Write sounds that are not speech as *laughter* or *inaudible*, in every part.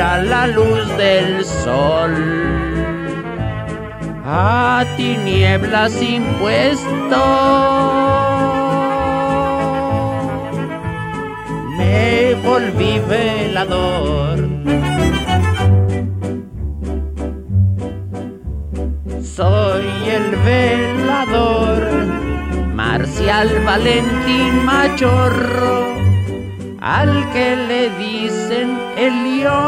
A la luz del sol. A tinieblas impuesto. Me volví velador. Soy el velador, Marcial Valentín Machorro, al que le dicen el león,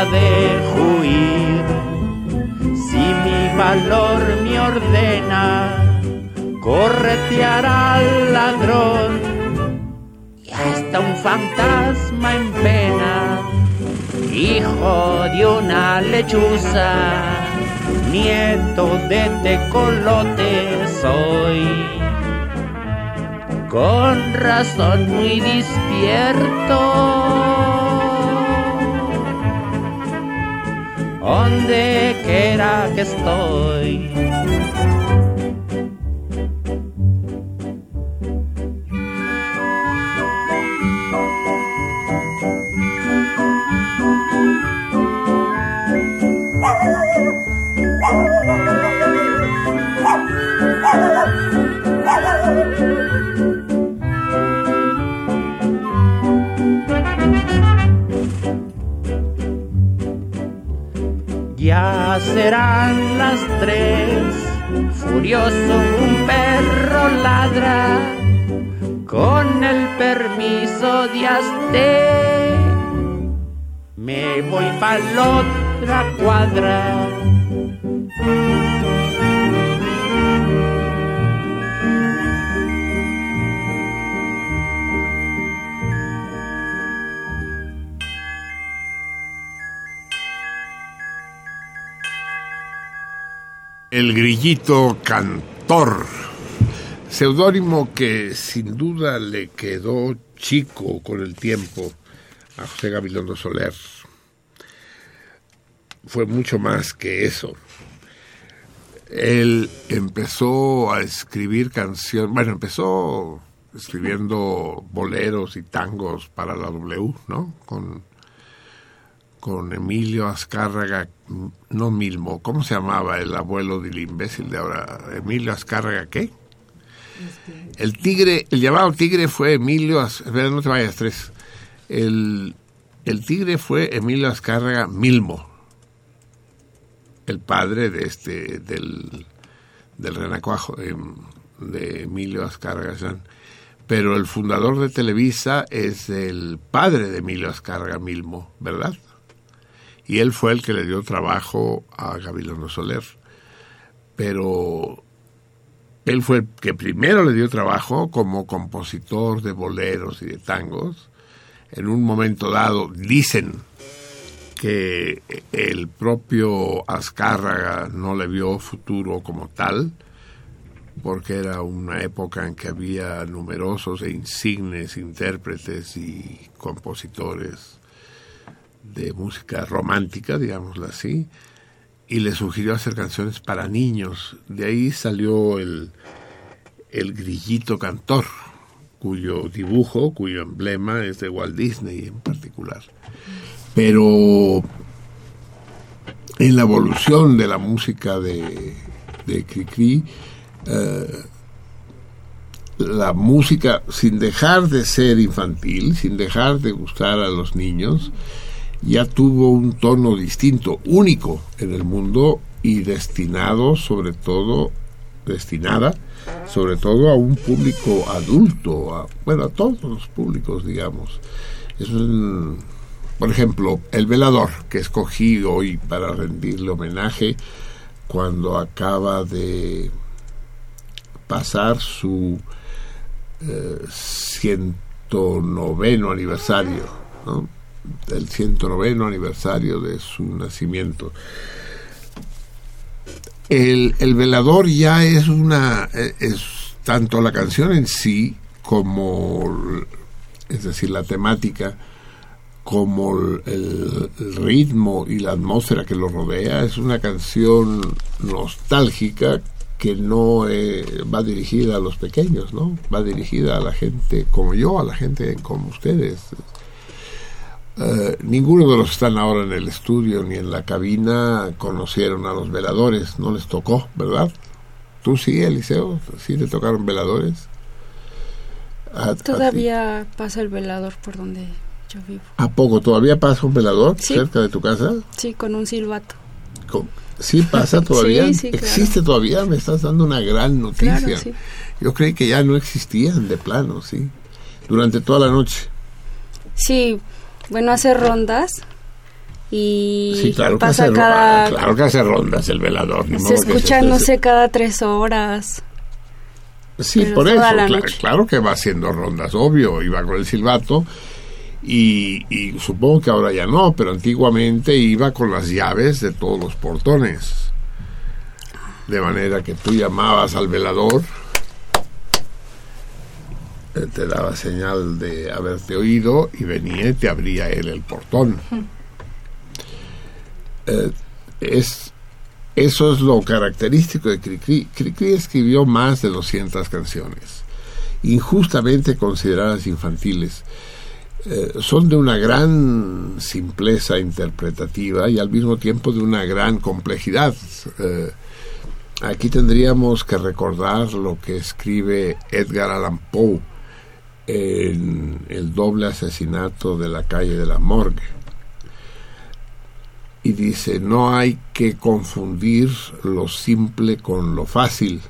como había de huir. Si mi valor me ordena corretear al ladrón y hasta un fantasma en pena, hijo de una lechuza, nieto de tecolote soy con razón muy despierto. Donde quiera que estoy. Cantor, seudónimo que sin duda le quedó chico con el tiempo a José Gabilondo Soler. Fue mucho más que eso. Él empezó a escribir canciones, bueno, empezó escribiendo boleros y tangos para la W, ¿no? Con, con Emilio Azcárraga, no Milmo, ¿cómo se llamaba el abuelo del imbécil de ahora? Emilio Azcárraga, ¿qué? El tigre, el llamado tigre fue Emilio, espera, no te vayas tres. El, el tigre fue Emilio Azcárraga Milmo, el padre de este, del, del renacuajo, em, de Emilio Azcárraga pero el fundador de Televisa es el padre de Emilio Azcárraga Milmo, ¿verdad? Y él fue el que le dio trabajo a Gavilano Soler. Pero él fue el que primero le dio trabajo como compositor de boleros y de tangos. En un momento dado dicen que el propio Azcárraga no le vio futuro como tal, porque era una época en que había numerosos e insignes intérpretes y compositores de música romántica, digámoslo así, y le sugirió hacer canciones para niños. De ahí salió el, el grillito cantor, cuyo dibujo, cuyo emblema es de Walt Disney en particular. Pero en la evolución de la música de, de Cricri, eh, la música, sin dejar de ser infantil, sin dejar de gustar a los niños, ya tuvo un tono distinto, único en el mundo y destinado sobre todo, destinada sobre todo a un público adulto, a, bueno, a todos los públicos, digamos. Es por ejemplo, El Velador, que escogí hoy para rendirle homenaje cuando acaba de pasar su eh, 109 aniversario, ¿no? El 109 aniversario de su nacimiento. El, el, velador ya es una, es tanto la canción en sí como, es decir, la temática, como el, el, ritmo y la atmósfera que lo rodea, es una canción nostálgica que no eh, va dirigida a los pequeños, ¿no? Va dirigida a la gente como yo, a la gente como ustedes. Uh, ninguno de los que están ahora en el estudio ni en la cabina conocieron a los veladores, no les tocó, ¿verdad? ¿Tú sí, Eliseo? ¿Sí te tocaron veladores? A, todavía a pasa el velador por donde yo vivo. ¿A poco? ¿Todavía pasa un velador ¿Sí? cerca de tu casa? Sí, con un silbato. ¿Con, Sí pasa *laughs* todavía. Sí, sí, Existe claro. todavía. Me estás dando una gran noticia. Claro. Yo creí que ya no existían de plano, sí. Durante toda la noche. Sí, bueno, hace rondas y sí, claro pasa que hace, cada. Claro que hace rondas el velador. Se escucha, no sé, cada tres horas. Sí, por eso. Claro, claro que va haciendo rondas, obvio. Iba con el silbato y, y, supongo que ahora ya no, pero antiguamente iba con las llaves de todos los portones. De manera que tú llamabas al velador, te daba señal de haberte oído y venía y te abría él el portón. *laughs* Eh, es, eso es lo característico de Cricri. Cricri escribió más de 200 canciones, injustamente consideradas infantiles eh, son de una gran simpleza interpretativa y al mismo tiempo de una gran complejidad. Eh, aquí tendríamos que recordar lo que escribe Edgar Allan Poe en El doble asesinato de la calle de la morgue. Y dice, no hay que confundir lo simple con lo fácil,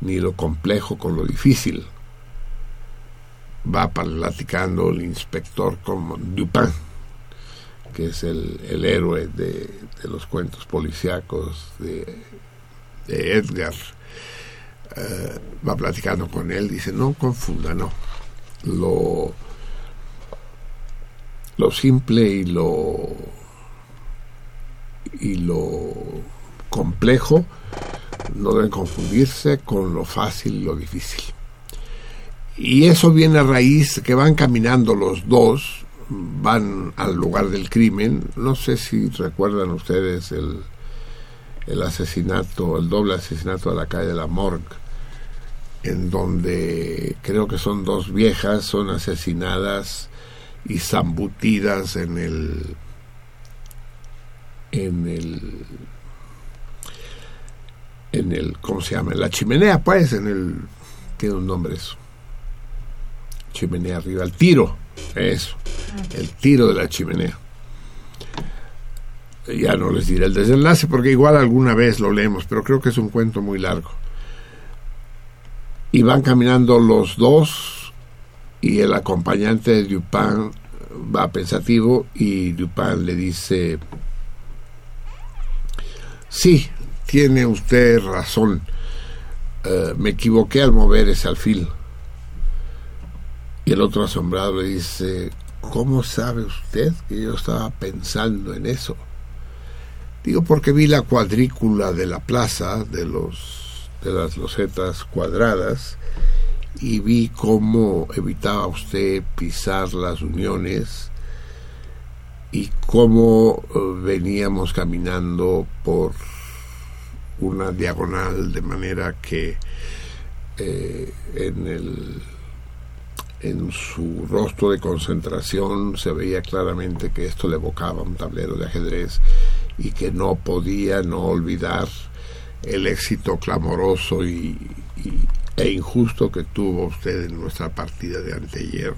ni lo complejo con lo difícil va platicando el inspector como Dupin, que es el, héroe de, los cuentos policíacos de, de Edgar. Uh, va platicando con él, dice, no confunda, no. Lo, lo simple y lo y lo complejo no deben confundirse con lo fácil y lo difícil. Y eso viene a raíz que van caminando los dos, van al lugar del crimen. No sé si recuerdan ustedes el, el asesinato, el doble asesinato de la calle de la Morgue, en donde creo que son dos viejas, son asesinadas y zambutidas en el en el en el ¿cómo se llama? en la chimenea pues en el tiene un nombre eso. Chimenea arriba el tiro eso el tiro de la chimenea. Ya no les diré el desenlace porque igual alguna vez lo leemos pero creo que es un cuento muy largo y van caminando los dos y el acompañante de Dupin va pensativo y Dupin le dice sí tiene usted razón eh, me equivoqué al mover ese alfil y el otro asombrado le dice ¿cómo sabe usted que yo estaba pensando en eso? Digo porque vi la cuadrícula de la plaza de los de las losetas cuadradas y vi cómo evitaba usted pisar las uniones y cómo eh, veníamos caminando por una diagonal de manera que eh, en el en su rostro de concentración se veía claramente que esto le evocaba un tablero de ajedrez y que no podía no olvidar el éxito clamoroso y, e injusto que tuvo usted en nuestra partida de anteayer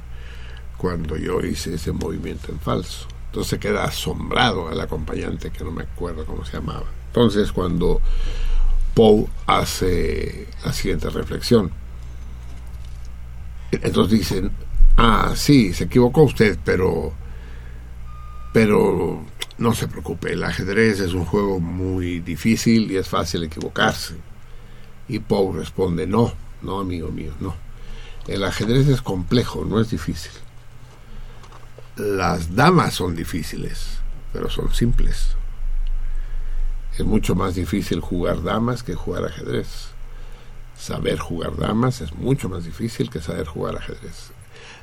cuando yo hice ese movimiento en falso. Entonces queda asombrado el acompañante, que no me acuerdo cómo se llamaba. Entonces cuando Poe hace la siguiente reflexión, entonces dicen, ah, sí, se equivocó usted, pero, pero no se preocupe, el ajedrez es un juego muy difícil y es fácil equivocarse. Y Poe responde, no, no, amigo mío, no. El ajedrez es complejo, no es difícil. Las damas son difíciles, pero son simples. Es mucho más difícil jugar damas que jugar ajedrez. Saber jugar damas es mucho más difícil que saber jugar ajedrez.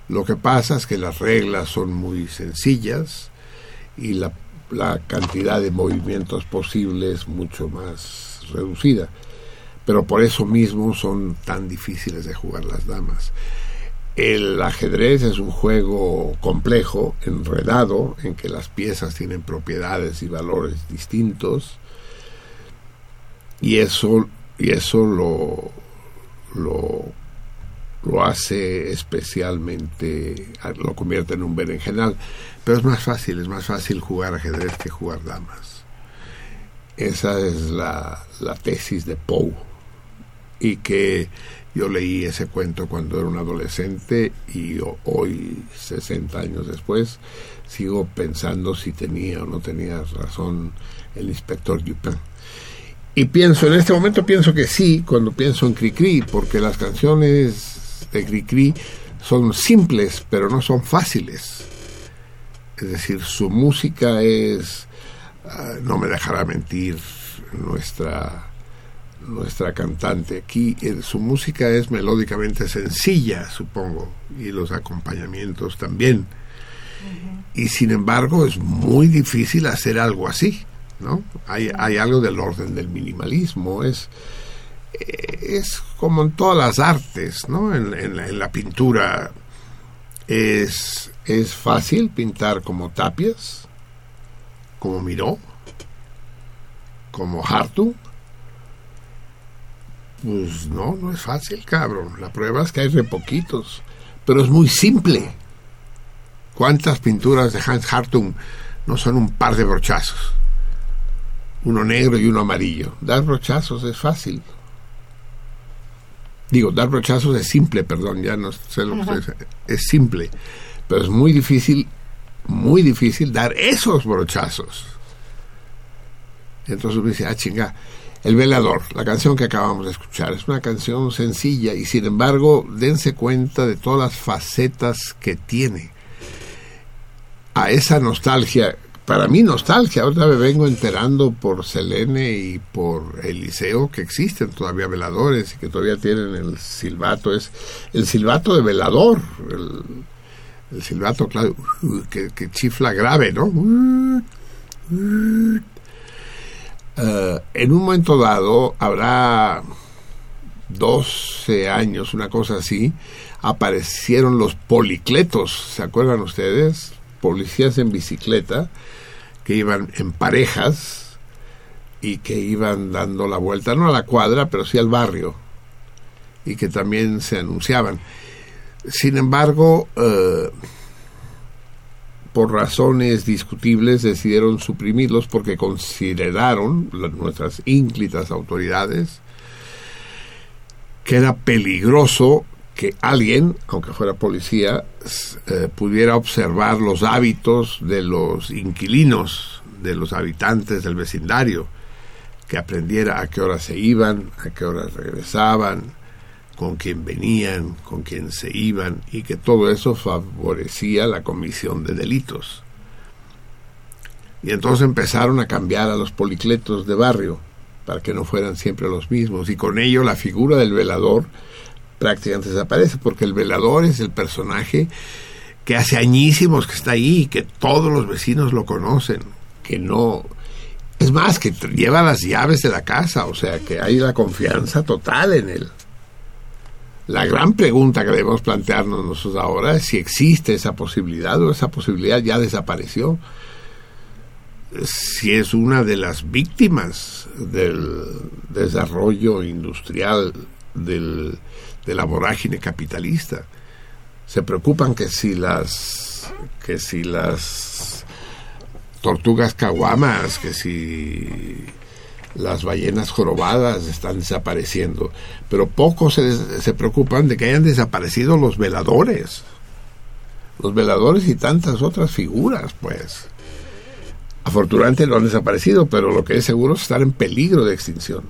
Lo que pasa es que las reglas son muy sencillas y la la cantidad de movimientos posibles mucho más reducida. Pero por eso mismo son tan difíciles de jugar las damas. El ajedrez es un juego complejo, enredado, en que las piezas tienen propiedades y valores distintos. Y eso, y eso lo, lo, lo hace especialmente, lo convierte en un berenjenal. Pero es más fácil, es más fácil jugar ajedrez que jugar damas. Esa es la, tesis de Poe. Y que yo leí ese cuento cuando era un adolescente y hoy, 60 años después, sigo pensando si tenía o no tenía razón el inspector Dupin. Y pienso, en este momento pienso que sí, cuando pienso en Cricri, porque las canciones de Cricri son simples, pero no son fáciles. Es decir, su música es, ah, no me dejará mentir nuestra, nuestra cantante aquí, eh, su música es melódicamente sencilla, supongo, y los acompañamientos también. Y sin embargo es muy difícil hacer algo así, ¿no? Hay, hay algo del orden del minimalismo, es, es como en todas las artes, ¿no? En, la pintura es es fácil pintar como Tapias, como Miró, como Hartung. Pues no, no es fácil, cabrón. La prueba es que hay re poquitos, pero es muy simple. ¿Cuántas pinturas de Hans Hartung no son un par de brochazos? Uno negro y uno amarillo. Dar brochazos es fácil. Digo, dar brochazos es simple, perdón, ya no sé lo que es, es simple pero es muy difícil, muy difícil dar esos brochazos. Entonces me dice, ah, chinga, El Velador, la canción que acabamos de escuchar, es una canción sencilla y sin embargo dense cuenta de todas las facetas que tiene. A esa nostalgia, para mí nostalgia, ahora me vengo enterando por Selene y por Eliseo que existen todavía veladores y que todavía tienen el silbato, es el silbato de velador, el, silbato, claro, que, chifla grave, ¿no? Eh, en un momento dado, habrá 12 años, una cosa así, aparecieron los policletos, ¿se acuerdan ustedes? Policías en bicicleta que iban en parejas y que iban dando la vuelta, no a la cuadra, pero sí al barrio, y que también se anunciaban. Sin embargo, eh, por razones discutibles decidieron suprimirlos porque consideraron nuestras ínclitas autoridades que era peligroso que alguien, aunque fuera policía, eh, pudiera observar los hábitos de los inquilinos, de los habitantes del vecindario, que aprendiera a qué horas se iban, a qué horas regresaban, con quién venían, con quién se iban, y que todo eso favorecía la comisión de delitos. Y entonces empezaron a cambiar a los policletos de barrio para que no fueran siempre los mismos, y con ello la figura del velador prácticamente desaparece, porque el velador es el personaje que hace añísimos que está ahí, que todos los vecinos lo conocen, que no... Es más, que lleva las llaves de la casa, o sea, que hay la confianza total en él. La gran pregunta que debemos plantearnos nosotros ahora es si existe esa posibilidad o esa posibilidad ya desapareció. Si es una de las víctimas del desarrollo industrial del, de la vorágine capitalista. Se preocupan que si las que si las tortugas caguamas, que si las ballenas jorobadas están desapareciendo, pero pocos se, se preocupan de que hayan desaparecido los veladores, los veladores y tantas otras figuras, pues. Afortunadamente no han desaparecido, pero lo que es seguro es estar en peligro de extinción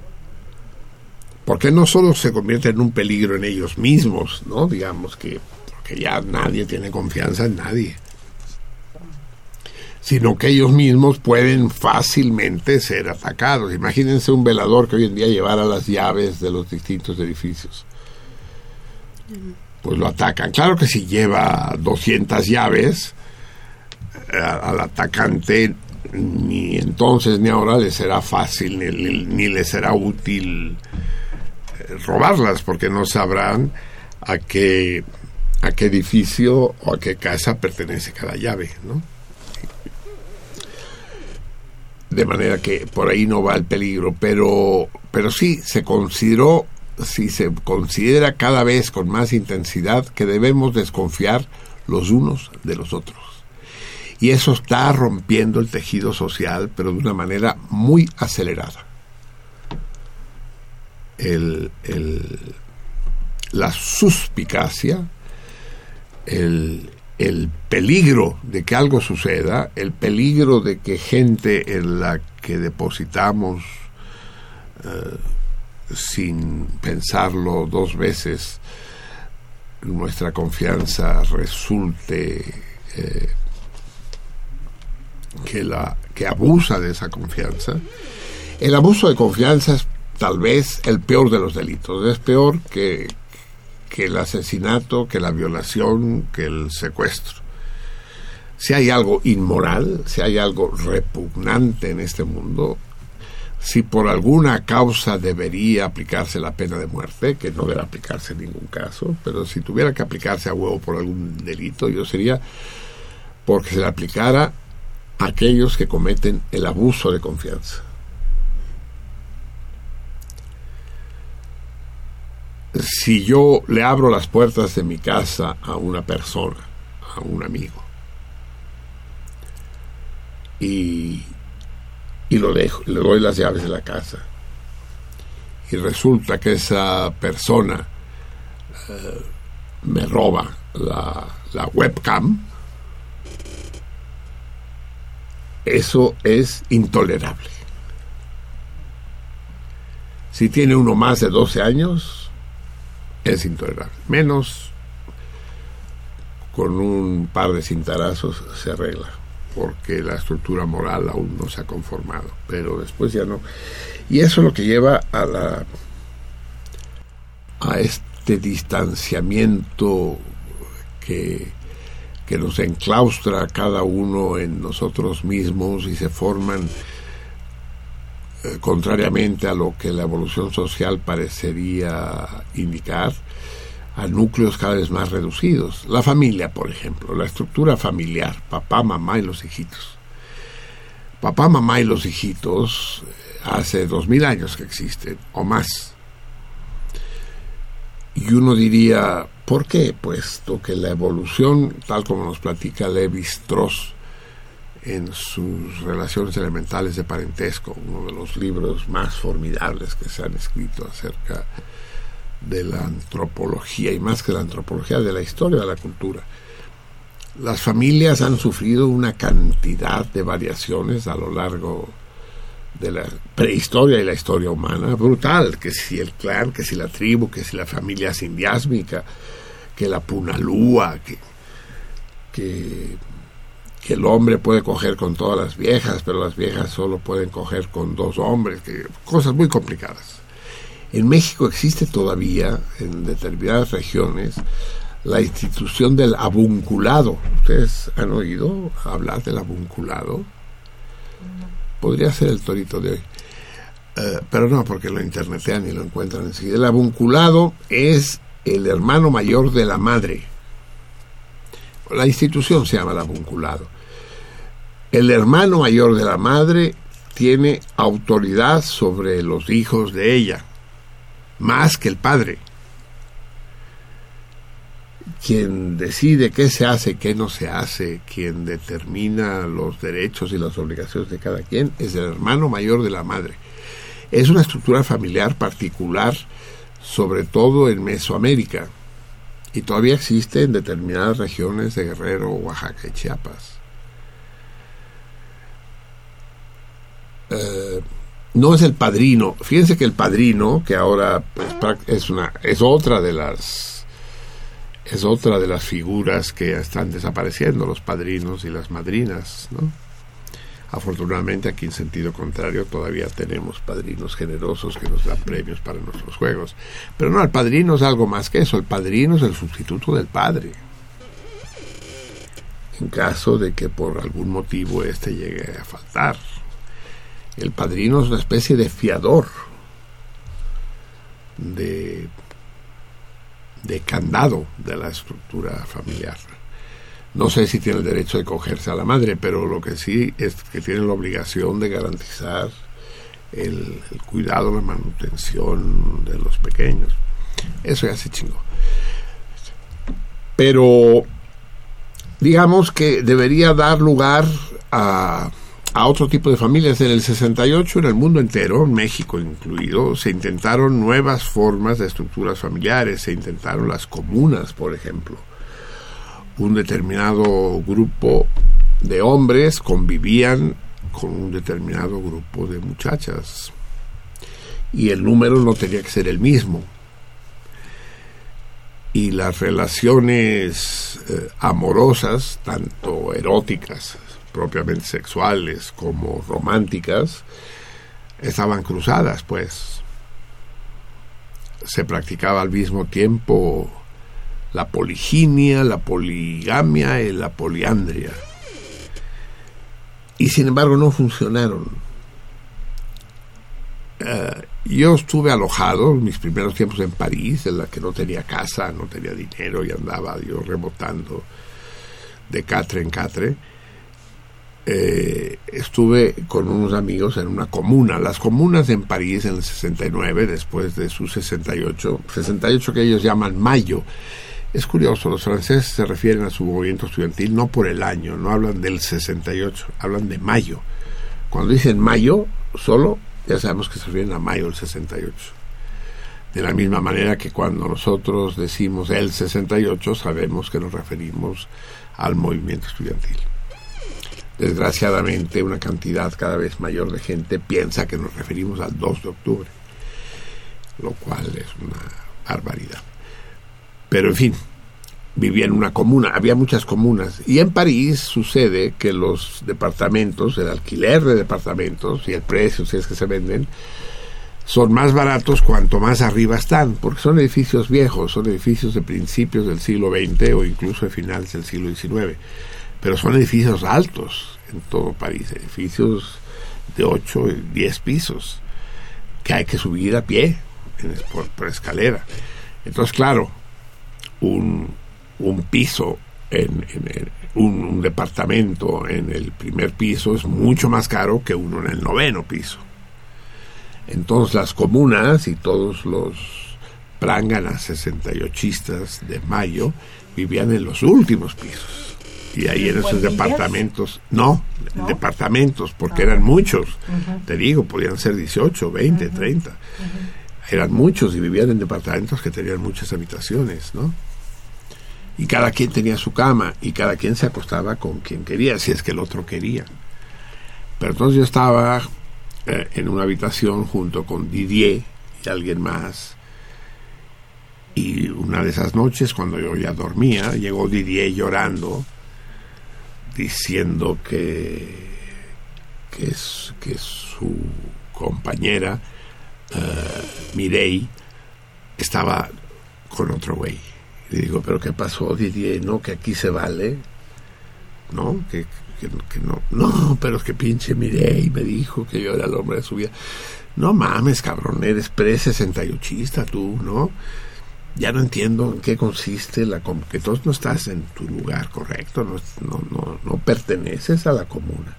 porque no solo se convierte en un peligro en ellos mismos, ¿no? Digamos que ya nadie tiene confianza en nadie, sino que ellos mismos pueden fácilmente ser atacados. Imagínense un velador que hoy en día llevara las llaves de los distintos edificios. Pues lo atacan. Claro que si lleva 200 llaves, eh, al atacante ni entonces ni ahora le será fácil, ni le será útil robarlas porque no sabrán a qué, a qué edificio o a qué casa pertenece cada llave, ¿no? De manera que por ahí no va el peligro, pero, pero sí se consideró, si se considera cada vez con más intensidad que debemos desconfiar los unos de los otros. Y eso está rompiendo el tejido social, pero de una manera muy acelerada el, la suspicacia, el, el, peligro de que algo suceda, el peligro de que gente en la que depositamos eh, sin pensarlo dos veces nuestra confianza resulte eh, que la que abusa de esa confianza. El abuso de confianza es tal vez el peor de los delitos. Es peor que, que el asesinato, que la violación, que el secuestro. Si hay algo inmoral, si hay algo repugnante en este mundo, si por alguna causa debería aplicarse la pena de muerte, que no debe aplicarse en ningún caso, pero si tuviera que aplicarse a huevo por algún delito, yo sería porque se le aplicara a aquellos que cometen el abuso de confianza. Si yo le abro las puertas de mi casa a una persona, a un amigo, y, y lo dejo, le doy las llaves de la casa, y resulta que esa persona eh, me roba la, la webcam, eso es intolerable. Si tiene uno más de 12 años, es intolerable. Menos con un par de cintarazos se arregla, porque la estructura moral aún no se ha conformado, pero después ya no. Y eso es lo que lleva a la a este distanciamiento que, que nos enclaustra cada uno en nosotros mismos y se forman eh, contrariamente a lo que la evolución social parecería indicar, a núcleos cada vez más reducidos. La familia, por ejemplo, la estructura familiar, papá, mamá y los hijitos. Papá, mamá y los hijitos eh, hace dos mil años que existen, o más. Y uno diría, ¿por qué? Puesto que la evolución, tal como nos platica Levi Strauss en sus relaciones elementales de parentesco, uno de los libros más formidables que se han escrito acerca de la antropología y más que la antropología, de la historia de la cultura. Las familias han sufrido una cantidad de variaciones a lo largo de la prehistoria y la historia humana, brutal, que si el clan, que si la tribu, que si la familia sindiásmica, que la punalúa, que, que, que, el hombre puede coger con todas las viejas, pero las viejas solo pueden coger con dos hombres, que, cosas muy complicadas. En México existe todavía, en determinadas regiones, la institución del abunculado. ¿Ustedes han oído hablar del abunculado? Podría ser el torito de hoy. Eh, pero no, porque lo internetean y lo encuentran enseguida. El abunculado es el hermano mayor de la madre. La institución se llama el abunculado. El hermano mayor de la madre tiene autoridad sobre los hijos de ella más que el padre. Quien decide qué se hace, qué no se hace, quien determina los derechos y las obligaciones de cada quien, es el hermano mayor de la madre. Es una estructura familiar particular, sobre todo en Mesoamérica, y todavía existe en determinadas regiones de Guerrero, Oaxaca y Chiapas. Eh, no es el padrino. Fíjense que el padrino, que ahora pues, es una, es otra de las es otra de las figuras que están desapareciendo, los padrinos y las madrinas, ¿no? Afortunadamente aquí en sentido contrario todavía tenemos padrinos generosos que nos dan premios para nuestros juegos. Pero no, el padrino es algo más que eso, el padrino es el sustituto del padre. En caso de que por algún motivo éste llegue a faltar. El padrino es una especie de fiador, de, candado de la estructura familiar. No sé si tiene el derecho de cogerse a la madre, pero lo que sí es que tiene la obligación de garantizar el, cuidado, la manutención de los pequeños. Eso ya se chingó. Pero digamos que debería dar lugar a a otro tipo de familias. En el 68, en el mundo entero, México incluido, se intentaron nuevas formas de estructuras familiares, se intentaron las comunas, por ejemplo. Un determinado grupo de hombres convivían con un determinado grupo de muchachas y el número no tenía que ser el mismo. Y las relaciones eh, amorosas, tanto eróticas propiamente sexuales como románticas, estaban cruzadas, pues. Se practicaba al mismo tiempo la poliginia, la poligamia y la poliandria. Y sin embargo no funcionaron. Eh, yo estuve alojado mis primeros tiempos en París, en la que no tenía casa, no tenía dinero y andaba yo rebotando de catre en catre eh, estuve con unos amigos en una comuna. Las comunas en París en el 69, después de su 68, 68 que ellos llaman mayo. Es curioso, los franceses se refieren a su movimiento estudiantil no por el año, no hablan del 68, hablan de mayo. Cuando dicen mayo, solo, ya sabemos que se refieren a mayo del 68. De la misma manera que cuando nosotros decimos el 68, sabemos que nos referimos al movimiento estudiantil desgraciadamente una cantidad cada vez mayor de gente piensa que nos referimos al 2 de octubre, lo cual es una barbaridad. Pero en fin, vivía en una comuna, había muchas comunas, y en París sucede que los departamentos, el alquiler de departamentos y el precio, si es que se venden, son más baratos cuanto más arriba están, porque son edificios viejos, son edificios de principios del siglo XX o incluso de finales del siglo XIX pero son edificios altos en todo París, edificios de 8 y 10 pisos que hay que subir a pie por, escalera. Entonces, claro, un, un piso en, un, departamento en el primer piso es mucho más caro que uno en el noveno piso. Entonces las comunas y todos los pránganas 68istas de Mayo vivían en los últimos pisos. Y ahí en esos departamentos, no, departamentos, porque eran muchos. Te digo, podían ser 18, 20, 30. Eran muchos y vivían en departamentos que tenían muchas habitaciones, ¿no? Y cada quien tenía su cama y cada quien se acostaba con quien quería, si es que el otro quería. Pero entonces yo estaba eh, en una habitación junto con Didier y alguien más. Y una de esas noches, cuando yo ya dormía, llegó Didier llorando, diciendo que, que, que su compañera, uh, Mirei, estaba con otro güey. Le digo, ¿pero qué pasó, Didier? No, que aquí se vale. ¿No? Que, que, no. No, pero es que pinche miré y me dijo que yo era el hombre de su vida. No mames, cabrón, eres pre-68ista tú, ¿no? Ya no entiendo en qué consiste la que tú no estás en tu lugar correcto, no, no, no, no perteneces a la comuna.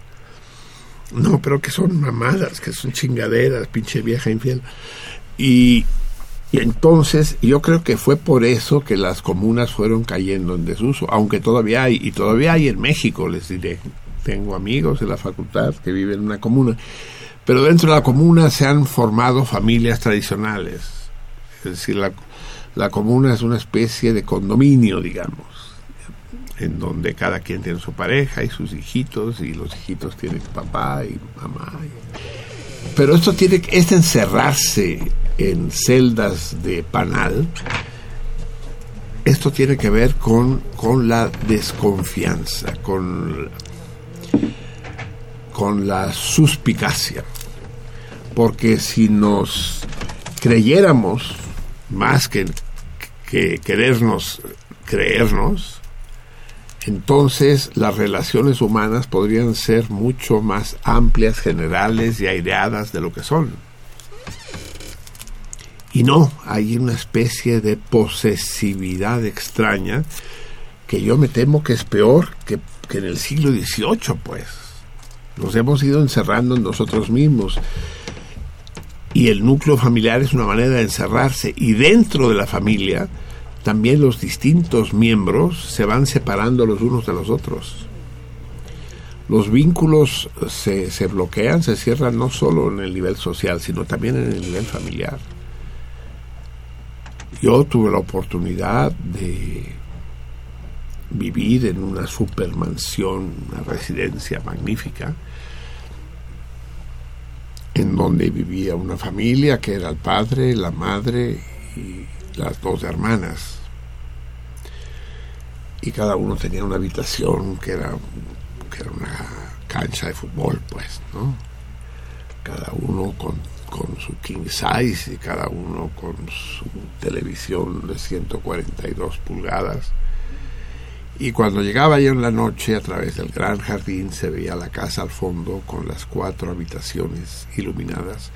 No, pero que son mamadas, que son chingaderas, pinche vieja infiel. Y, y entonces yo creo que fue por eso que las comunas fueron cayendo en desuso, aunque todavía hay, y todavía hay en México, les diré. Tengo amigos de la facultad que viven en una comuna, pero dentro de la comuna se han formado familias tradicionales. Es decir, la, la comuna es una especie de condominio, digamos, en donde cada quien tiene su pareja y sus hijitos, y los hijitos tienen papá y mamá. Pero esto tiene que es encerrarse en celdas de panal, esto tiene que ver con, con la desconfianza, con, con la suspicacia. Porque si nos creyéramos más que, que querernos creernos, entonces las relaciones humanas podrían ser mucho más amplias, generales y aireadas de lo que son. Y no, hay una especie de posesividad extraña que yo me temo que es peor que, en el siglo XVIII, pues. Nos hemos ido encerrando en nosotros mismos. Y el núcleo familiar es una manera de encerrarse. Y dentro de la familia, también los distintos miembros se van separando los unos de los otros. Los vínculos se, se bloquean, se cierran no solo en el nivel social, sino también en el nivel familiar. Yo tuve la oportunidad de vivir en una supermansión, una residencia magnífica, en donde vivía una familia que era el padre, la madre y las dos hermanas. Y cada uno tenía una habitación que era, que era una cancha de fútbol, pues, ¿no? Cada uno con con su king size y cada uno con su televisión de 142 pulgadas. Y cuando llegaba yo en la noche a través del gran jardín se veía la casa al fondo con las cuatro habitaciones iluminadas.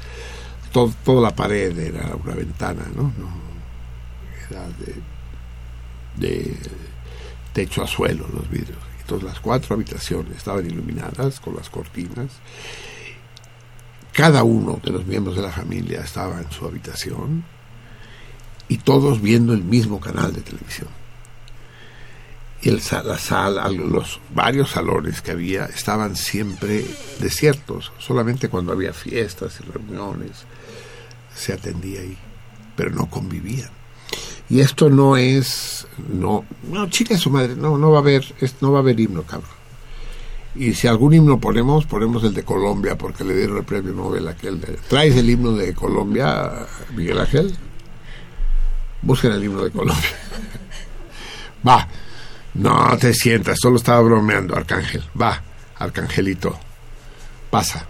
Todo, toda la pared era una ventana, ¿no? era de, de techo a suelo los vidrios. Entonces las cuatro habitaciones estaban iluminadas con las cortinas cada uno de los miembros de la familia estaba en su habitación y todos viendo el mismo canal de televisión. Y el, la sala, los varios salones que había estaban siempre desiertos, solamente cuando había fiestas y reuniones se atendía ahí, pero no convivían. Y esto no es, no, no, chica su madre, no, no va a haber, no va a haber himno, cabrón. Y si algún himno ponemos, ponemos el de Colombia, porque le dieron el premio Nobel aquel. De... ¿Traes el himno de Colombia, Miguel Ángel? Busquen el himno de Colombia. *laughs* Va. No te sientas, solo estaba bromeando, Arcángel. Va, Arcangelito. Pasa.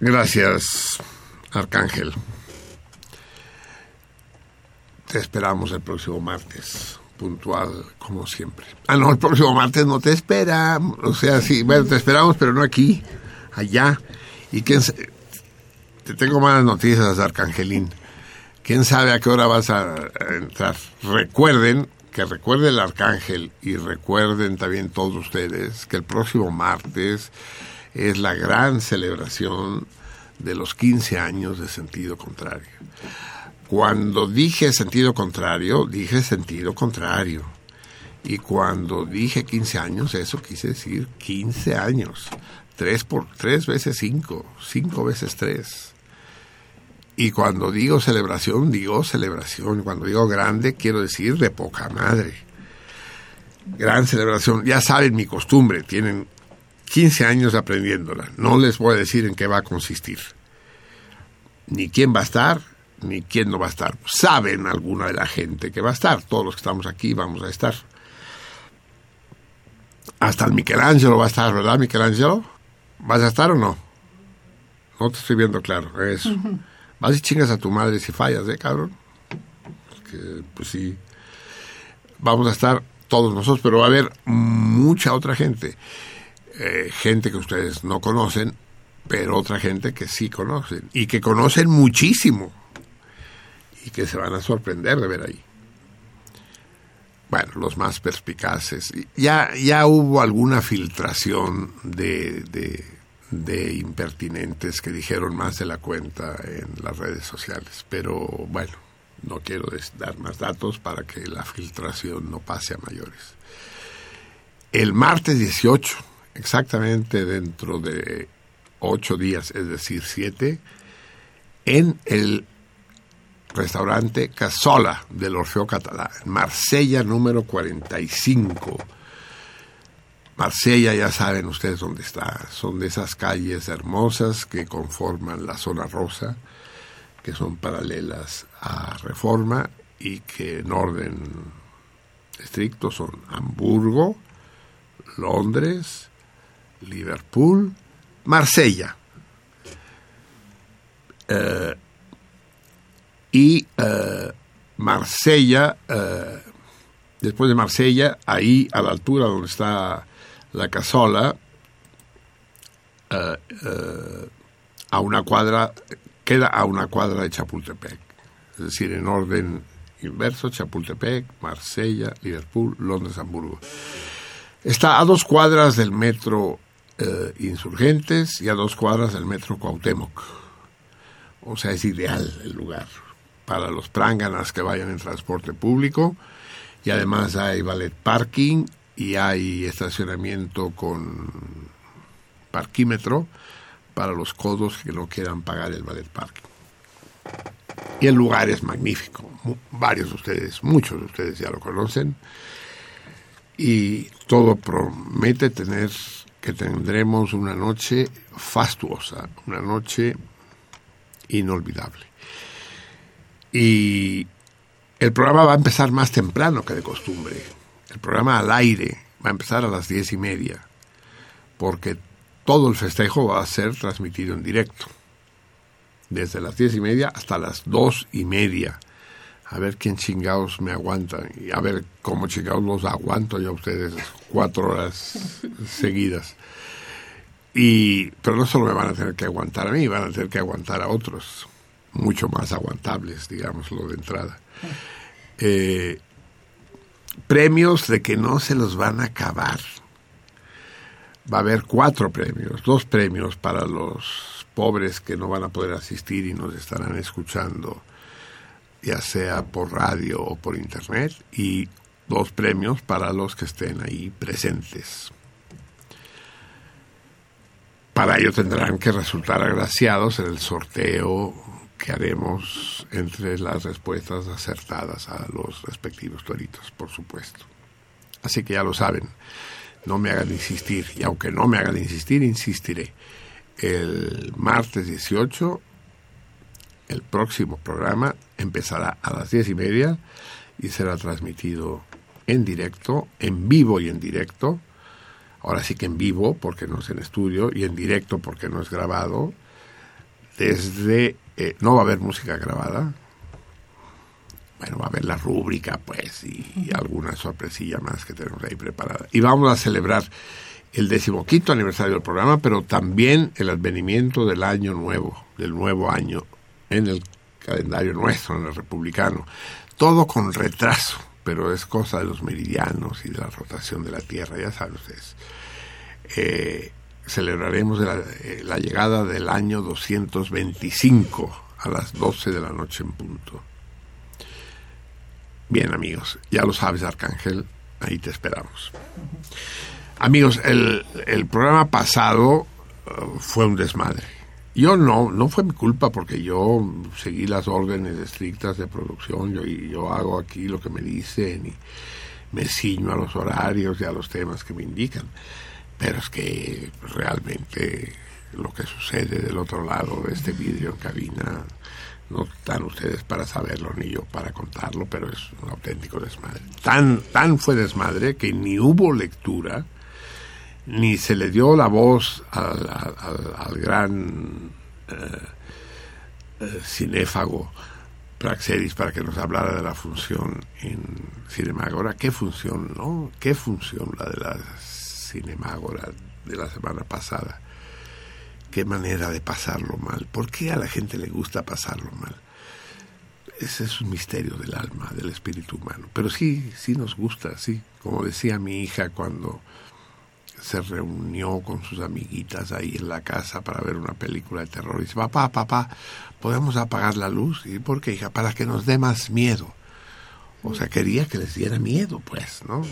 Gracias, Arcángel. Te esperamos el próximo martes, puntual como siempre. Ah, no, el próximo martes no te espera. O sea, sí, bueno, te esperamos, pero no aquí, allá. Y quién te tengo malas noticias, Arcangelín. ¿Quién sabe a qué hora vas a entrar? Recuerden, que recuerde el Arcángel y recuerden también todos ustedes que el próximo martes es la gran celebración de los 15 años de sentido contrario. Cuando dije sentido contrario, dije sentido contrario. Y cuando dije 15 años, eso quise decir 15 años. 3 por 3 veces 5, 5 veces 3. Y cuando digo celebración, digo celebración. Cuando digo grande, quiero decir de poca madre. Gran celebración. Ya saben mi costumbre, tienen 15 años aprendiéndola. No les voy a decir en qué va a consistir. Ni quién va a estar, ni quién no va a estar. Saben alguna de la gente que va a estar. Todos los que estamos aquí vamos a estar. Hasta el Michelangelo va a estar, ¿verdad, Michelangelo? ¿Vas a estar o no? No te estoy viendo claro. Eso. Vas y chingas a tu madre si fallas, ¿eh, cabrón? Pues sí. Vamos a estar todos nosotros, pero va a haber mucha otra gente. Eh, gente que ustedes no conocen, pero otra gente que sí conocen. Y que conocen muchísimo y que se van a sorprender de ver ahí. Bueno, los más perspicaces. Ya, ya hubo alguna filtración de, de, impertinentes que dijeron más de la cuenta en las redes sociales, pero bueno, no quiero dar más datos para que la filtración no pase a mayores. El martes 18, exactamente dentro de ocho días, es decir, siete, en el restaurante Casola del Orfeo Catalá, Marsella número 45. Marsella ya saben ustedes dónde está, son de esas calles hermosas que conforman la zona rosa, que son paralelas a Reforma y que en orden estricto son Hamburgo, Londres, Liverpool, Marsella. Eh, y uh, Marsella, uh, después de Marsella, ahí a la altura donde está la casola, a una cuadra, queda a una cuadra de Chapultepec. Es decir, en orden inverso, Chapultepec, Marsella, Liverpool, Londres, Hamburgo. Está a dos cuadras del metro Insurgentes y a dos cuadras del metro Cuauhtémoc. O sea, es ideal el lugar para los pránganas que vayan en transporte público y además hay ballet parking y hay estacionamiento con parquímetro para los codos que no quieran pagar el ballet parking. Y el lugar es magnífico. Varios de ustedes, muchos de ustedes ya lo conocen. Y todo promete tener tendremos una noche fastuosa, una noche inolvidable. Y el programa va a empezar más temprano que de costumbre. El programa al aire va a empezar a las diez y media, porque todo el festejo va a ser transmitido en directo. Desde las diez y media hasta las dos y media. A ver quién chingados me aguanta. Y a ver cómo chingados los aguanto yo a ustedes cuatro horas *laughs* seguidas. Y, pero no solo me van a tener que aguantar a mí, van a tener que aguantar a otros mucho más aguantables, digámoslo de entrada. Eh, premios de que no se los van a acabar. Va a haber cuatro premios, dos premios para los pobres que no van a poder asistir y nos estarán escuchando, ya sea por radio o por internet, y dos premios para los que estén ahí presentes. Para ello tendrán que resultar agraciados en el sorteo que haremos entre las respuestas acertadas a los respectivos toritos, por supuesto. Así que ya lo saben, no me hagan insistir, y aunque no me hagan insistir, insistiré. El martes 18, el próximo programa empezará a las diez y media y será transmitido en directo, en vivo y en directo. Ahora sí que en vivo, porque no es en estudio, y en directo, porque no es grabado desde... Eh, no va a haber música grabada. Bueno, va a haber la rúbrica, pues, y, alguna sorpresilla más que tenemos ahí preparada. Y vamos a celebrar el decimoquinto aniversario del programa, pero también el advenimiento del año nuevo, del nuevo año en el calendario nuestro, en el republicano. Todo con retraso, pero es cosa de los meridianos y de la rotación de la Tierra, ya saben ustedes. Eh, celebraremos la, eh, la, llegada del año 225 a las 12 de la noche en punto. Bien amigos, ya lo sabes Arcángel, ahí te esperamos. Amigos, el, el programa pasado uh, fue un desmadre. Yo no, no fue mi culpa porque yo seguí las órdenes estrictas de producción, yo, yo hago aquí lo que me dicen y me ciño a los horarios y a los temas que me indican. Pero es que realmente lo que sucede del otro lado de este vídeo en cabina no están ustedes para saberlo ni yo para contarlo, pero es un auténtico desmadre. Tan, tan fue desmadre que ni hubo lectura, ni se le dio la voz al, gran eh, eh, cinéfago Praxedis para que nos hablara de la función en Cinemágora. ¿Qué función, no? ¿Qué función la de la Cinemágora de la semana pasada? qué manera de pasarlo mal. ¿Por qué a la gente le gusta pasarlo mal? Ese es un misterio del alma, del espíritu humano. Pero sí, sí nos gusta, sí. Como decía mi hija cuando se reunió con sus amiguitas ahí en la casa para ver una película de terror. Y dice, papá, papá, ¿podemos apagar la luz? ¿Y por qué, hija? Para que nos dé más miedo. O sea, quería que les diera miedo, pues, ¿no?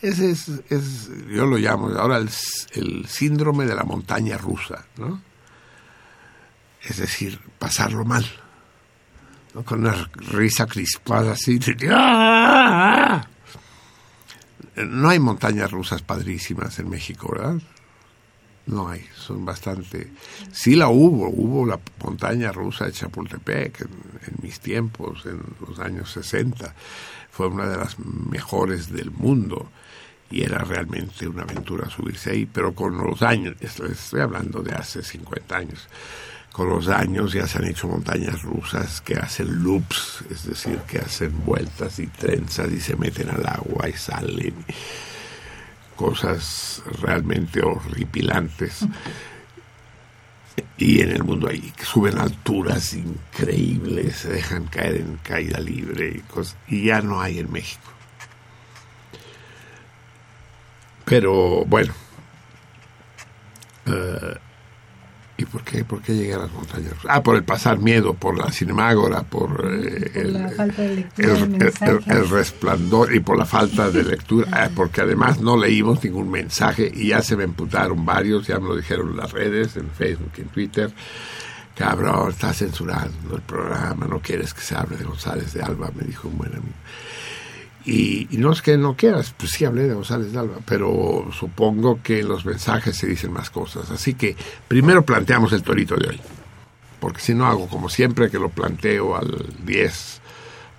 Ese es, es, yo lo llamo ahora el, síndrome de la montaña rusa, ¿no? Es decir, pasarlo mal. Con una risa crispada así. ¡ah! No hay montañas rusas padrísimas en México, ¿verdad? No hay, son bastante... Sí la hubo, hubo la montaña rusa de Chapultepec en, mis tiempos, en los años 60. Fue una de las mejores del mundo y era realmente una aventura subirse ahí, pero con los años, estoy hablando de hace 50 años, con los años ya se han hecho montañas rusas que hacen loops, es decir, que hacen vueltas y trenzas y se meten al agua y salen, cosas realmente horripilantes. Y en el mundo ahí suben alturas increíbles, se dejan caer en caída libre y, cosas, y ya no hay en México. Pero bueno. Uh, ¿Y por qué, por qué llegué a las montañas? Ah, por el pasar miedo, por la cinemágora, por, eh, el, el, resplandor y por la falta de *laughs* lectura, ah, porque además no leímos ningún mensaje y ya se me imputaron varios, ya me lo dijeron en las redes, en Facebook, en Twitter. Cabrón, está censurando el programa, no quieres que se hable de González de Alba, me dijo un buen amigo. Y, no es que no quieras, pues sí hablé de González de Alba, pero supongo que en los mensajes se dicen más cosas. Así que primero planteamos el torito de hoy, porque si no hago como siempre que lo planteo al 10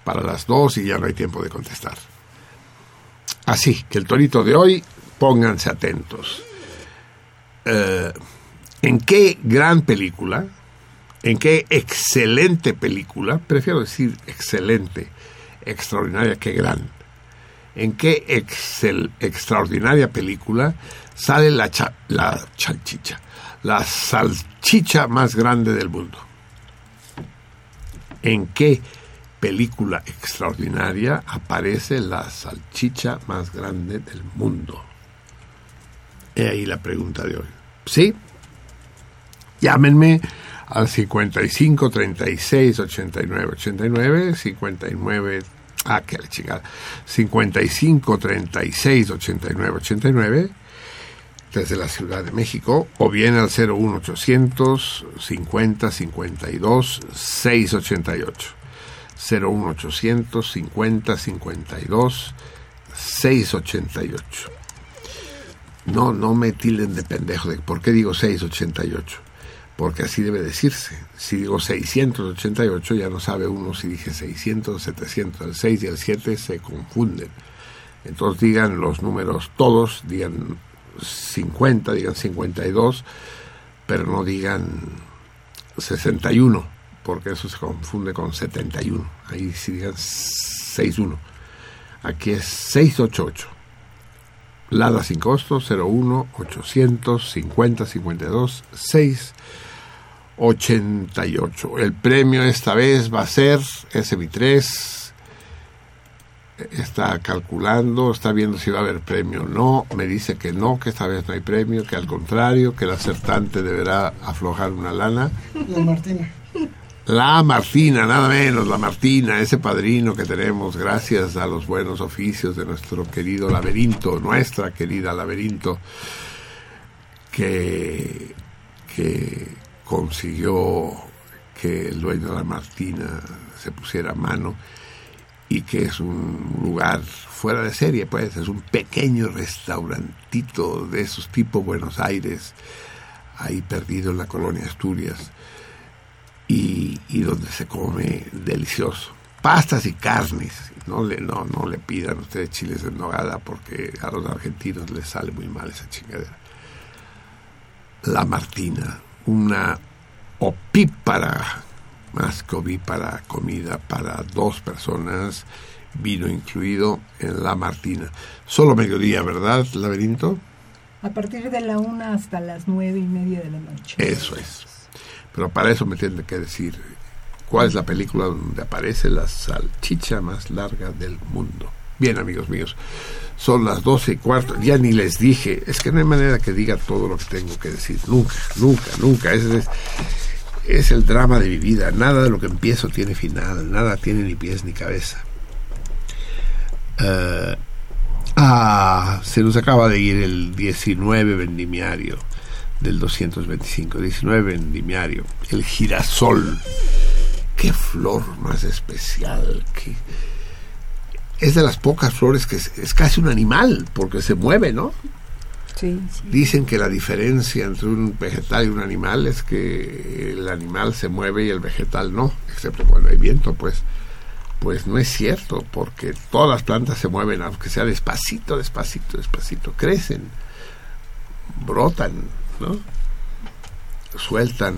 para las 2 y ya no hay tiempo de contestar. Así que el torito de hoy, pónganse atentos. Eh, ¿En qué gran película, en qué excelente película, prefiero decir excelente, extraordinaria que gran, en qué excel, extraordinaria película sale la, la salchicha, la salchicha más grande del mundo. ¿En qué película extraordinaria aparece la salchicha más grande del mundo? He ahí la pregunta de hoy. ¿Sí? Llámenme al 55 36 89 89 59 Ah, qué la chingada. 55 36 89 89 desde la Ciudad de México o bien al 01800 50 52 688. 01800 50 52 688. No, no me tilden de pendejo de por qué digo 688 porque así debe decirse. Si digo 688 ya no sabe uno si dije 600 700. El 6 y el 7 se confunden. Entonces digan los números todos, digan 50, digan 52, pero no digan 61, porque eso se confunde con 71. Ahí sí digan 61. Aquí es 688. Lada sin costo 01 800 50 52 688. El premio esta vez va a ser SB3 está calculando, está viendo si va a haber premio o no, me dice que no, que esta vez no hay premio, que al contrario, que el acertante deberá aflojar una lana. La Martina. La Martina, nada menos, la Martina, ese padrino que tenemos gracias a los buenos oficios de nuestro querido laberinto, nuestra querida laberinto, que, que consiguió que el dueño de la Martina se pusiera a mano y que es un lugar fuera de serie, pues es un pequeño restaurantito de esos tipo Buenos Aires, ahí perdido en la colonia Asturias, y, donde se come delicioso. Pastas y carnes, no le, no, no le pidan ustedes chiles en nogada porque a los argentinos les sale muy mal esa chingadera. La Martina, una opípara más COVID para comida para dos personas, vino incluido en la Martina. Solo mediodía, ¿verdad, laberinto? A partir de la una hasta las nueve y media de la noche. Eso es. Pero para eso me tiene que decir cuál es la película donde aparece la salchicha más larga del mundo. Bien, amigos míos, son las doce y cuarto, ya ni les dije, es que no hay manera que diga todo lo que tengo que decir, nunca, nunca, nunca. Ese es, es el drama de mi vida. Nada de lo que empiezo tiene final, nada tiene ni pies ni cabeza. Eh, ah, se nos acaba de ir el 19 vendimiario del 225, 19 vendimiario, el girasol. Qué flor más especial, que es de las pocas flores que es casi un animal, porque se mueve, ¿no? Dicen que la diferencia entre un vegetal y un animal es que el animal se mueve y el vegetal no, excepto cuando hay viento, pues pues no es cierto, porque todas las plantas se mueven, aunque sea despacito, despacito, despacito, crecen, brotan, ¿no? Sueltan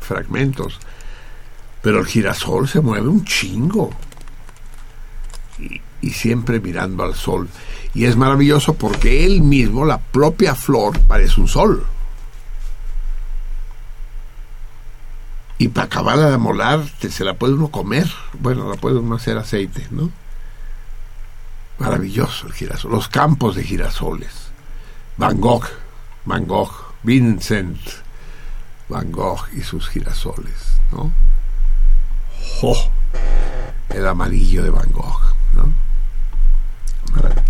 fragmentos. Pero el girasol se mueve un chingo. Y, siempre mirando al sol. Y es maravilloso porque él mismo, la propia flor, parece un sol. Y para acabarla de molar, se la puede uno comer. Bueno, la puede uno hacer aceite, ¿no? Maravilloso el girasol. Los campos de girasoles. Van Gogh, Van Gogh, Vincent Van Gogh y sus girasoles, ¿no? ¡Oh! El amarillo de Van Gogh, ¿no?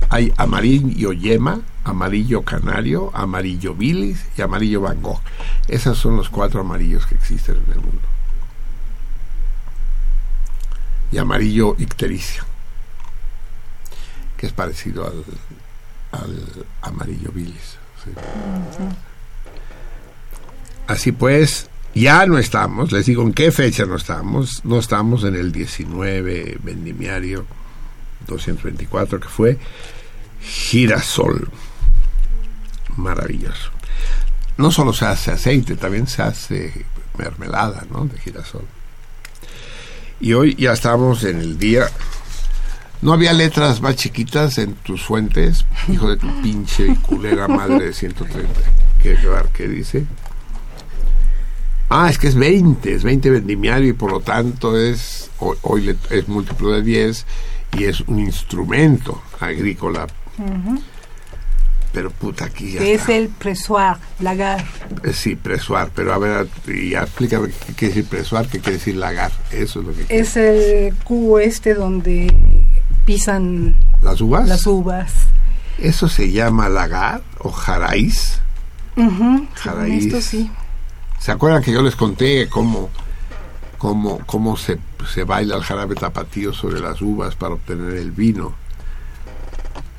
Hay amarillo yema, amarillo canario, amarillo bilis y amarillo Van Gogh. Esos son los cuatro amarillos que existen en el mundo. Y amarillo ictericio, que es parecido al, amarillo bilis. Así pues, ya no estamos, les digo en qué fecha no estamos, no estamos en el 19 vendimiario 224, que fue girasol. Maravilloso. No solo se hace aceite, también se hace mermelada, ¿no? De girasol. Y hoy ya estamos en el día. ¿No había letras más chiquitas en tus fuentes? Hijo de tu pinche y culera madre de 130. ¿Qué, qué dice? Ah, es que es 20, es 20 vendimiario y por lo tanto es hoy, es múltiplo de 10 y es un instrumento agrícola. Pero puta, aquí ya. es el presoir, lagar. Eh, sí, presoir, pero a ver, ya explícame qué quiere decir presoir, qué quiere decir lagar. Eso es lo que. Es el cubo este donde pisan. ¿Las uvas? Las uvas. ¿Eso se llama lagar o jaraíz? jaraíz. Esto sí. ¿Se acuerdan que yo les conté cómo cómo, cómo se, se baila el jarabe tapatío sobre las uvas para obtener el vino.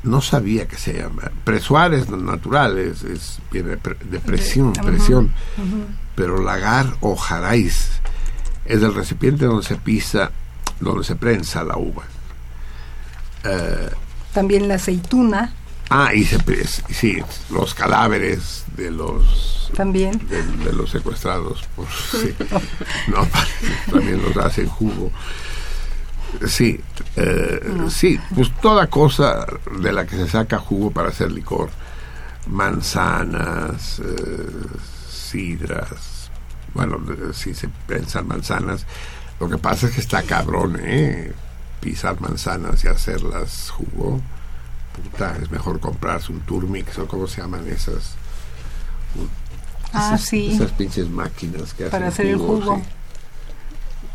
No sabía que se llama. Presuar es natural, es, es viene de presión, presión. Pero lagar o jaráis es el recipiente donde se pisa, donde se prensa la uva. Eh, También la aceituna. Ah, y se, sí, los cadáveres de los también de, los secuestrados, *laughs* sí. no, también los hacen jugo. Sí, eh, sí, pues toda cosa de la que se saca jugo para hacer licor, manzanas, eh, sidras, bueno, si se piensan manzanas, lo que pasa es que está cabrón, ¿eh? Pisar manzanas y hacerlas jugo, puta, es mejor comprarse un turmix o cómo se llaman esas. Ah, sí. Esas pinches máquinas que Para hacer el jugo.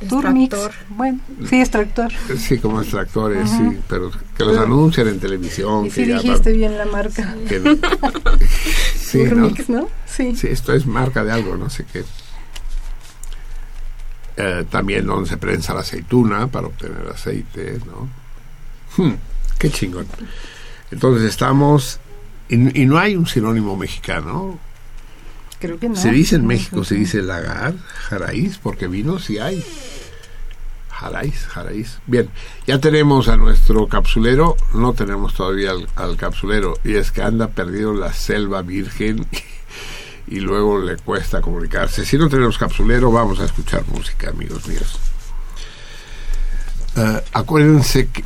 Turmix. Bueno, sí, extractor. Sí, como extractores, sí, pero que los anuncian en televisión. Y sí dijiste bien la marca. *laughs* sí, Turmix, ¿no? Sí. Sí, esto es marca de algo, no sé qué. Eh, también donde se prensa la aceituna para obtener aceite, ¿no? Hmm, qué chingón. Entonces estamos, y, y, no hay un sinónimo mexicano. Creo que no. Se dice en México, se dice lagar, jaraíz, porque vino sí hay. Jaraíz, jaraíz. Bien, ya tenemos a nuestro capsulero, no tenemos todavía al, al capsulero, y es que anda perdido la selva virgen *laughs* y luego le cuesta comunicarse. Si no tenemos capsulero, vamos a escuchar música, amigos míos. Uh, acuérdense que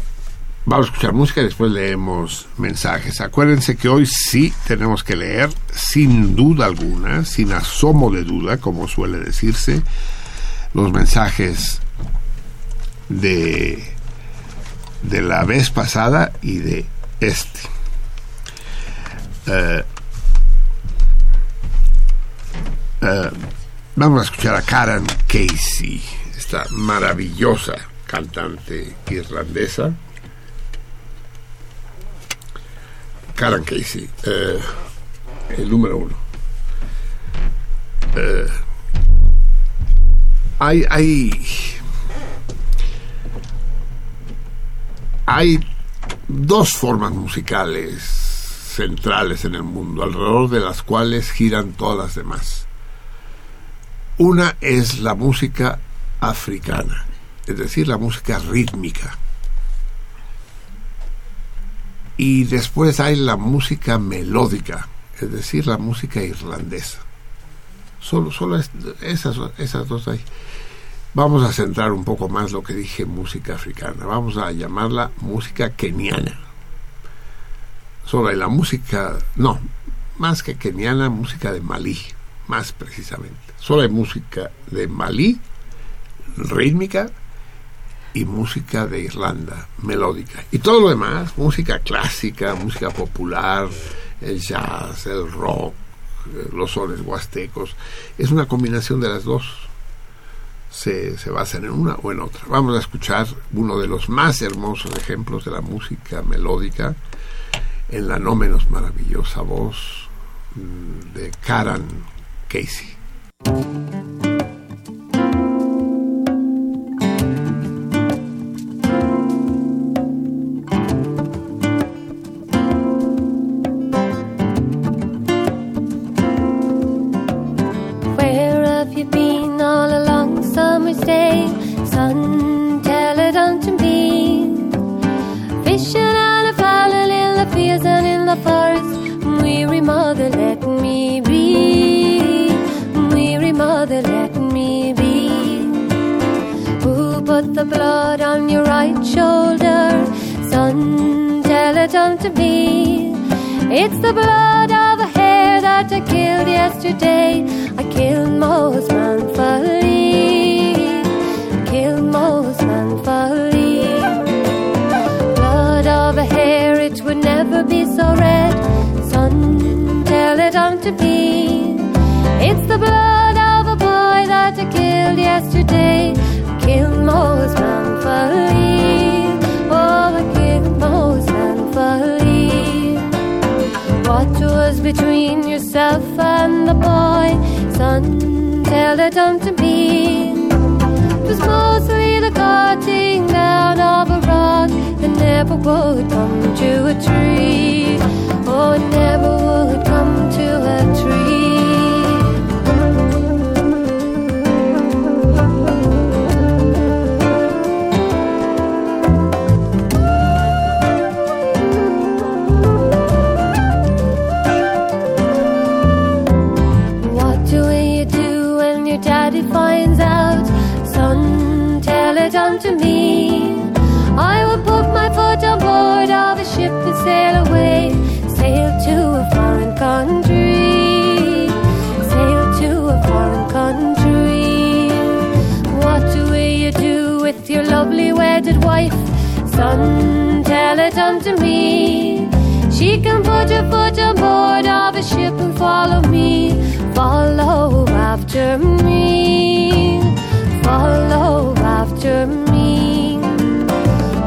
vamos a escuchar música y después leemos mensajes. Acuérdense que hoy sí tenemos que leer, sin duda alguna, sin asomo de duda, como suele decirse, los mensajes de, de la vez pasada y de este. Uh, Uh, vamos a escuchar a Karen Casey, esta maravillosa cantante irlandesa. Karen Casey, uh, el número uno. Uh, hay, hay, hay dos formas musicales centrales en el mundo, alrededor de las cuales giran todas las demás. Una es la música africana, es decir, la música rítmica. Y después hay la música melódica, es decir, la música irlandesa. Solo, solo esas, esas dos hay. Vamos a centrar un poco más lo que dije música africana. Vamos a llamarla música keniana. Solo hay la música, no, más que keniana, música de Malí, más precisamente. Solo hay música de Malí, rítmica, y música de Irlanda, melódica. Y todo lo demás, música clásica, música popular, el jazz, el rock, los sones huastecos, es una combinación de las dos. Se, se basan en una o en otra. Vamos a escuchar uno de los más hermosos ejemplos de la música melódica en la no menos maravillosa voz de Karen Casey. Fishing and a fowling in the fields and in the forest. Weary mother, let me The blood on your right shoulder? Son, tell it unto me. It's the blood of a hare that I killed yesterday. I killed Mose Manfully. Killed Mose Manfully. Blood of a hare, it would never be so red. Son, tell it unto me. It's the blood of a boy that I killed yesterday. Between yourself and the boy? Son, tell it unto me. It was mostly the cutting down of a rock that never would come to a tree. Oh, it never Son, tell it unto me. She can put her foot on board of a ship and follow me, follow after me, follow after me.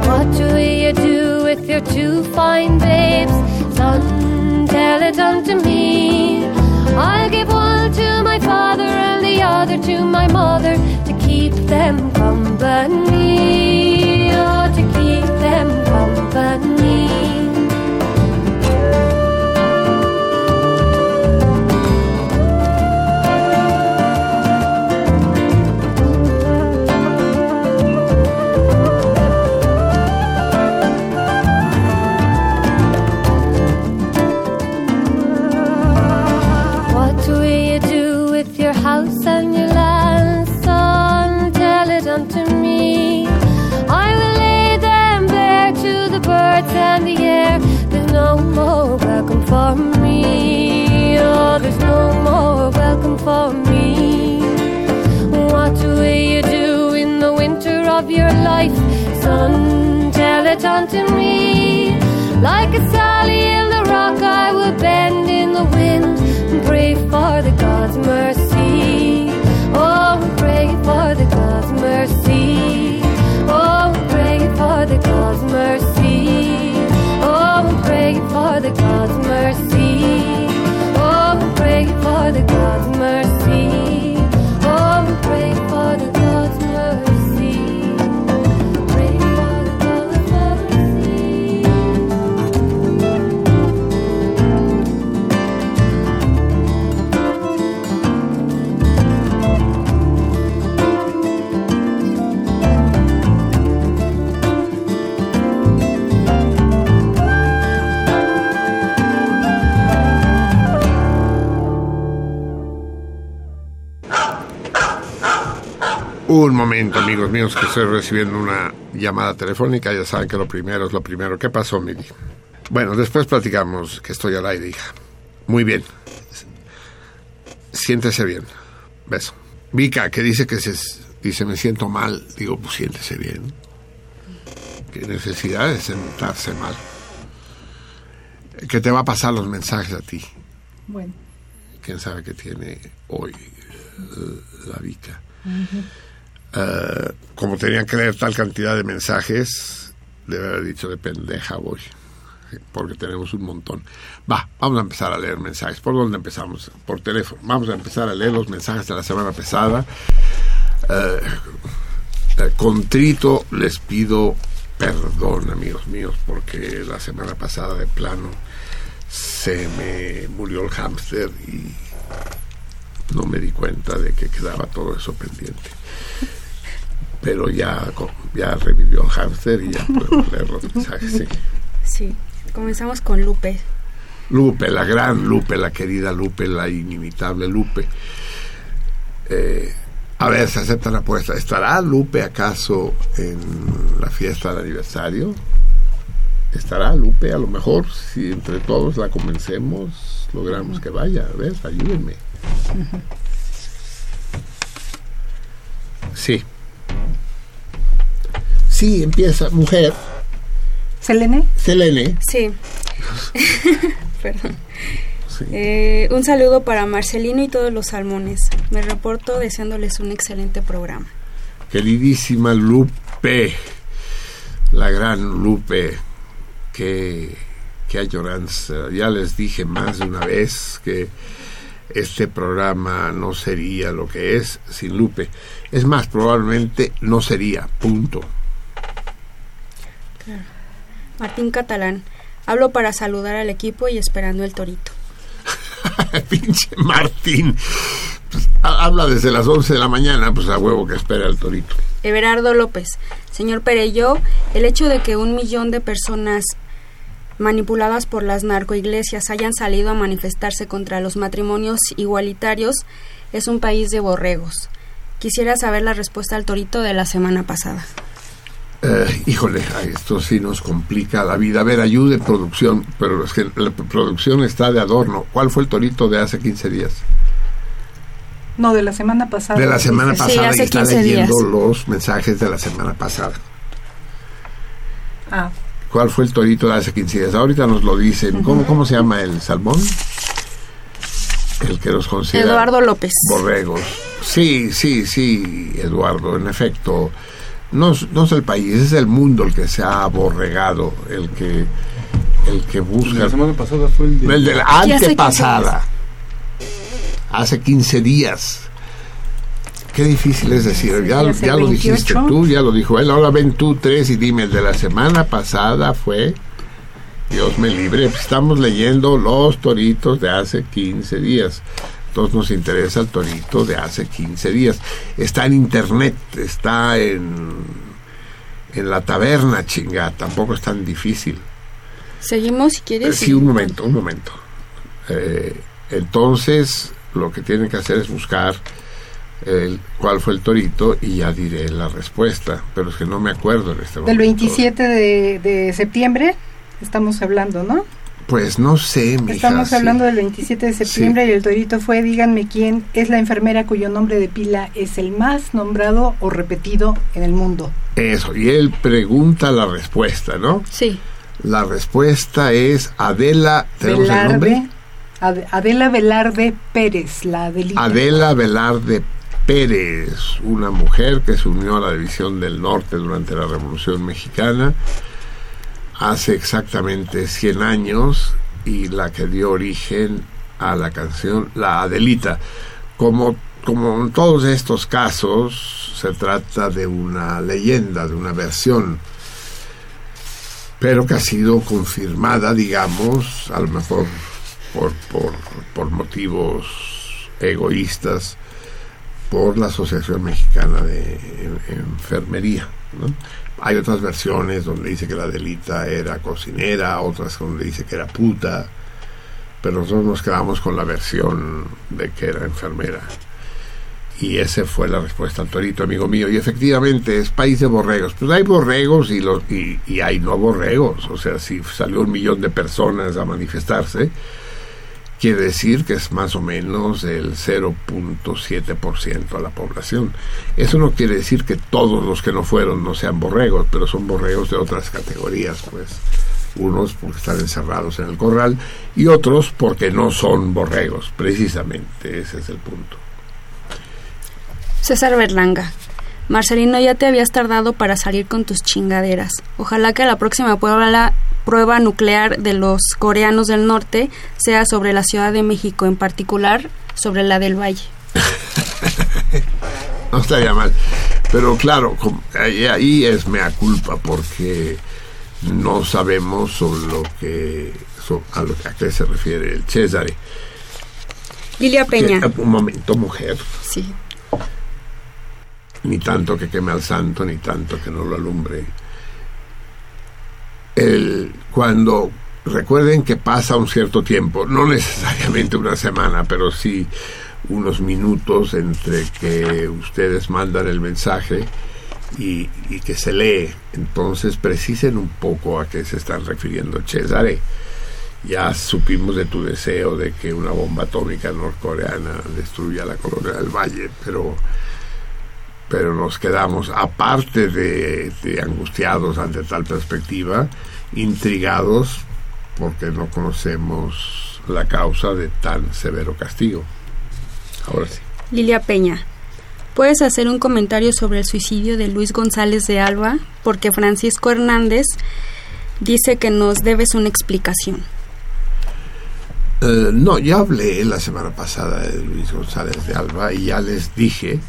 What will you do with your two fine babes? Son, tell it unto me. I'll give one to my father and the other to my mother to keep them company. Of your life, son? Tell it unto me. Like a Sally in the rock, I will bend in the wind and pray for the God's mercy. Oh, pray for the God's mercy. Oh, pray for the God's mercy. Oh, pray for the God's mercy. Oh, pray for the God's mercy. Un momento, amigos míos, que estoy recibiendo una llamada telefónica. Ya saben que lo primero es lo primero. ¿Qué pasó, Mili? Bueno, después platicamos que estoy al aire, hija. Muy bien. Siéntese bien. Beso. Vika, que dice que se, dice me siento mal. Digo, pues siéntese bien. Qué necesidad de sentarse mal. Que te va a pasar los mensajes a ti. Bueno, quién sabe qué tiene hoy eh, la Vika. Eh, como tenían que leer tal cantidad de mensajes, debe haber dicho de pendeja voy, porque tenemos un montón. Va, vamos a empezar a leer mensajes. ¿Por dónde empezamos? Por teléfono. Vamos a empezar a leer los mensajes de la semana pasada. Eh, eh, contrito les pido perdón, amigos míos, porque la semana pasada de plano se me murió el hámster y no me di cuenta de que quedaba todo eso pendiente. Pero ya, ya revivió el hámster y ya *laughs* podemos leer los mensajes. sí. Sí, comenzamos con Lupe. Lupe, la gran Lupe, la querida Lupe, la inimitable Lupe. Eh, a ver, se acepta la apuesta. ¿Estará Lupe acaso en la fiesta del aniversario? ¿Estará Lupe? A lo mejor, si entre todos la convencemos, logramos que vaya. A ver, ayúdenme. Sí. Sí, empieza. Mujer, Selene, Selene. Sí. *laughs* Perdón. Sí. Eh, un saludo para Marcelino y todos los salmones. Me reporto deseándoles un excelente programa. Queridísima Lupe, la gran Lupe, que, que añoranza. Ya les dije más de una vez que este programa no sería lo que es sin Lupe. Es más, probablemente no sería, punto. Martín Catalán. Hablo para saludar al equipo y esperando el torito. *laughs* Pinche Martín. Pues, ha- habla desde las 11 de la mañana, pues a huevo que espera el torito. Everardo López. Señor Perello, el hecho de que un millón de personas manipuladas por las narcoiglesias hayan salido a manifestarse contra los matrimonios igualitarios es un país de borregos. Quisiera saber la respuesta al torito de la semana pasada. Eh, híjole, esto sí nos complica la vida. A ver, ayude producción, pero es que la producción está de adorno. ¿Cuál fue el torito de hace 15 días? No, de la semana pasada. De la semana dice. pasada hace y está 15 leyendo días. los mensajes de la semana pasada. Ah, ¿Cuál fue el torito de hace 15 días? Ahorita nos lo dicen. ¿Cómo, cómo se llama el salmón? El que nos considera Eduardo López. borregos. Sí, sí, sí, Eduardo, en efecto. No, es- no es el país, es el mundo el que se ha aborregado, el que, el que busca. La semana pasada fue el de... El de la hace 15 antepasada. Hace 15 días. Qué difícil es decir. Ya, lo dijiste 28. tú, ya lo dijo él. Ahora ven tú tres y dime, el de la semana pasada fue. Dios me libre. Estamos leyendo los toritos de hace 15 días. Entonces nos interesa el torito de hace 15 días. Está en internet, está en, en la taberna, chinga. Tampoco es tan difícil. Seguimos si Eh, quieres. Sí, un momento, un momento. Eh, entonces, lo que tienen que hacer es buscar el, cuál fue el torito y ya diré la respuesta. Pero es que no me acuerdo en este momento. del 27 de, de septiembre estamos hablando, ¿no? Pues no sé, mija. Estamos sí. hablando del 27 de septiembre y el torito fue, díganme quién es la enfermera cuyo nombre de pila es el más nombrado o repetido en el mundo. Eso, y él pregunta la respuesta, ¿no? Sí. La respuesta es Adela. ¿Tenemos el nombre? Velarde, Ad- Adela Velarde Pérez, la Adelita. Adela Velarde Pérez, una mujer que se unió a la División del Norte durante la Revolución Mexicana hace exactamente 100 años y la que dio origen a la canción La Adelita. Como, como en todos estos casos, se trata de una leyenda, de una versión, pero que ha sido confirmada, digamos, a lo mejor por, por, por motivos egoístas, por la Asociación Mexicana de En- Enfermería. Hay otras versiones donde dice que la delita era cocinera, otras donde dice que era puta, pero nosotros nos quedamos con la versión de que era enfermera. Y esa fue la respuesta al torito, amigo mío. Y efectivamente es país de borregos. Pues hay borregos y, los, y hay no borregos. O sea, si salió un millón de personas a manifestarse, quiere decir que es más o menos el 0.7% de la población. Eso no quiere decir que todos los que no fueron no sean borregos, pero son borregos de otras categorías, pues. Unos porque están encerrados en el corral y otros porque no son borregos, precisamente, ese es el punto. César Berlanga. Marcelino, ya te habías tardado para salir con tus chingaderas. Ojalá que la próxima prueba, prueba nuclear de los coreanos del norte sea sobre la Ciudad de México, en particular sobre la del Valle. *laughs* no estaría mal. Pero claro, ahí, es mea culpa porque no sabemos sobre lo que so- a lo que a qué se refiere el César. Lilia Peña. Que- un momento, mujer. Sí. Ni tanto que queme al santo, ni tanto que no lo alumbre. Cuando recuerden que pasa un cierto tiempo, no necesariamente una semana, pero sí unos minutos entre que ustedes mandan el mensaje y, y que se lee. Entonces precisen un poco a qué se están refiriendo. Cesare, ya supimos de tu deseo de que una bomba atómica norcoreana destruya la colonia del Valle, pero pero nos quedamos, aparte de, de angustiados ante tal perspectiva, intrigados porque no conocemos la causa de tan severo castigo. Ahora sí. Lilia Peña. ¿Puedes hacer un comentario sobre el suicidio de Luis González de Alba? Porque Francisco Hernández dice que nos debes una explicación. Eh, no, ya hablé la semana pasada de Luis González de Alba y ya les dije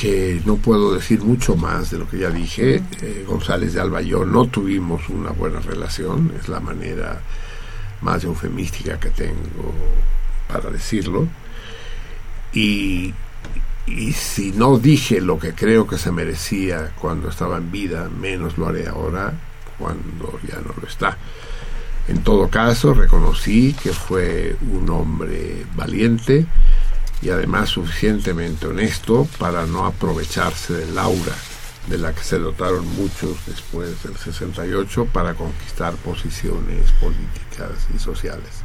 que no puedo decir mucho más de lo que ya dije. Eh, González de Alba y yo no tuvimos una buena relación, es la manera más eufemística que tengo para decirlo. Y, y si no dije lo que creo que se merecía cuando estaba en vida, menos lo haré ahora cuando ya no lo está. En todo caso, reconocí que fue un hombre valiente y además suficientemente honesto para no aprovecharse del aura de la que se dotaron muchos después del 68 para conquistar posiciones políticas y sociales.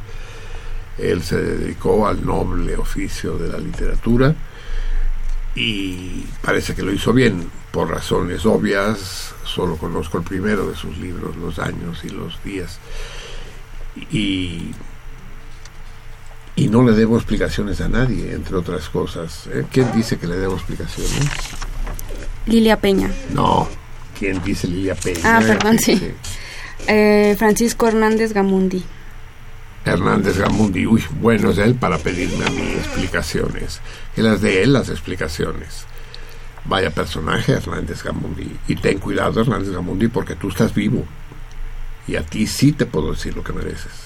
Él se dedicó al noble oficio de la literatura y parece que lo hizo bien, por razones obvias, solo conozco el primero de sus libros, Los años y los días. Y, y no le debo explicaciones a nadie, entre otras cosas. ¿eh? ¿Quién dice que le debo explicaciones? Lilia Peña. No, ¿quién dice Lilia Peña? Ah, perdón, sí. Eh, Francisco Hernández Gamundi. Hernández Gamundi, uy, bueno es él para pedirme a mí explicaciones. Que las de él las explicaciones. Vaya personaje Hernández Gamundi. Y ten cuidado Hernández Gamundi porque tú estás vivo. Y a ti sí te puedo decir lo que mereces.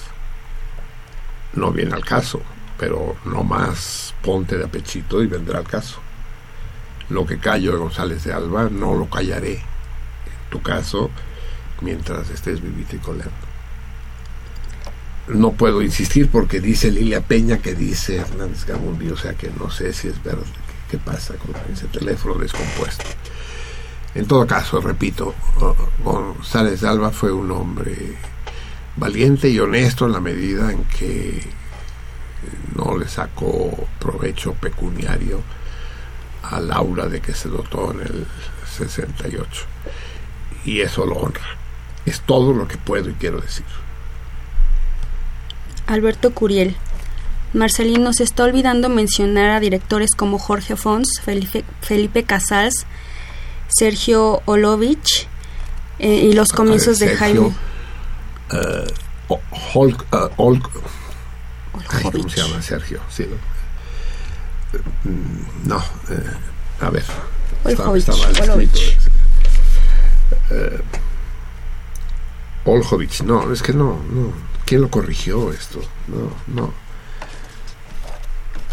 No viene al caso, pero no más ponte de apechito y vendrá al caso. Lo que callo de González de Alba no lo callaré. En tu caso, mientras estés vivito y coleando. No puedo insistir porque dice Lilia Peña que dice Hernández Gamundi, o sea que no sé si es verdad qué pasa con ese teléfono descompuesto. En todo caso, repito, González de Alba fue un hombre valiente y honesto en la medida en que no le sacó provecho pecuniario al aura de que se dotó en el 68. Y eso lo honra. Es todo lo que puedo y quiero decir. Alberto Curiel. Marcelino se está olvidando mencionar a directores como Jorge Fons, Felipe, Felipe Casals, Sergio Olovich eh, y los comienzos de Jaime. Uh, Hulk, uh, Hulk, ¿Cómo se llama Sergio? Sí, no, eh, a ver. Está, está mal escrito. Eh, Olhovich, no, es que no, no. ¿Quién lo corrigió esto? No, no.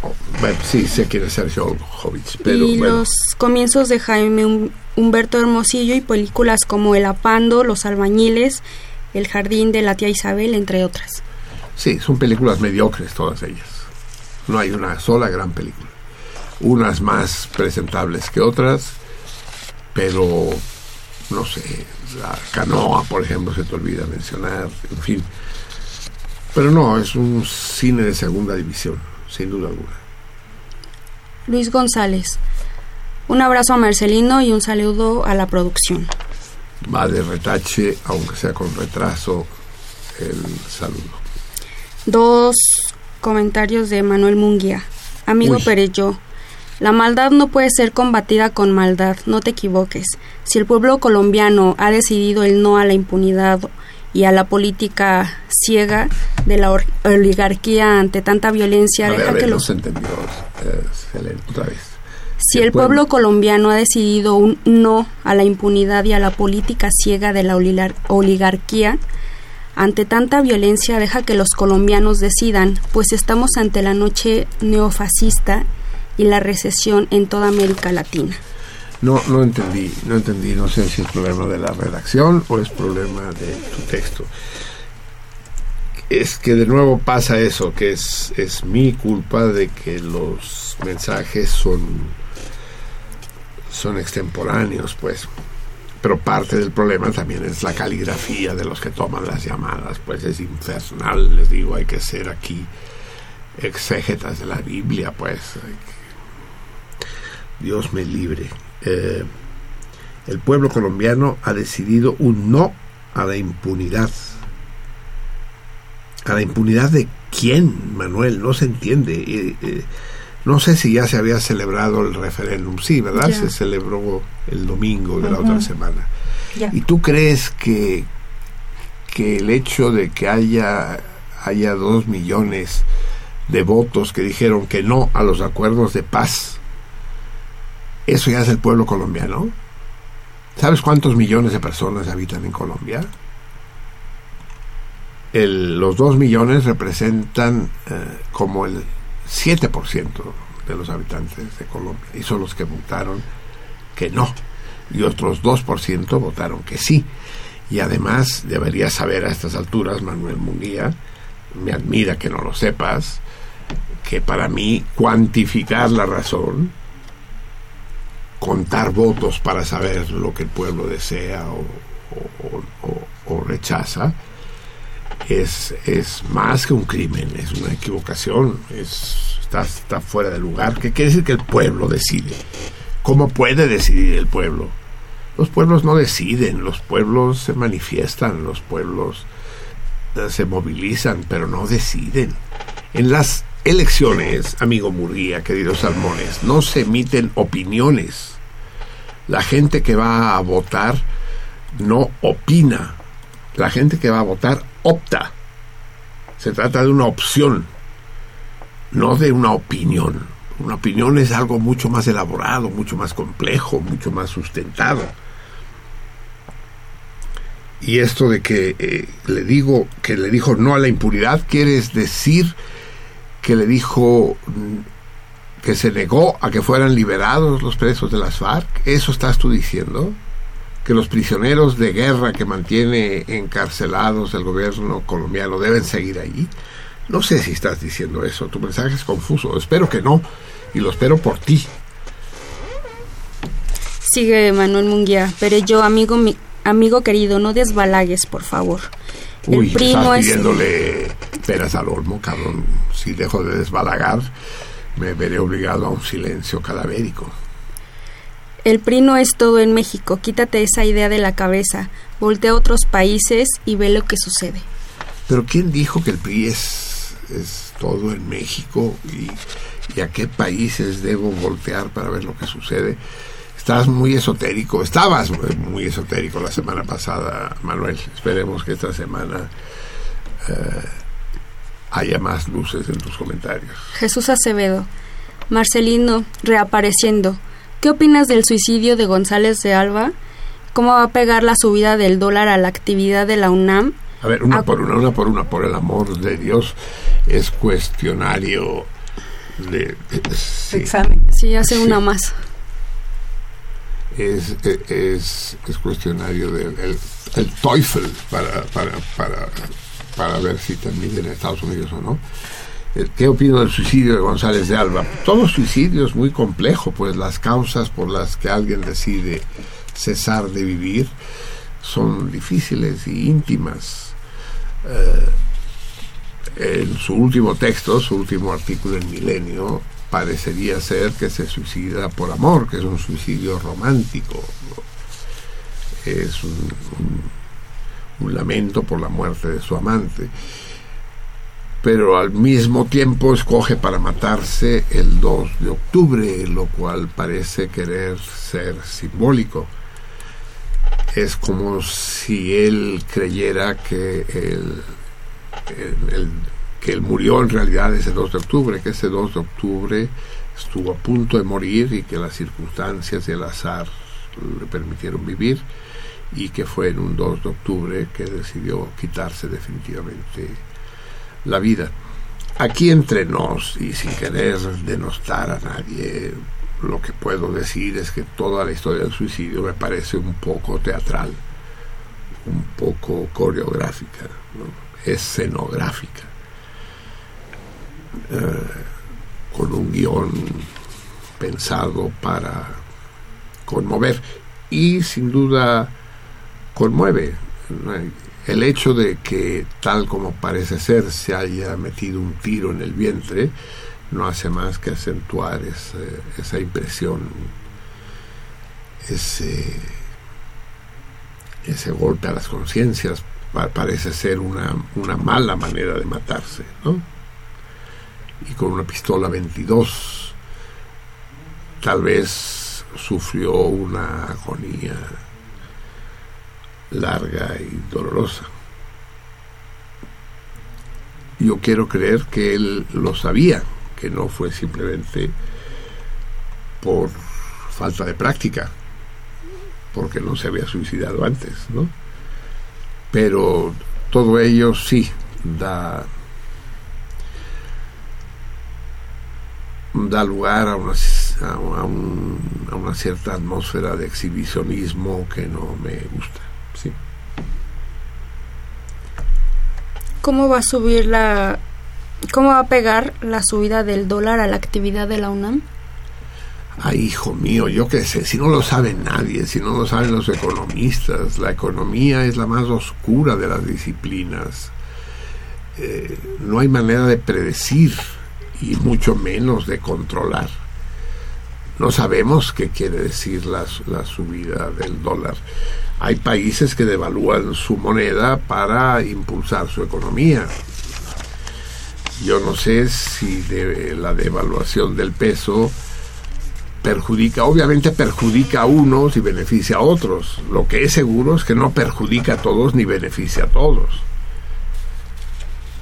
Oh, bueno, sí, sé quién es Sergio Olhovich, pero y bueno. los comienzos de Jaime Humberto Hermosillo y películas como El Apando, Los Albañiles, El Jardín de la Tía Isabel, entre otras. Sí, son películas mediocres todas ellas. No hay una sola gran película. Unas más presentables que otras, pero no sé, la canoa, por ejemplo, se te olvida mencionar, en fin. Pero no, es un cine de segunda división, sin duda alguna. Luis González. Un abrazo a Marcelino y un saludo a la producción. Va de retache, aunque sea con retraso, el saludo. Dos comentarios de Manuel Munguía. Amigo Uy. Perello, la maldad no puede ser combatida con maldad, no te equivoques. Si el pueblo colombiano ha decidido el no a la impunidad y a la política ciega de la oligarquía ante tanta violencia, A ver, deja a ver, que no los se entendió, eh, otra vez. Si el pueblo colombiano ha decidido un no a la impunidad y a la política ciega de la oligar- oligarquía, ante tanta violencia deja que los colombianos decidan, pues estamos ante la noche neofascista y la recesión en toda América Latina. No, no entendí, no entendí, no sé si es problema de la redacción o es problema de tu texto. Es que de nuevo pasa eso, que es, es mi culpa de que los mensajes son, son extemporáneos, pues. Pero parte del problema también es la caligrafía de los que toman las llamadas, pues es infernal, les digo, hay que ser aquí exégetas de la Biblia, pues. Dios me libre. Eh, el pueblo colombiano ha decidido un no a la impunidad. ¿A la impunidad de quién, Manuel? No se entiende. Eh, eh, no sé si ya se había celebrado el referéndum. Sí, ¿verdad? Se celebró el domingo de la otra semana. ¿Y tú crees que, que el hecho de que haya, haya dos millones de votos que dijeron que no a los acuerdos de paz, eso ya es el pueblo colombiano? ¿Sabes cuántos millones de personas habitan en Colombia? El- los dos millones representan eh, como el 7% de los habitantes de Colombia y son los que votaron que no y otros 2% votaron que sí. Y además deberías saber a estas alturas, Manuel Munguía, me admira que no lo sepas, que para mí cuantificar la razón, contar votos para saber lo que el pueblo desea o, rechaza, es, es, más que un crimen, es una equivocación, es, está, está fuera de lugar. ¿Qué quiere decir que el pueblo decide? ¿Cómo puede decidir el pueblo? Los pueblos no deciden, los pueblos se manifiestan, los pueblos eh, se movilizan, pero no deciden. En las elecciones, amigo Murguía, queridos salmones, no se emiten opiniones. La gente que va a votar no opina. La gente que va a votar opta. Se trata de una opción, no de una opinión. Una opinión es algo mucho más elaborado, mucho más complejo, mucho más sustentado. Y esto de que eh, le digo que le dijo no a la impunidad, ¿quieres decir que le dijo que se negó a que fueran liberados los presos de las FARC? ¿Eso estás tú diciendo? ¿Que los prisioneros de guerra que mantiene encarcelados el gobierno colombiano deben seguir ahí? No sé si estás diciendo eso, tu mensaje es confuso, espero que no, y lo espero por ti. Sigue Manuel Munguía, pero yo, amigo, amigo querido, no desbalagues, por favor. Uy, el primo estás pidiéndole peras al olmo, cabrón. Si dejo de desbalagar, me veré obligado a un silencio cadavérico. El PRI no es todo en México, quítate esa idea de la cabeza, voltea a otros países y ve lo que sucede. Pero ¿quién dijo que el PRI es, es todo en México y, y a qué países debo voltear para ver lo que sucede? Estás muy esotérico, estabas muy esotérico la semana pasada, Manuel. Esperemos que esta semana eh, haya más luces en tus comentarios. Jesús Acevedo, Marcelino, reapareciendo. ¿Qué opinas del suicidio de González de Alba? ¿Cómo va a pegar la subida del dólar a la actividad de la UNAM? A ver, una por una, una por una, por el amor de Dios, es cuestionario de... Examen. Sí, hace una más es, es, es cuestionario del el, el TOEFL para, para, para, para ver si termina en Estados Unidos o no. Eh, ¿Qué opino del suicidio de González de Alba? Todo suicidio es muy complejo, pues las causas por las que alguien decide cesar de vivir son difíciles y íntimas. Eh, en su último texto, su último artículo en Milenio, parecería ser que se suicida por amor, que es un suicidio romántico. Es un, lamento por la muerte de su amante. Pero al mismo tiempo escoge para matarse el 2 de octubre, lo cual parece querer ser simbólico. Es como si él creyera que el, el que él murió en realidad ese 2 de octubre, que ese 2 de octubre estuvo a punto de morir y que las circunstancias y el azar le permitieron vivir y que fue en un 2 de octubre que decidió quitarse definitivamente la vida. Aquí entre nos y sin querer denostar a nadie, lo que puedo decir es que toda la historia del suicidio me parece un poco teatral, un poco coreográfica, escenográfica. Eh, con un guion pensado para conmover y sin duda conmueve el hecho de que tal como parece ser se haya metido un tiro en el vientre no hace más que acentuar esa impresión ese golpe a las conciencias parece ser una, una mala manera de matarse ¿no? y con una pistola 22 tal vez sufrió una agonía larga y dolorosa. Yo quiero creer que él lo sabía, que no fue simplemente por falta de práctica, porque no se había suicidado antes, ¿no? Pero todo ello sí da da lugar a una, a, una cierta atmósfera de exhibicionismo que no me gusta. Sí. ¿Cómo va a subir la, ¿Cómo va a pegar la subida del dólar a la actividad de la UNAM? Ay, hijo mío, yo qué sé, si no lo sabe nadie, si no lo saben los economistas, la economía es la más oscura de las disciplinas. Eh, no hay manera de predecir y mucho menos de controlar. No sabemos qué quiere decir la, la subida del dólar. Hay países que devalúan su moneda para impulsar su economía. Yo no sé si la devaluación del peso perjudica, obviamente perjudica a unos y beneficia a otros. Lo que es seguro es que no perjudica a todos ni beneficia a todos.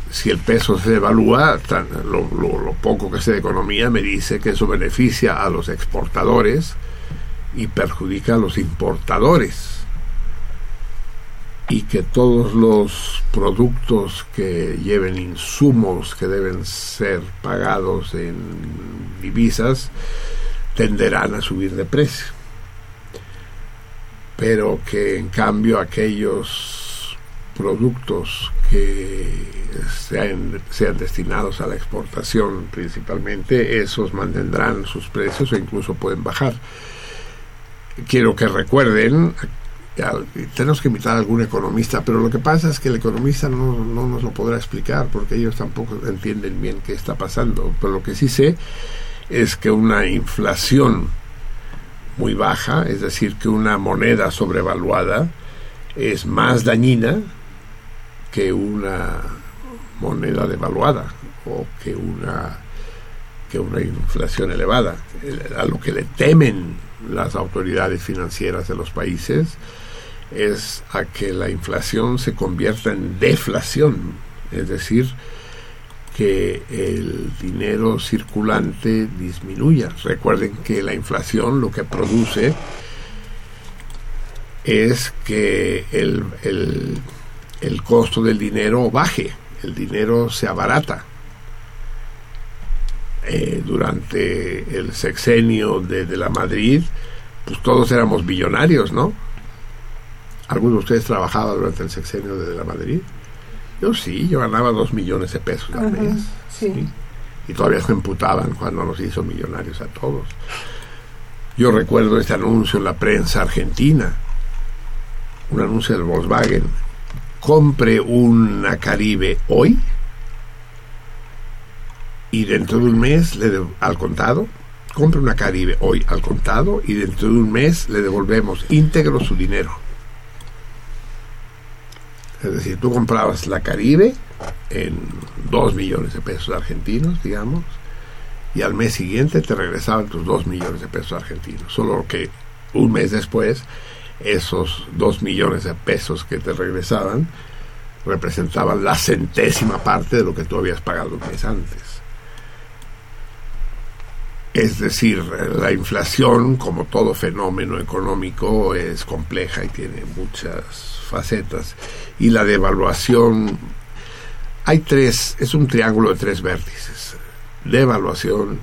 Si el peso se devalúa, lo, lo, poco que sé de economía me dice que eso beneficia a los exportadores y perjudica a los importadores. Y que todos los productos que lleven insumos que deben ser pagados en divisas, tenderán a subir de precio. Pero que en cambio aquellos productos que sean, sean destinados a la exportación principalmente, esos mantendrán sus precios o incluso pueden bajar. Quiero que recuerden, tenemos que invitar a algún economista, pero lo que pasa es que el economista no, no nos lo podrá explicar porque ellos tampoco entienden bien qué está pasando. Pero lo que sí sé es que una inflación muy baja, es decir, que una moneda sobrevaluada es más dañina que una moneda devaluada o que una que una inflación elevada. A lo que le temen las autoridades financieras de los países es a que la inflación se convierta en deflación, es decir, que el dinero circulante disminuya. Recuerden que la inflación lo que produce es que el, el, costo del dinero baje, el dinero se abarata. Eh, durante el sexenio de, de, la Madrid, pues todos éramos billonarios, ¿no? ¿Alguno de ustedes trabajaba durante el sexenio de, de la Madrid? Yo sí, yo ganaba dos millones de pesos al mes. Y todavía se emputaban cuando nos hizo millonarios a todos. Yo recuerdo este anuncio en la prensa argentina, un anuncio del Volkswagen. Compre una Caribe hoy y dentro de un mes le al contado. Compre una Caribe hoy al contado y dentro de un mes le devolvemos íntegro su dinero. Es decir, tú comprabas la Caribe en 2 millones de pesos argentinos, digamos, y al mes siguiente te regresaban tus 2 millones de pesos argentinos. Solo que un mes después, esos 2 millones de pesos que te regresaban representaban la centésima parte de lo que tú habías pagado un mes antes. Es decir, la inflación, como todo fenómeno económico, es compleja y tiene muchas y la devaluación hay tres, es un triángulo de tres vértices, devaluación,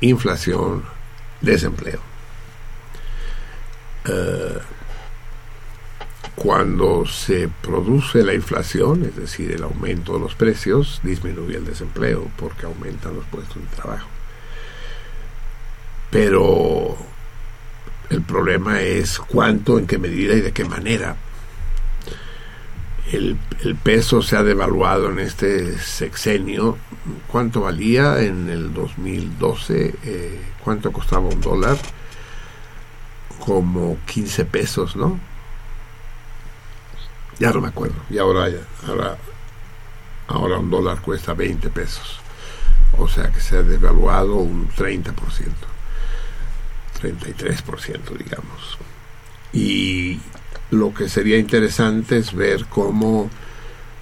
inflación, desempleo. Eh, cuando se produce la inflación, es decir, el aumento de los precios, disminuye el desempleo porque aumentan los puestos de trabajo. Pero el problema es cuánto, en qué medida y de qué manera el, peso se ha devaluado en este sexenio. ¿Cuánto valía en el 2012? Eh, ¿Cuánto costaba un dólar? Como 15 pesos, ¿no? Ya no me acuerdo. Y ahora, ahora, ahora un dólar cuesta 20 pesos. O sea que se ha devaluado un 30%. 33%, digamos. Y lo que sería interesante es ver cómo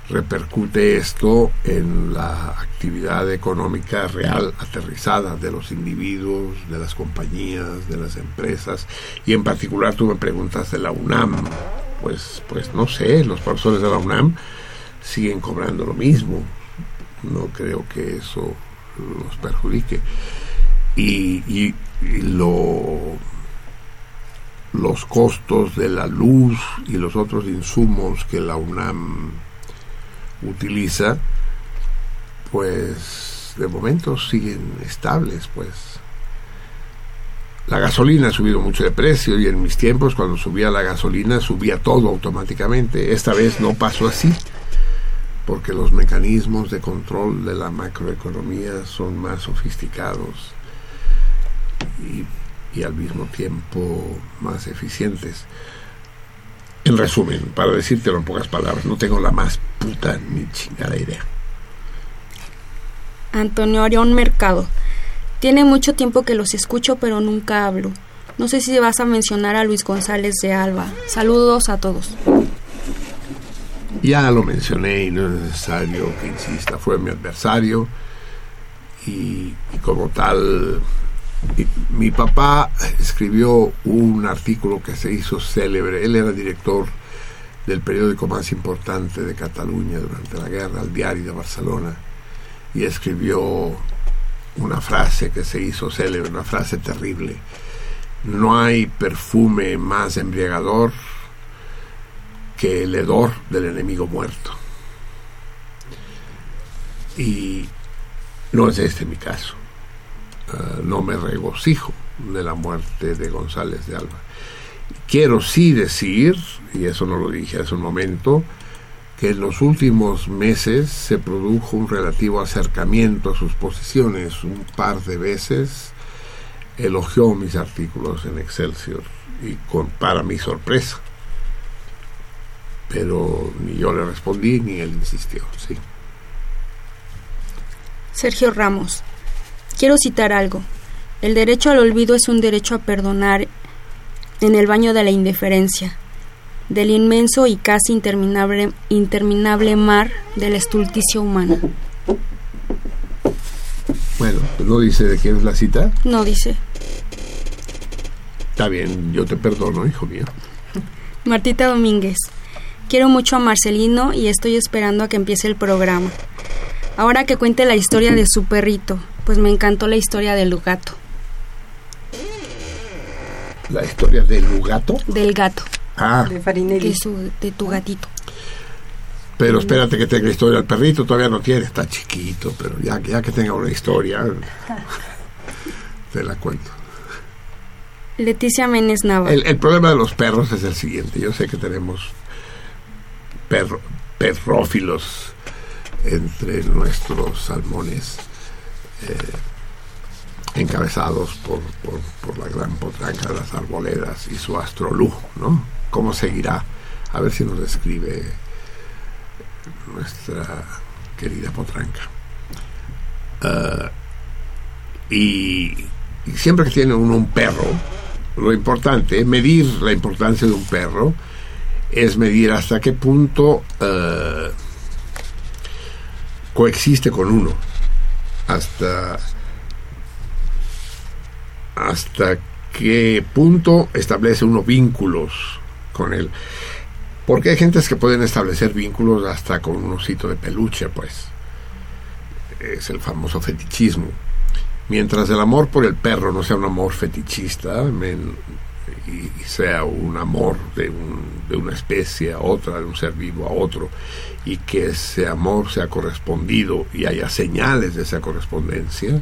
repercute esto en la actividad económica real aterrizada de los individuos, de las compañías, de las empresas. Y en particular tú me preguntas de la UNAM, pues pues no sé, los profesores de la UNAM siguen cobrando lo mismo, no creo que eso los perjudique. Y, y lo los costos de la luz y los otros insumos que la UNAM utiliza, pues de momento siguen estables, pues. La gasolina ha subido mucho de precio y en mis tiempos cuando subía la gasolina subía todo automáticamente. Esta vez no pasó así porque los mecanismos de control de la macroeconomía son más sofisticados y, y al mismo tiempo más eficientes. En resumen, para decírtelo en pocas palabras, no tengo la más puta ni chingada idea. Antonio Arión Mercado. Tiene mucho tiempo que los escucho, pero nunca hablo. No sé si vas a mencionar a Luis González de Alba. Saludos a todos. Ya lo mencioné y no es necesario que insista. Fue mi adversario y, y como tal, mi, papá escribió un artículo que se hizo célebre. Él era director del periódico más importante de Cataluña durante la guerra, el Diario de Barcelona, y escribió una frase que se hizo célebre, una frase terrible. No hay perfume más embriagador que el hedor del enemigo muerto. Y no es este mi caso. Uh, no me regocijo de la muerte de González de Alba. Quiero sí decir, y eso no lo dije hace un momento, que en los últimos meses se produjo un relativo acercamiento a sus posiciones. Un par de veces elogió mis artículos en Excelsior y con, para mi sorpresa. Pero ni yo le respondí ni él insistió. Sí. Sergio Ramos. Quiero citar algo. El derecho al olvido es un derecho a perdonar en el baño de la indiferencia, del inmenso y casi interminable, interminable mar de la estulticia humana. Bueno, ¿no dice de quién es la cita? No dice. Está bien, yo te perdono, hijo mío. Martita Domínguez. Quiero mucho a Marcelino y estoy esperando a que empiece el programa. Ahora que cuente la historia de su perrito, pues me encantó la historia del gato. ¿La historia del gato? Del gato. Ah, De Farinelli. Su- de tu gatito. pero espérate que tenga la historia. El perrito todavía no tiene, está chiquito, pero ya, ya que tenga una historia, *laughs* te la cuento. Leticia Menes Nava. El, el problema de los perros es el siguiente. Yo sé que tenemos perro, perrófilos entre nuestros salmones, eh, encabezados por, por, la gran potranca de las arboledas y su astrolú, ¿no? ¿Cómo seguirá? A ver si nos describe nuestra querida potranca. Y, y siempre que tiene uno un perro, lo importante, medir la importancia de un perro, es medir hasta qué punto eh, coexiste con uno, hasta hasta qué punto establece uno vínculos con él. Porque hay gentes que pueden establecer vínculos hasta con un osito de peluche, pues. Es el famoso fetichismo. Mientras el amor por el perro no sea un amor fetichista y, sea un amor de, un- de una especie a otra, de un ser vivo a otro, y que ese amor sea correspondido y haya señales de esa correspondencia,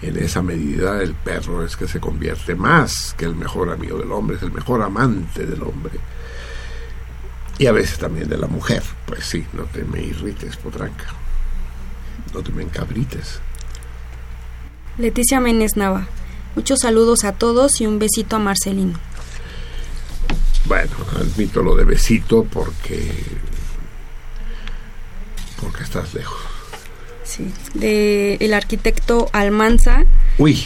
en esa medida el perro es que se convierte más que el mejor amigo del hombre, es el mejor amante del hombre. Y a veces también de la mujer. Pues sí, no te me irrites, potranca. No te me encabrites. Leticia Menes Nava. Muchos saludos a todos y un besito a Marcelino. Bueno, admito lo de besito porque. porque estás lejos. Sí. De el arquitecto Almanza. Uy,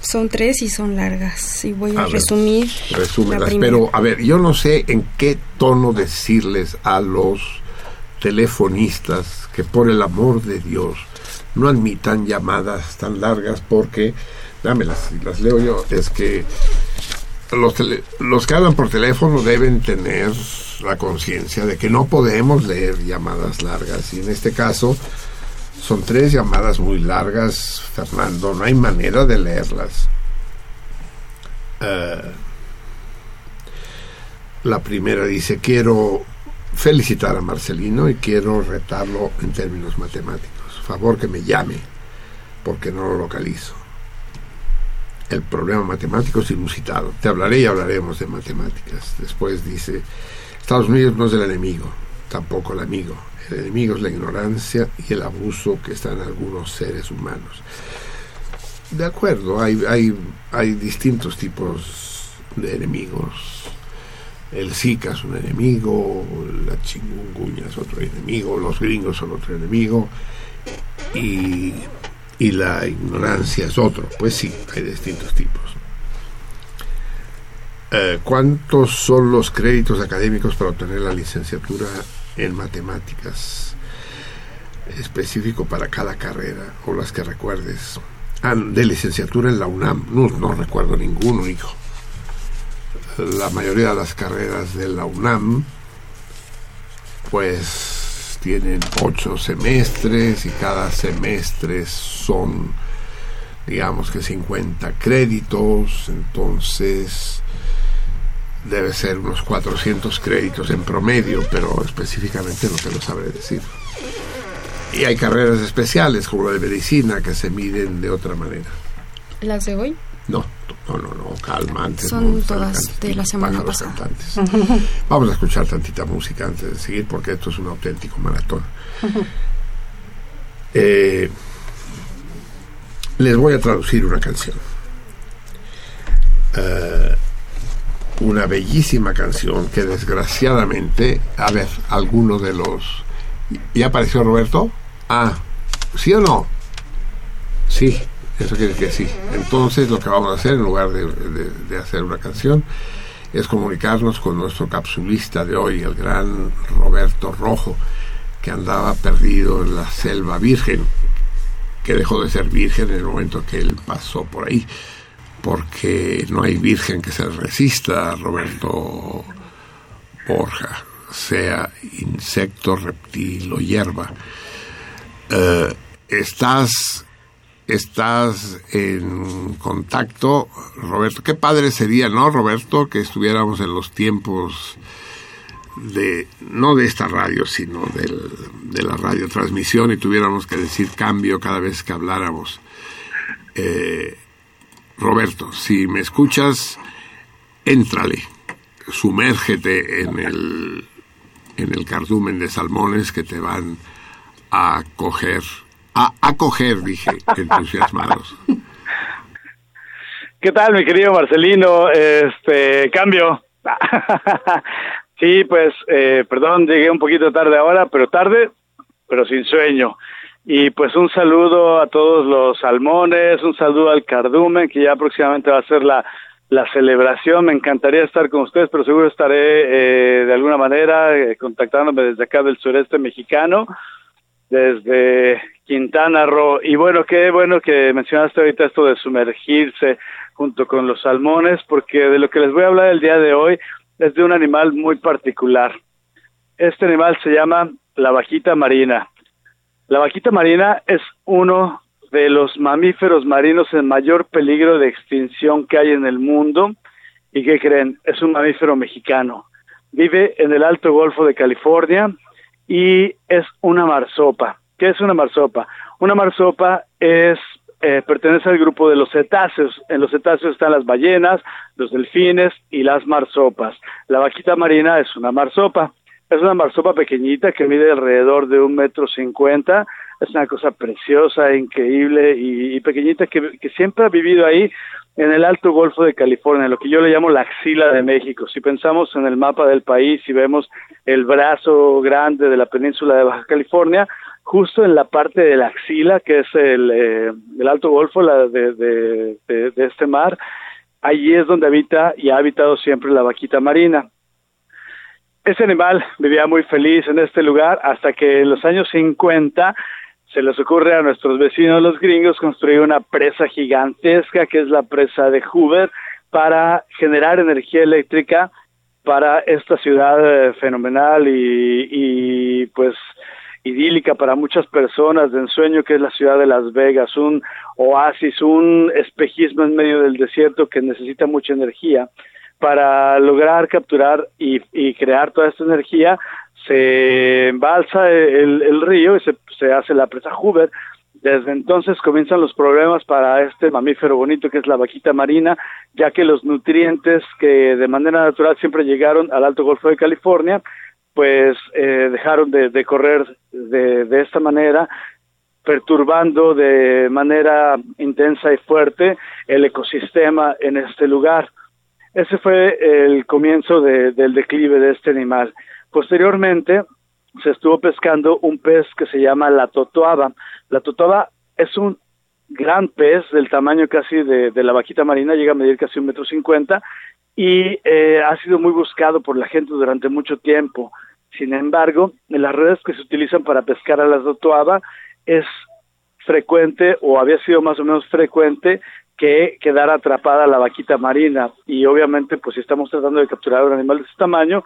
Son tres y son largas. Y voy a, A ver, resumir. resúmelas. Pero, a ver, yo no sé en qué tono decirles a los telefonistas que, por el amor de Dios, no admitan llamadas tan largas porque, dámelas, si las leo yo, es que los, tele- los que hablan por teléfono deben tener la conciencia de que no podemos leer llamadas largas y en este caso son tres llamadas muy largas, Fernando, no hay manera de leerlas. Eh, la primera dice, quiero felicitar a Marcelino y quiero retarlo en términos matemáticos. favor que me llame, porque no lo localizo. El problema matemático es inusitado. Te hablaré y hablaremos de matemáticas. Después dice, Estados Unidos no es el enemigo, tampoco el amigo. El enemigo es la ignorancia y el abuso que están algunos seres humanos. De acuerdo, hay, hay, hay distintos tipos de enemigos. El Zika es un enemigo, la chingunguña es otro enemigo, los gringos son otro enemigo y, y la ignorancia es otro. Pues sí, hay distintos tipos. Eh, ¿Cuántos son los créditos académicos para obtener la licenciatura en matemáticas? Específico para cada carrera o las que recuerdes. Ah, de licenciatura en la UNAM. No, no recuerdo ninguno, hijo. La mayoría de las carreras de la UNAM, pues tienen ocho semestres y cada semestre son, digamos que 50 créditos. Entonces, debe ser unos 400 créditos en promedio, pero específicamente no te lo sabré decir. Y hay carreras especiales como la de medicina que se miden de otra manera. ¿Las de hoy? No, no, no, no calma. Antes Son todas de la semana pasada. Vamos a escuchar tantita música antes de seguir porque esto es un auténtico maratón. *laughs* Eh, les voy a traducir una canción. Uh, una bellísima canción que desgraciadamente, a ver, alguno de los... ¿Ya apareció Roberto? Ah, ¿sí o no? Sí, eso quiere decir que sí. Entonces lo que vamos a hacer en lugar de, de, hacer una canción es comunicarnos con nuestro capsulista de hoy, el gran Roberto Rojo, que andaba perdido en la selva virgen, que dejó de ser virgen en el momento que él pasó por ahí porque no hay virgen que se resista a Roberto Borja, sea insecto, reptil o hierba. Eh, estás, estás en contacto, Roberto. Qué padre sería, ¿no, Roberto, que estuviéramos en los tiempos de, no de esta radio, sino de la radiotransmisión y tuviéramos que decir cambio cada vez que habláramos. Eh, Roberto, si me escuchas, éntrale, sumérgete en el, en el cardumen de salmones que te van a coger, a acoger, dije, entusiasmados. ¿Qué tal, mi querido Marcelino? Este, cambio. *laughs* sí, pues, eh, perdón, llegué un poquito tarde ahora, pero tarde, pero sin sueño. Y pues un saludo a todos los salmones, un saludo al cardumen, que ya próximamente va a ser la, la celebración. Me encantaría estar con ustedes, pero seguro estaré eh, de alguna manera eh, contactándome desde acá del sureste mexicano, desde Quintana Roo. Y bueno, qué bueno que mencionaste ahorita esto de sumergirse junto con los salmones, porque de lo que les voy a hablar el día de hoy es de un animal muy particular. Este animal se llama la vaquita marina. La vaquita marina es uno de los mamíferos marinos en mayor peligro de extinción que hay en el mundo. ¿Y qué creen? Es un mamífero mexicano. Vive en el Alto Golfo de California y es una marsopa. ¿Qué es una marsopa? Una marsopa es eh, pertenece al grupo de los cetáceos. En los cetáceos están las ballenas, los delfines y las marsopas. La vaquita marina es una marsopa. Es una marsopa pequeñita que mide alrededor de un metro cincuenta. Es una cosa preciosa, increíble y, pequeñita que, que, siempre ha vivido ahí en el Alto Golfo de California, lo que yo le llamo la axila de México. Si pensamos en el mapa del país y vemos el brazo grande de la península de Baja California, justo en la parte de la axila, que es el, eh, el Alto Golfo la de, de, este mar, allí es donde habita y ha habitado siempre la vaquita marina. Ese animal vivía muy feliz en este lugar hasta que en los años 50 se les ocurre a nuestros vecinos los gringos construir una presa gigantesca que es la presa de Hoover para generar energía eléctrica para esta ciudad eh, fenomenal y, y pues idílica para muchas personas de ensueño que es la ciudad de Las Vegas, un oasis, un espejismo en medio del desierto que necesita mucha energía. Para lograr capturar y, crear toda esta energía, se embalsa el, río y se, se hace la presa Hoover, desde entonces comienzan los problemas para este mamífero bonito que es la vaquita marina, ya que los nutrientes que de manera natural siempre llegaron al Alto Golfo de California, pues eh, dejaron de, correr de, de, esta manera, perturbando de manera intensa y fuerte el ecosistema en este lugar. Ese fue el comienzo del declive de este animal. Posteriormente, se estuvo pescando un pez que se llama la totoaba. La totoaba es un gran pez del tamaño casi de, la vaquita marina, llega a medir casi un metro cincuenta y eh, ha sido muy buscado por la gente durante mucho tiempo. Sin embargo, en las redes que se utilizan para pescar a la totoaba es frecuente o había sido más o menos frecuente que quedara atrapada la vaquita marina. Y obviamente pues si estamos tratando de capturar un animal de ese tamaño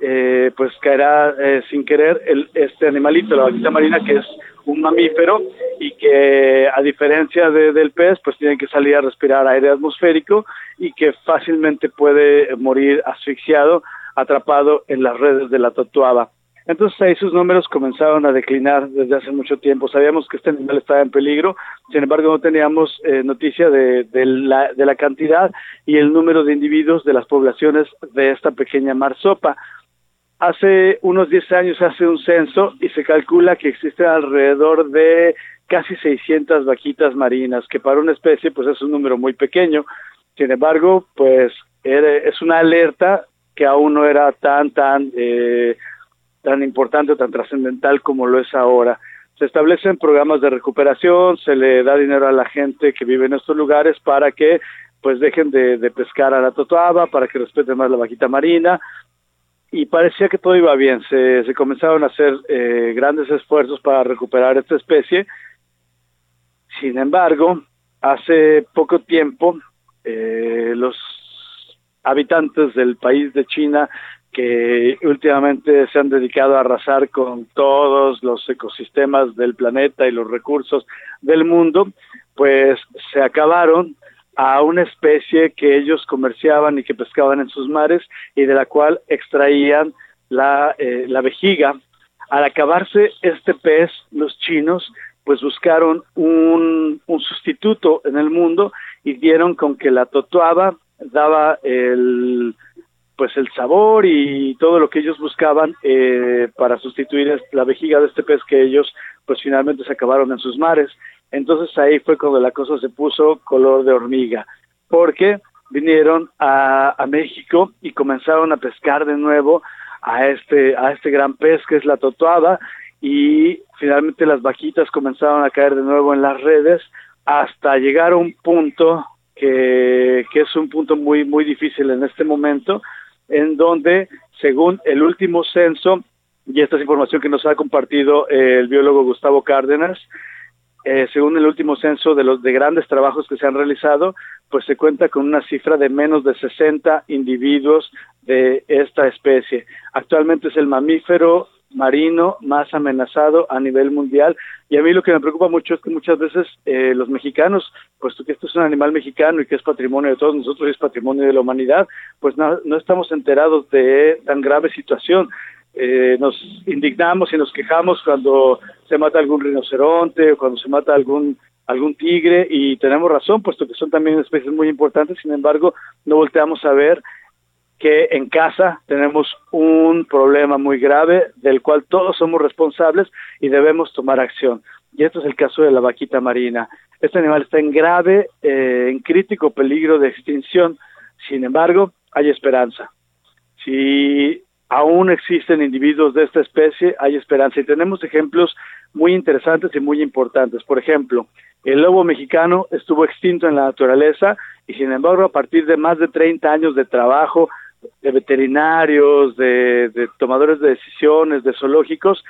eh, pues caerá eh, sin querer el, este animalito, la vaquita marina, que es un mamífero y que a diferencia del pez, pues tiene que salir a respirar aire atmosférico y que fácilmente puede morir asfixiado, atrapado en las redes de la tatuaba. Entonces ahí sus números comenzaron a declinar desde hace mucho tiempo. Sabíamos que este animal estaba en peligro, sin embargo no teníamos eh, noticia de, la, de la cantidad y el número de individuos de las poblaciones de esta pequeña marsopa. Hace unos 10 años hace un censo y se calcula que existen alrededor de casi 600 vaquitas marinas, que para una especie pues es un número muy pequeño. Sin embargo, pues es una alerta que aún no era tan, tan, eh, tan importante tan trascendental como lo es ahora. Se establecen programas de recuperación, se le da dinero a la gente que vive en estos lugares para que pues dejen de, pescar a la totoaba, para que respeten más la vaquita marina, y parecía que todo iba bien. Se, se comenzaron a hacer eh, grandes esfuerzos para recuperar esta especie. Sin embargo, hace poco tiempo, eh, los habitantes del país de China que últimamente se han dedicado a arrasar con todos los ecosistemas del planeta y los recursos del mundo, pues se acabaron a una especie que ellos comerciaban y que pescaban en sus mares y de la cual extraían la, eh, la vejiga. Al acabarse este pez, los chinos pues buscaron un, un sustituto en el mundo y dieron con que la totuaba daba el pues el sabor y todo lo que ellos buscaban eh, para sustituir la vejiga de este pez que ellos pues finalmente se acabaron en sus mares. Entonces ahí fue cuando la cosa se puso color de hormiga, porque vinieron a, México y comenzaron a pescar de nuevo a este, a este gran pez que es la totoaba y finalmente las vaquitas comenzaron a caer de nuevo en las redes hasta llegar a un punto que, es un punto muy, muy difícil en este momento, en donde, según el último censo, y esta es información que nos ha compartido el biólogo Gustavo Cárdenas, eh, según el último censo de los de grandes trabajos que se han realizado, pues se cuenta con una cifra de menos de 60 individuos de esta especie. Actualmente es el mamífero marino más amenazado a nivel mundial y a mí lo que me preocupa mucho es que muchas veces eh, los mexicanos, puesto que esto es un animal mexicano y que es patrimonio de todos nosotros y es patrimonio de la humanidad, pues no, no estamos enterados de tan grave situación. Eh, nos indignamos y nos quejamos cuando se mata algún rinoceronte o cuando se mata algún algún tigre y tenemos razón puesto que son también especies muy importantes sin embargo no volteamos a ver que en casa tenemos un problema muy grave del cual todos somos responsables y debemos tomar acción y esto es el caso de la vaquita marina este animal está en grave eh, en crítico peligro de extinción sin embargo hay esperanza si aún existen individuos de esta especie, hay esperanza. Y tenemos ejemplos muy interesantes y muy importantes. Por ejemplo, el lobo mexicano estuvo extinto en la naturaleza y sin embargo a partir de más de 30 años de trabajo de veterinarios, de, de tomadores de decisiones, de zoológicos,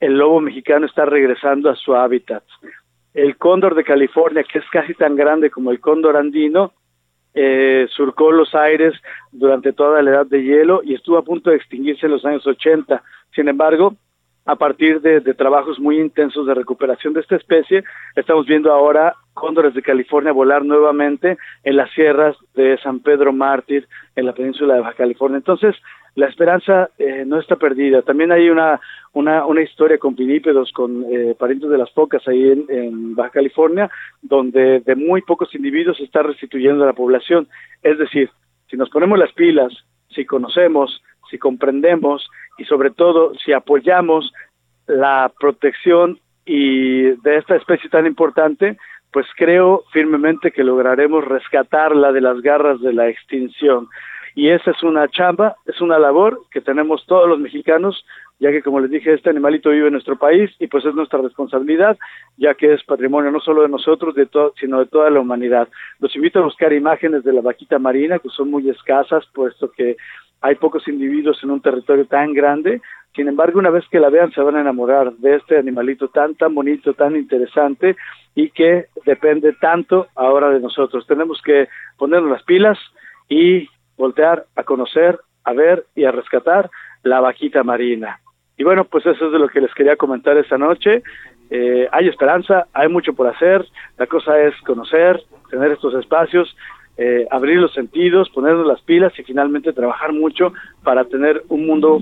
el lobo mexicano está regresando a su hábitat. El cóndor de California, que es casi tan grande como el cóndor andino, eh, surcó los aires durante toda la edad de hielo y estuvo a punto de extinguirse en los años 80. Sin embargo, a partir de, trabajos muy intensos de recuperación de esta especie. Estamos viendo ahora cóndores de California volar nuevamente en las sierras de San Pedro Mártir, en la península de Baja California. Entonces, la esperanza eh, no está perdida. También hay una, una, una historia con pinípedos, con eh, parientes de las focas ahí en, Baja California, donde de muy pocos individuos se está restituyendo a la población. Es decir, si nos ponemos las pilas, si conocemos, si comprendemos y sobre todo si apoyamos la protección y de esta especie tan importante, pues creo firmemente que lograremos rescatarla de las garras de la extinción. Y esa es una chamba, es una labor que tenemos todos los mexicanos, ya que como les dije, este animalito vive en nuestro país y pues es nuestra responsabilidad, ya que es patrimonio no solo de nosotros, de todo, sino de toda la humanidad. Los invito a buscar imágenes de la vaquita marina, que son muy escasas, puesto que hay pocos individuos en un territorio tan grande, sin embargo, una vez que la vean se van a enamorar de este animalito tan, tan bonito, tan interesante y que depende tanto ahora de nosotros. Tenemos que ponernos las pilas y voltear a conocer, a ver y a rescatar la vaquita marina. Y bueno, pues eso es de lo que les quería comentar esta noche. Eh, hay esperanza, hay mucho por hacer, la cosa es conocer, tener estos espacios eh, abrir los sentidos, ponernos las pilas y finalmente trabajar mucho para tener un mundo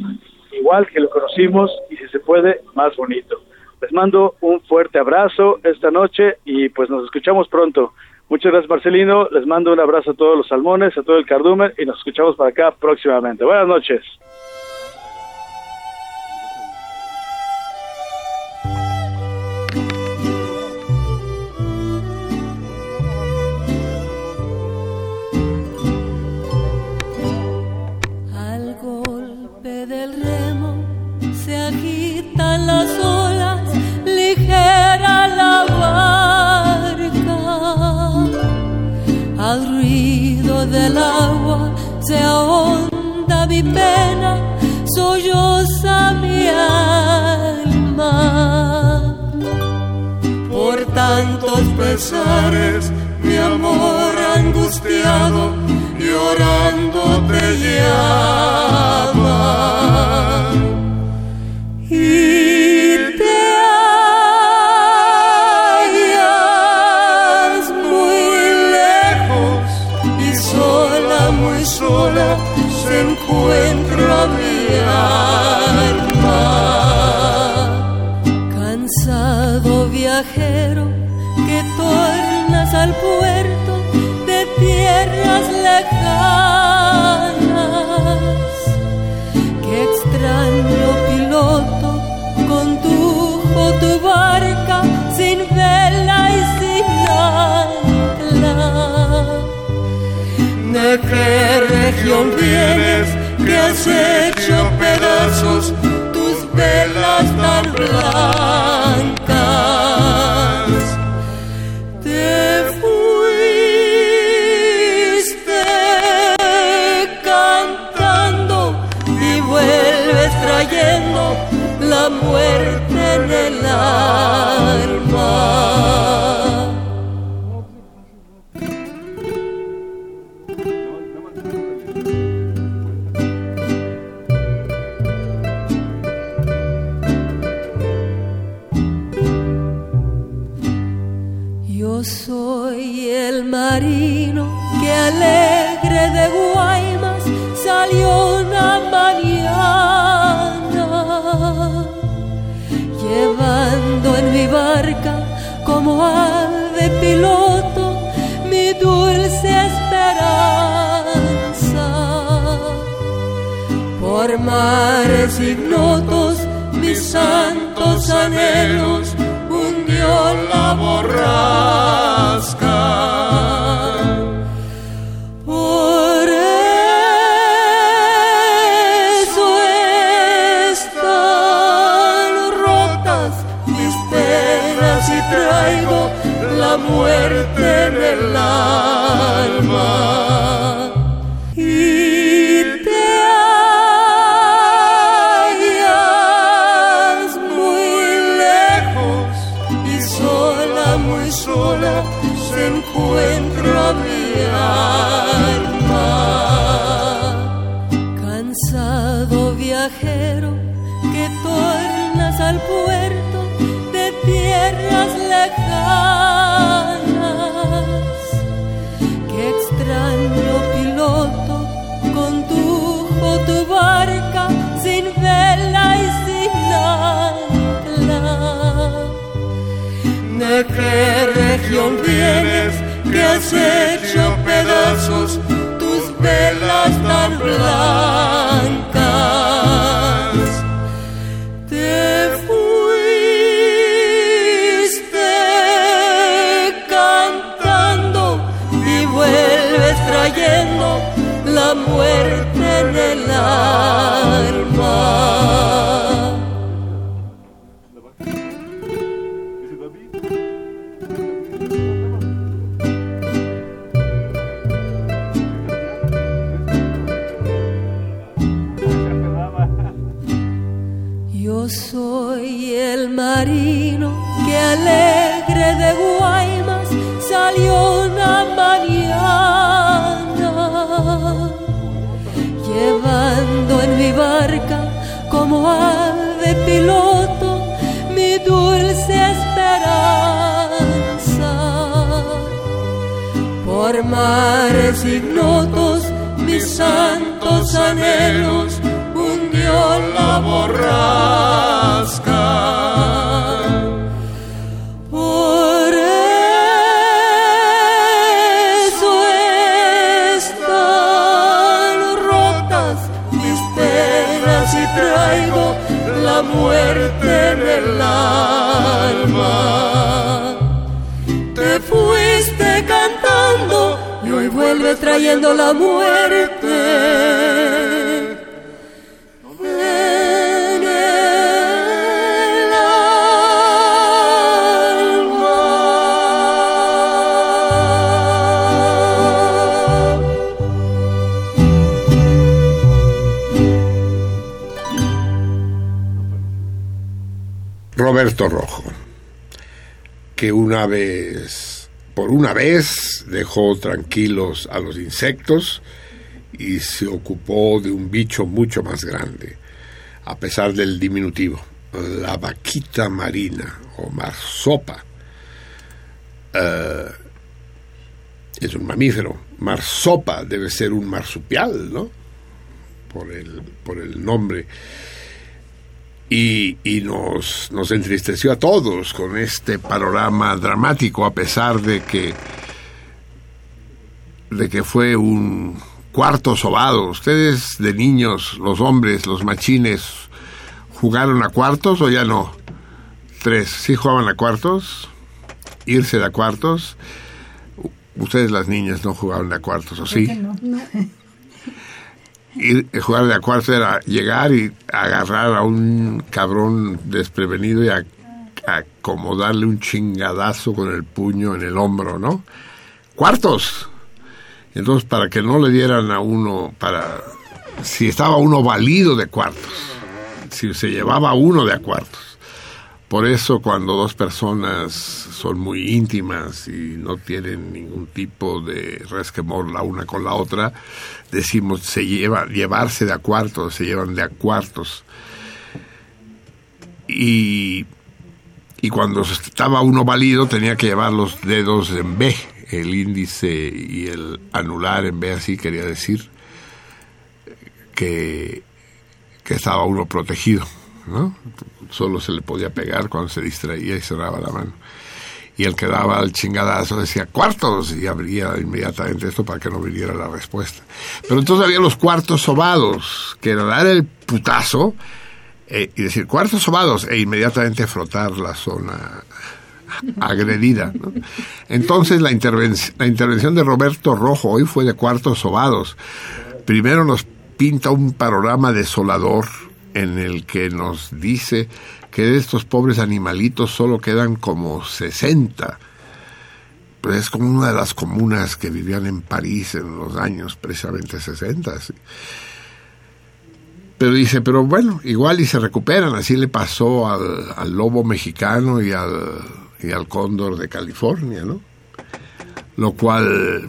igual que lo conocimos y si se puede, más bonito. Les mando un fuerte abrazo esta noche y pues nos escuchamos pronto. Muchas gracias Marcelino, les mando un abrazo a todos los salmones, a todo el cardumen y nos escuchamos para acá próximamente. Buenas noches. Del agua se ahonda mi pena, solloza mi alma. Por tantos pesares, mi amor angustiado, llorando te llama. encuentra mi alma. Cansado viajero que tornas al puerto tierras lejanas. Qué extraño piloto condujo tu barca sin vela y sin ancla. ¿De qué región vienes que has hecho pedazos tus velas tan blancas? Como ave piloto mi dulce esperanza. Por mares ignotos mis santos anhelos mares ignotos mis santos anhelos vuelves trayendo la muerte. Roberto Rojo, que una vez, por una vez, dejó tranquilos a los insectos y se ocupó de un bicho mucho más grande, a pesar del diminutivo, la vaquita marina o marsopa. Eh, es un mamífero. Marsopa debe ser un marsupial, ¿no? Por el, por el nombre y, y nos, nos entristeció a todos con este panorama dramático, a pesar de que, de que fue un cuarto sobado. Ustedes de niños, los hombres, los machines, ¿jugaron a cuartos o ya no? Tres, ¿sí jugaban a cuartos? ¿Irse de a cuartos? Ustedes las niñas no jugaban de a cuartos, ¿o sí? *laughs* ir, jugar de a cuarto era llegar y agarrar a un cabrón desprevenido y a, acomodarle un chingadazo con el puño en el hombro, ¿no? Cuartos. Entonces, para que no le dieran a uno, para si estaba uno valido de cuartos, si se llevaba uno de a cuartos. Por eso cuando dos personas son muy íntimas y no tienen ningún tipo de resquemor la una con la otra, decimos se lleva llevarse de a cuartos, se llevan de a cuartos. Y, y cuando estaba uno válido tenía que llevar los dedos en B, el índice y el anular en B, así quería decir que, que estaba uno protegido, ¿no? Solo se le podía pegar cuando se distraía y cerraba la mano y el que daba el chingadazo decía cuartos y abría inmediatamente esto para que no viniera la respuesta. Pero entonces había los cuartos sobados, que era dar el putazo eh, y decir cuartos sobados e inmediatamente frotar la zona agredida. Entonces la, la intervención de Roberto Rojo hoy fue de cuartos sobados. Primero nos pinta un panorama desolador en el que nos dice que de estos pobres animalitos solo quedan como 60. Pues es como una de las comunas que vivían en París en los años precisamente 60. ¿sí? Pero dice, pero bueno, igual y se recuperan. Así le pasó al, al lobo mexicano y al, y al cóndor de California, ¿no? Lo cual,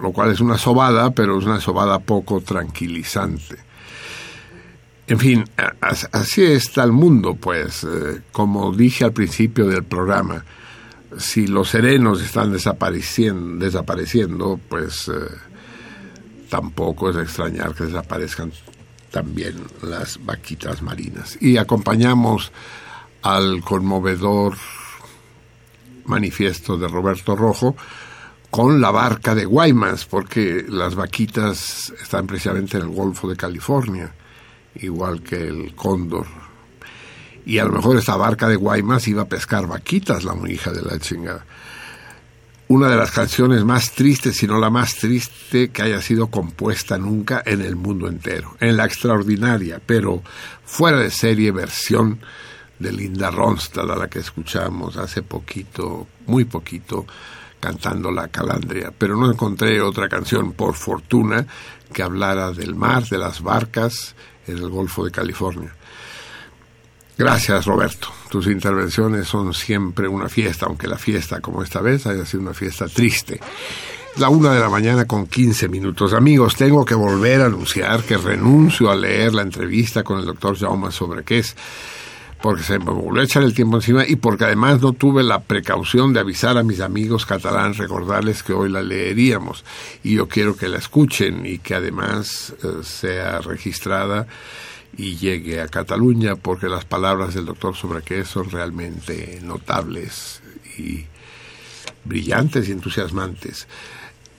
lo cual es una sobada, pero es una sobada poco tranquilizante. En fin, así está el mundo, pues, eh, como dije al principio del programa, si los serenos están desapareciendo, desapareciendo pues eh, tampoco es extrañar que desaparezcan también las vaquitas marinas. Y acompañamos al conmovedor manifiesto de Roberto Rojo con la barca de Guaymas, porque las vaquitas están precisamente en el Golfo de California igual que el cóndor. Y a lo mejor esta barca de Guaymas iba a pescar vaquitas, la hija de la chingada. Una de las canciones más tristes, si no la más triste que haya sido compuesta nunca en el mundo entero. En la extraordinaria, pero fuera de serie versión de Linda Ronstadt, a la que escuchamos hace poquito, muy poquito, cantando la calandria. Pero no encontré otra canción, por fortuna, que hablara del mar, de las barcas en el Golfo de California. Gracias, Roberto. Tus intervenciones son siempre una fiesta, aunque la fiesta, como esta vez, haya sido una fiesta triste. La una de la mañana con 15 minutos. Amigos, tengo que volver a anunciar que renuncio a leer la entrevista con el doctor Jaume sobre qué es, porque se me volvió a echar el tiempo encima y porque además no tuve la precaución de avisar a mis amigos catalanes, recordarles que hoy la leeríamos. Y yo quiero que la escuchen y que además eh, sea registrada y llegue a Cataluña porque las palabras del doctor sobre qué son realmente notables y brillantes y entusiasmantes.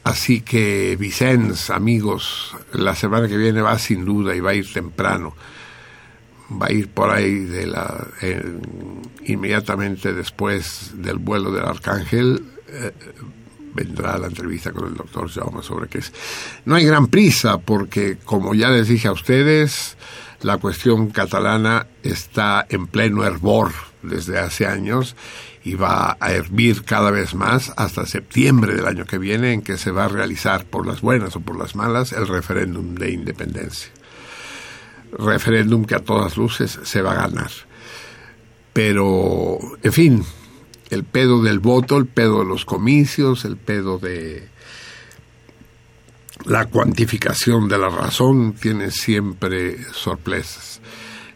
Así que Vicens, amigos, la semana que viene va sin duda y va a ir temprano. Va a ir por ahí de la inmediatamente después del vuelo del Arcángel. Eh, vendrá la entrevista con el doctor Jaume sobre qué es. No hay gran prisa porque, como ya les dije a ustedes, la cuestión catalana está en pleno hervor desde hace años y va a hervir cada vez más hasta septiembre del año que viene en que se va a realizar por las buenas o por las malas el referéndum de independencia. Referéndum que a todas luces se va a ganar. Pero, en fin, el pedo del voto, el pedo de los comicios, el pedo de la cuantificación de la razón tiene siempre sorpresas.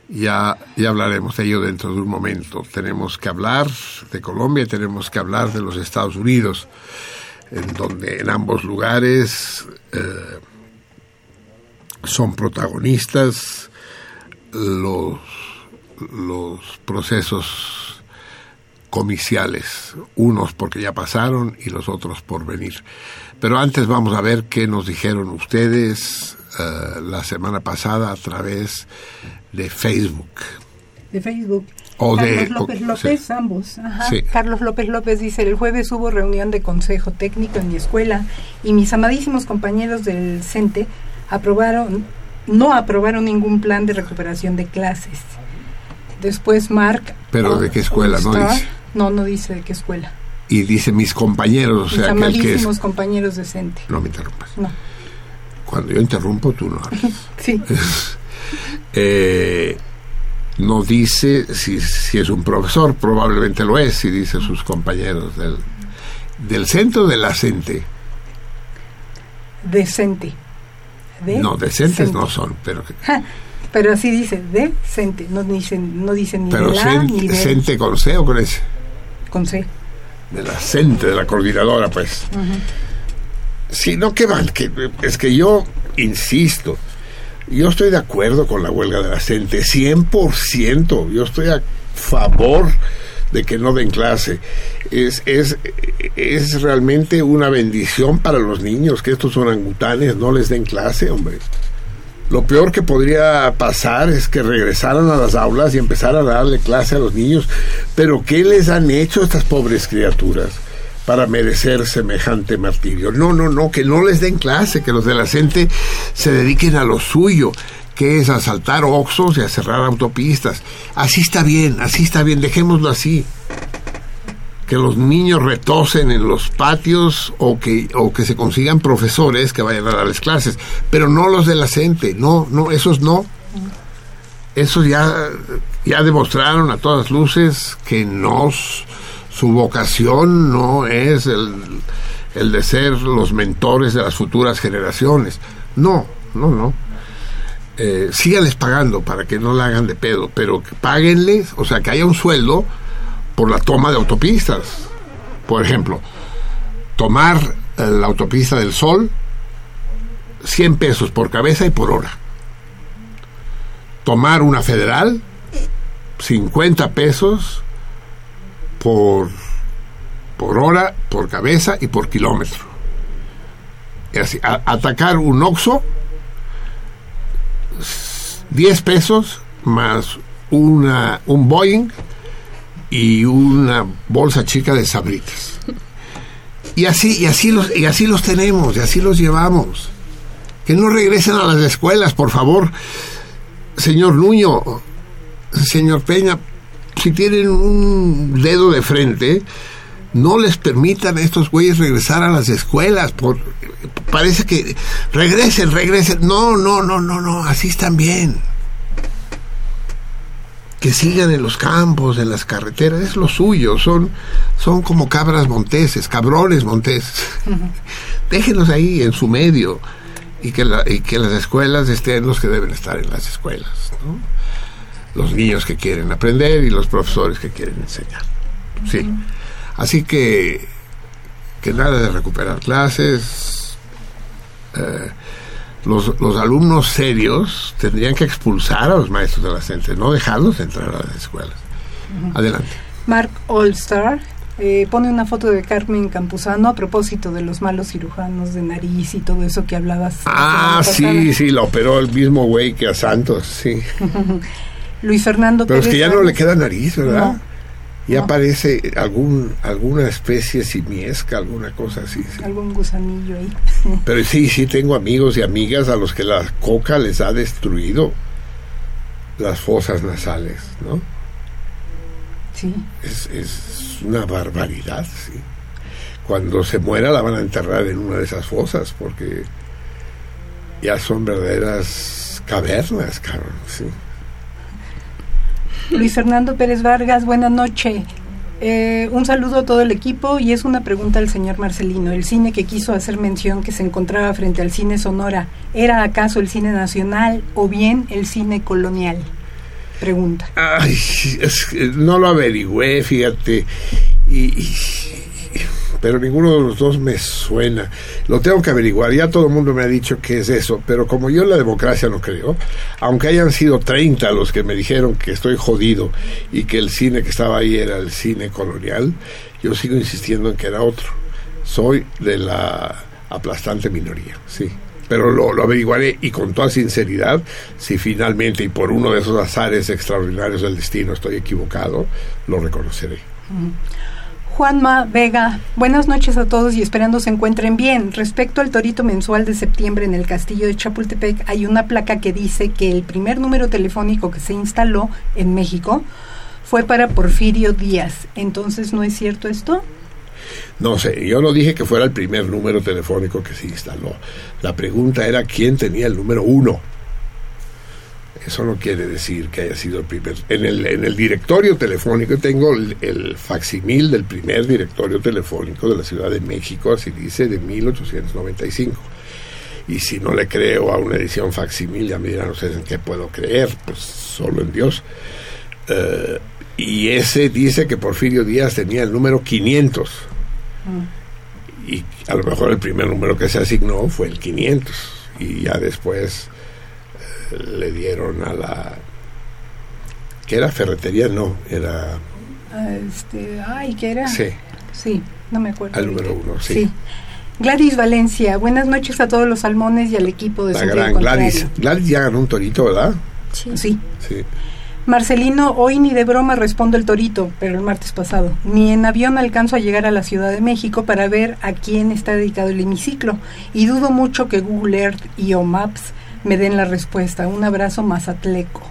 Ya, ya hablaremos de ello dentro de un momento. Tenemos que hablar de Colombia, tenemos que hablar de los Estados Unidos, en donde en ambos lugares eh, son protagonistas los, los procesos comiciales, unos porque ya pasaron y los otros por venir. Pero antes vamos a ver qué nos dijeron ustedes eh, la semana pasada a través de Facebook. De Facebook. O Carlos de, López López, ambos. Ajá. Sí. Carlos López López dice, el jueves hubo reunión de consejo técnico en mi escuela y mis amadísimos compañeros del CENTE aprobaron, no aprobaron ningún plan de recuperación de clases. Después Mark... Pero ¿de qué escuela? No dice. No, no dice de qué escuela. Y dice mis compañeros, o sea, que es... compañeros de CENTE. No me interrumpas. No. Cuando yo interrumpo, tú no hablas. *laughs* Sí. *laughs* Eh, no dice si, si es un profesor, probablemente lo es, si dice sus compañeros del, del centro de la CENTE. Decente. De No, decentes Cente. no son, pero, Ja, Pero así dice, decente. No dice, no dice ni pero de la ni CENTE, de CENTE con C o con S. con C. De la CENTE, de la coordinadora, pues. Sí, no, que mal, que, es que yo insisto, yo estoy de acuerdo con la huelga de la CENTE, 100%, yo estoy a favor de que no den clase. Es, es, es realmente una bendición para los niños que estos orangutanes no les den clase, hombre. Lo peor que podría pasar es que regresaran a las aulas y empezaran a darle clase a los niños. Pero ¿qué les han hecho estas pobres criaturas para merecer semejante martirio? No, no, no, que no les den clase, que los de la gente se dediquen a lo suyo, que es asaltar oxos y a cerrar autopistas. Así está bien, así está bien, dejémoslo así que los niños retosen en los patios o que, o que se consigan profesores que vayan a darles clases, pero no los de la CENTE, no, no, esos no. Esos ya, ya demostraron a todas luces que no, su vocación no es el, el de ser los mentores de las futuras generaciones. No, no, no. Eh, síganles pagando para que no la hagan de pedo, pero que páguenles, o sea, que haya un sueldo por la toma de autopistas. Por ejemplo, tomar eh, la autopista del Sol, 100 pesos por cabeza y por hora. Tomar una federal, 50 pesos por, por hora, por cabeza y por kilómetro. Así, atacar un Oxxo, 10 pesos más una, un Boeing y una bolsa chica de sabritas. Y así, y así los, y así los tenemos, y así los llevamos. Que no regresen a las escuelas, por favor. Señor Nuño, señor Peña, si tienen un dedo de frente, no les permitan a estos güeyes regresar a las escuelas. Por, parece que regresen, regresen. No, no, no, no, no, así están bien. Que sigan en los campos, en las carreteras, es lo suyo. Son, son como cabras monteses, cabrones monteses. Déjenlos ahí en su medio y que, la- y que las escuelas estén los que deben estar en las escuelas. ¿no? Los niños que quieren aprender y los profesores que quieren enseñar. Sí. Así que, que nada de recuperar clases. Eh, los, los alumnos serios tendrían que expulsar a los maestros de la CENTE, no dejarlos entrar a las escuelas. Adelante. Mark Allstar eh, pone una foto de Carmen Campuzano a propósito de los malos cirujanos de nariz y todo eso que hablabas. la Ah, sí, sí, la operó el mismo güey que a Santos, sí. *laughs* Luis Fernando Pero es que ya no le queda nariz, ¿verdad? No. Ya No. parece algún, alguna especie simiesca, alguna cosa así. sí. Algún gusanillo ahí. Pero sí, sí tengo amigos y amigas a los que la coca les ha destruido las fosas nasales, ¿no? Sí. Es, es una barbaridad, sí. Cuando se muera la van a enterrar en una de esas fosas porque ya son verdaderas cavernas, cabrón, sí. Luis Fernando Pérez Vargas, buena noche. Eh, un saludo a todo el equipo y es una pregunta al señor Marcelino. El cine que quiso hacer mención que se encontraba frente al cine Sonora, ¿era acaso el cine nacional o bien el cine colonial? Pregunta. Ay, no lo averigüé, fíjate. Y- pero ninguno de los dos me suena. Lo tengo que averiguar. Ya todo el mundo me ha dicho que es eso. Pero como yo en la democracia no creo, aunque hayan sido 30 los que me dijeron que estoy jodido y que el cine que estaba ahí era el cine colonial, yo sigo insistiendo en que era otro. Soy de la aplastante minoría, sí. Pero lo, lo averiguaré y con toda sinceridad, si finalmente y por uno de esos azares extraordinarios del destino estoy equivocado, lo reconoceré. Juanma Vega, buenas noches a todos y esperando se encuentren bien. Respecto al torito mensual de septiembre en el castillo de Chapultepec, hay una placa que dice que el primer número telefónico que se instaló en México fue para Porfirio Díaz. Entonces, ¿no es cierto esto? No sé, yo no dije que fuera el primer número telefónico que se instaló. La pregunta era quién tenía el número uno. Eso no quiere decir que haya sido el primer. En el, en el directorio telefónico tengo el, el facsimil del primer directorio telefónico de la Ciudad de México, así dice, de 1895. Y si no le creo a una edición facsimil, ya me dirán ustedes en qué puedo creer, pues solo en Dios. Eh, y ese dice que Porfirio Díaz tenía el número 500 y a lo mejor el primer número que se asignó fue el 500 y ya después le dieron a la que era ferretería no era Este, ay, ¿qué era? sí Sí, no me acuerdo. al número uno sí, Gladys Valencia, buenas noches a todos los salmones y al equipo de la Sentido gran. Gladys Gladys ya ganó un torito verdad Sí. Sí. sí Marcelino, hoy ni de broma respondo el torito, pero el martes pasado. Ni en avión alcanzo a llegar a la Ciudad de México para ver a quién está dedicado el hemiciclo. Y dudo mucho que Google Earth y o Maps me den la respuesta. Un abrazo mazatleco.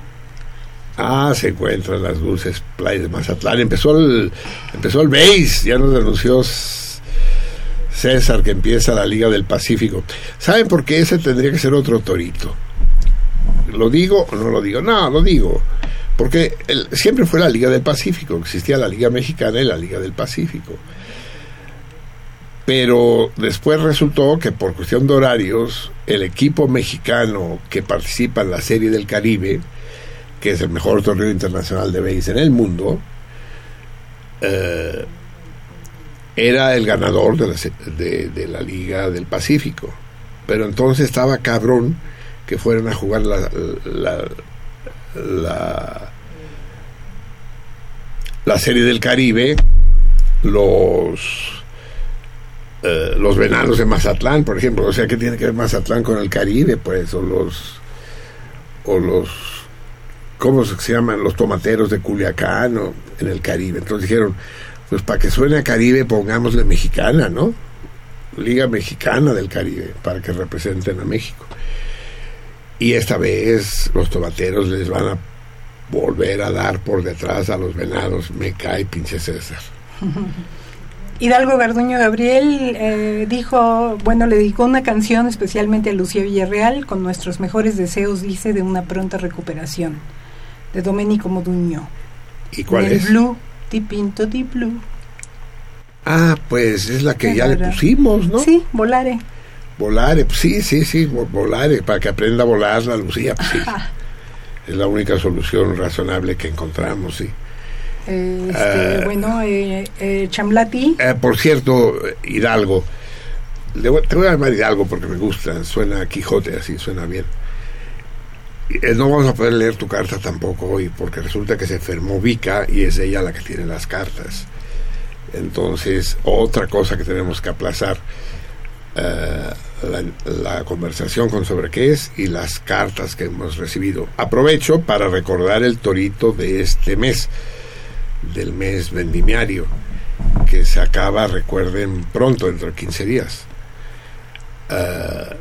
Ah, se encuentran las dulces playas de Mazatlán. Empezó el, empezó el BASE, ya nos anunció César que empieza la Liga del Pacífico. ¿Saben por qué ese tendría que ser otro torito? ¿Lo digo o no lo digo? No, lo digo. Porque siempre fue la Liga del Pacífico. Existía la Liga Mexicana y la Liga del Pacífico. Pero después resultó que por cuestión de horarios el equipo mexicano que participa en la Serie del Caribe, que es el mejor torneo internacional de béisbol en el mundo, eh, era el ganador de la, la, Liga del Pacífico. Pero entonces estaba cabrón que fueran a jugar la, la, la, Serie del Caribe los eh, los venados de Mazatlán, por ejemplo. O sea, ¿qué tiene que ver Mazatlán con el Caribe? Pues, o los o los ¿cómo se llaman? Los tomateros de Culiacán o en el Caribe. Entonces dijeron, pues para que suene a Caribe pongámosle mexicana, ¿no? Liga Mexicana del Caribe, para que representen a México. Y esta vez los tomateros les van a volver a dar por detrás a los venados. Me cae pinche César. *laughs* Hidalgo Garduño Gabriel eh, dijo, bueno, le dedicó una canción especialmente a Lucía Villarreal con nuestros mejores deseos, dice, de una pronta recuperación de Domenico Moduño. ¿Y cuál es? Blue, Ti Pinto Di Blue. Ah, pues es la que ya le pusimos, ¿no? Sí, Volare. Volare, pues sí, sí, sí, Volare, para que aprenda a volar la Lucía, pues sí. *laughs* Es la única solución razonable que encontramos, sí. Este, ah. bueno, eh, eh, Chamlati. Eh, por cierto, Hidalgo, te voy a llamar Hidalgo porque me gusta, suena Quijote así, suena bien. Eh, no vamos a poder leer tu carta tampoco hoy, porque resulta que se enfermó Vika y es ella la que tiene las cartas. Entonces, otra cosa que tenemos que aplazar, eh, la, conversación con sobre qué es y las cartas que hemos recibido. Aprovecho para recordar el torito de este mes, del mes vendimiario, que se acaba, recuerden, pronto, dentro de 15 días. Uh,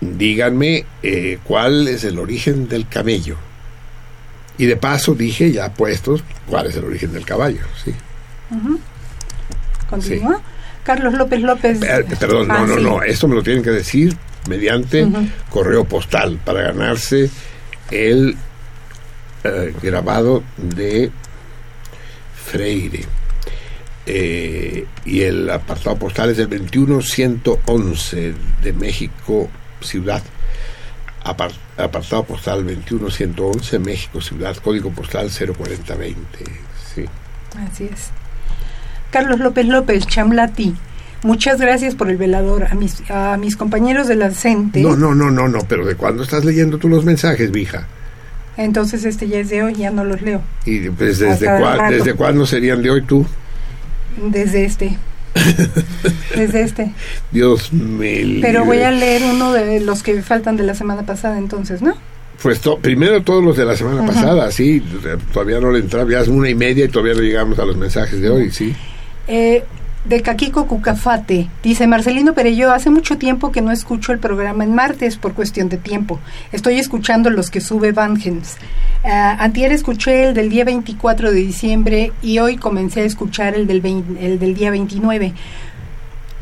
díganme eh, cuál es el origen del camello. Y de paso dije, ya puestos, cuál es el origen del caballo. ¿sí? ¿Continúa? Carlos López López. Eh, perdón, no, ah, no, no, esto me lo tienen que decir mediante correo postal para ganarse el eh, grabado de Freire. y el apartado postal es el 21111 de México, Ciudad, apartado postal 21111, México, Ciudad, código postal 04020. Sí. Así es. Carlos López López, Chamlati. Muchas gracias por el velador. A mis, a mis compañeros de la CENTE. No, no, no, no, no, pero ¿de cuándo estás leyendo tú los mensajes, vieja? Entonces este ya es de hoy, ya no los leo. ¿Y pues, desde, desde cuándo serían de hoy tú? Desde este. *laughs* Desde este. Dios mío. Pero voy a leer uno de los que faltan de la semana pasada entonces, ¿no? Pues primero todos los de la semana pasada, sí. Todavía no le entraba, ya es una y media y todavía no llegamos a los mensajes de hoy, sí. Eh, de Caquico Cucafate. Dice Marcelino Perello, hace mucho tiempo que no escucho el programa en martes por cuestión de tiempo. Estoy escuchando los que sube Van Gens. Uh, antier escuché el del día 24 de diciembre y hoy comencé a escuchar el del, el del día 29.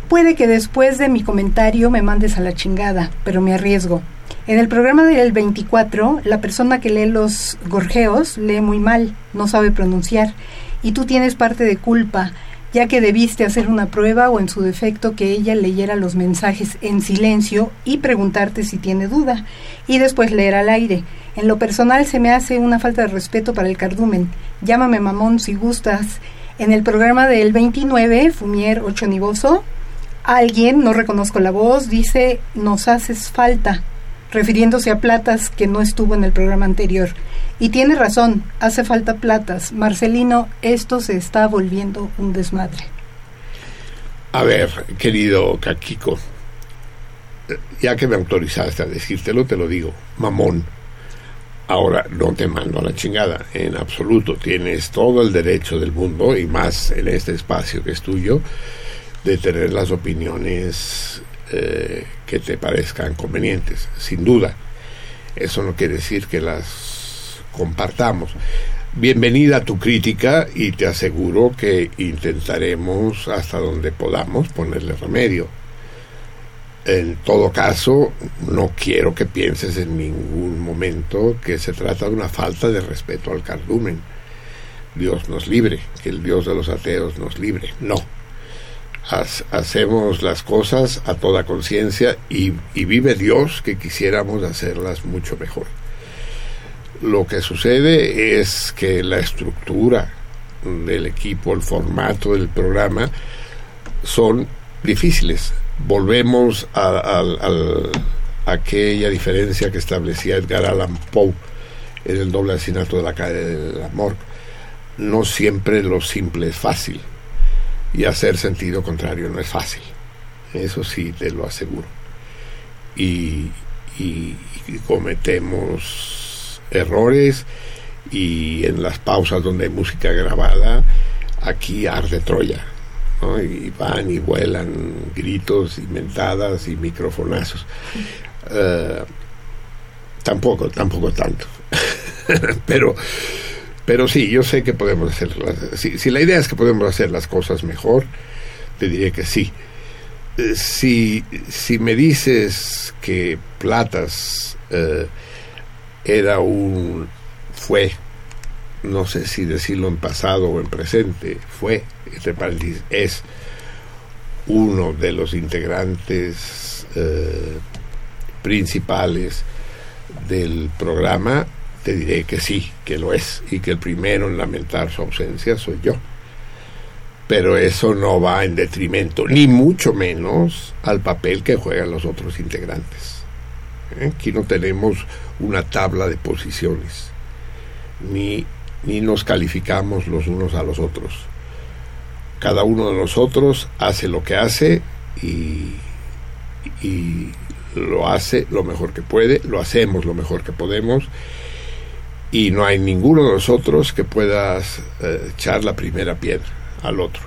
Puede que después de mi comentario me mandes a la chingada, pero me arriesgo. En el programa del 24, la persona que lee los gorjeos lee muy mal, no sabe pronunciar, y tú tienes parte de culpa ya que debiste hacer una prueba o en su defecto que ella leyera los mensajes en silencio y preguntarte si tiene duda y después leer al aire. En lo personal se me hace una falta de respeto para el cardumen. Llámame mamón si gustas. En el programa del 29, Fumier Ochonivoso, alguien, no reconozco la voz, dice, nos haces falta refiriéndose a Platas que no estuvo en el programa anterior. Y tiene razón, hace falta Platas. Marcelino, esto se está volviendo un desmadre. A ver, querido Caquico, ya que me autorizaste a decírtelo, te lo digo, mamón. Ahora no te mando a la chingada, en absoluto. Tienes todo el derecho del mundo, y más en este espacio que es tuyo, de tener las opiniones eh, que te parezcan convenientes, sin duda. Eso no quiere decir que las compartamos. Bienvenida a tu crítica y te aseguro que intentaremos hasta donde podamos ponerle remedio. En todo caso, no quiero que pienses en ningún momento que se trata de una falta de respeto al cardumen. Dios nos libre, que el Dios de los ateos nos libre. No hacemos las cosas a toda conciencia y, y vive Dios que quisiéramos hacerlas mucho mejor. Lo que sucede es que la estructura del equipo, el formato del programa son difíciles. Volvemos a, aquella diferencia que establecía Edgar Allan Poe en el doble asesinato de la calle del amor. No siempre lo simple es fácil y hacer sentido contrario no es fácil. Eso sí, te lo aseguro. Y, cometemos errores y en las pausas donde hay música grabada, aquí arde Troya. Y van y vuelan gritos y mentadas y microfonazos. Eh, tampoco, tampoco tanto. *laughs* pero, pero sí, yo sé que podemos hacer. Si, si, la idea es que podemos hacer las cosas mejor, te diré que sí. Eh, si, si me dices que Platas eh, era un. fue no sé si decirlo en pasado o en presente, fue, este paréntesis, es uno de los integrantes eh, principales del programa, te diré que sí, que lo es, y que el primero en lamentar su ausencia soy yo. Pero eso no va en detrimento, ni mucho menos al papel que juegan los otros integrantes. ¿Eh? Aquí no tenemos una tabla de posiciones, ni ni nos calificamos los unos a los otros. Cada uno de nosotros hace lo que hace y, y lo hace lo mejor que puede, lo hacemos lo mejor que podemos y no hay ninguno de nosotros que pueda eh, echar la primera piedra al otro.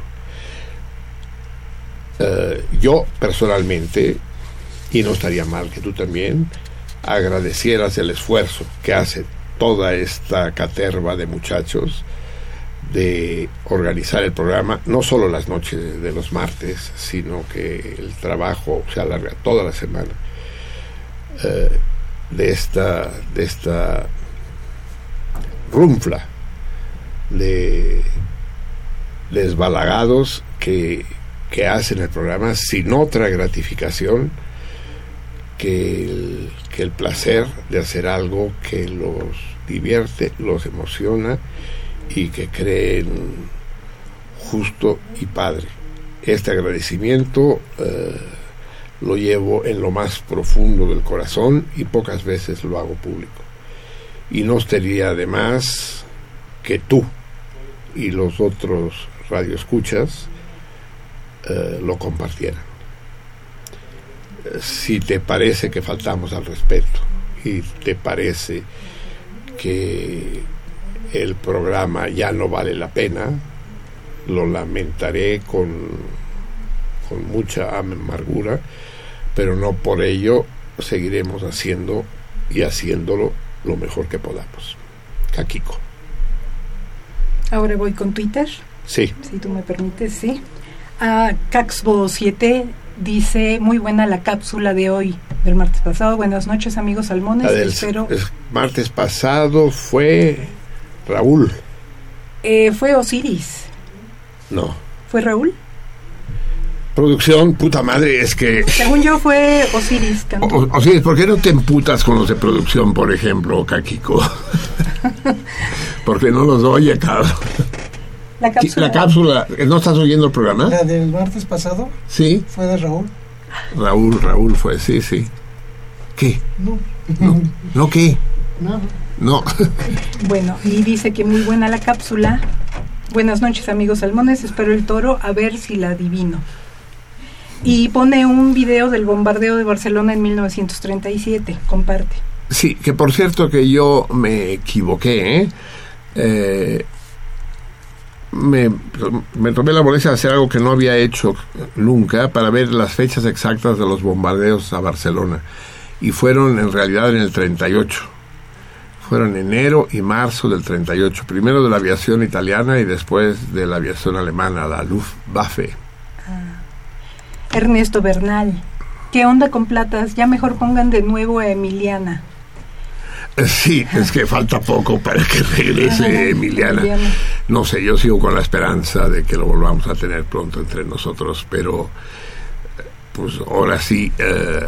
Eh, yo personalmente, y no estaría mal que tú también, agradecieras el esfuerzo que hace toda esta caterva de muchachos de organizar el programa, no solo las noches de los martes, sino que el trabajo se alarga toda la semana eh, de esta de esta rumfla de desbalagados que, que hacen el programa sin otra gratificación que el, que el placer de hacer algo que los divierte, los emociona y que creen justo y padre. Este agradecimiento eh, lo llevo en lo más profundo del corazón y pocas veces lo hago público. Y no estaría además que tú y los otros radioescuchas eh, lo compartieran. Si te parece que faltamos al respeto y te parece que el programa ya no vale la pena, lo lamentaré con, con mucha amargura, pero no por ello seguiremos haciendo y haciéndolo lo mejor que podamos. Kakiko. Ahora voy con Twitter. Sí. Si tú me permites, sí. A Caxbo7 Dice, muy buena la cápsula de hoy, del martes pasado. Buenas noches, amigos salmones. El martes pasado fue Raúl. Eh, fue Osiris. No. ¿Fue Raúl? Producción, puta madre, es que... Según yo fue Osiris. Osiris, ¿por qué no te emputas con los de producción, por ejemplo, Kakiko? *laughs* Porque no los oye, cabrón. La cápsula. La cápsula. ¿No estás oyendo el programa? La del martes pasado. Sí. Fue de Raúl. Raúl, Raúl fue, sí, sí. ¿Qué? No. ¿No, ¿No qué? No. No. *laughs* bueno, y dice que muy buena la cápsula. Buenas noches, amigos salmones. Espero el toro a ver si la adivino. Y pone un video del bombardeo de Barcelona en 1937. Comparte. Sí, que por cierto que yo me equivoqué, ¿eh? eh me, me, tomé la molestia de hacer algo que no había hecho nunca para ver las fechas exactas de los bombardeos a Barcelona. Y fueron en realidad en el 38. Fueron enero y marzo del 38. Primero de la aviación italiana y después de la aviación alemana, la Luftwaffe. Ernesto Bernal. ¿Qué onda con platas? Ya mejor pongan de nuevo a Emiliana. Sí, es que falta poco para que regrese Emiliana. No sé, yo sigo con la esperanza de que lo volvamos a tener pronto entre nosotros, pero pues ahora sí, eh,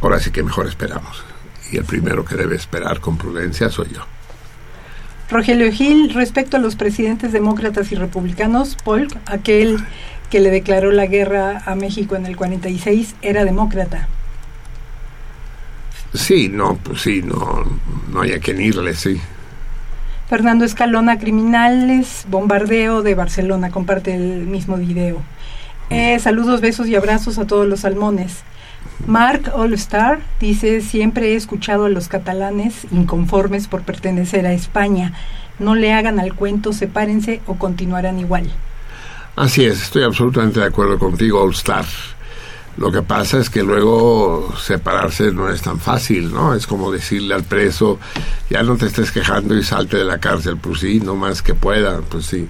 ahora sí que mejor esperamos. Y el primero que debe esperar con prudencia soy yo. Rogelio Gil, respecto a los presidentes demócratas y republicanos, Polk, aquel que le declaró la guerra a México en el 46, era demócrata. Sí, no, pues sí, no, no hay a quien irle, sí. Fernando Escalona, Criminales, Bombardeo de Barcelona, comparte el mismo video. Eh, saludos, besos y abrazos a todos los salmones. Mark All Star dice, siempre he escuchado a los catalanes inconformes por pertenecer a España. No le hagan al cuento, sepárense o continuarán igual. Así es, estoy absolutamente de acuerdo contigo, All Star. Lo que pasa es que luego separarse no es tan fácil, ¿no? Es como decirle al preso, ya no te estés quejando y salte de la cárcel. Pues sí, no más que pueda, pues sí.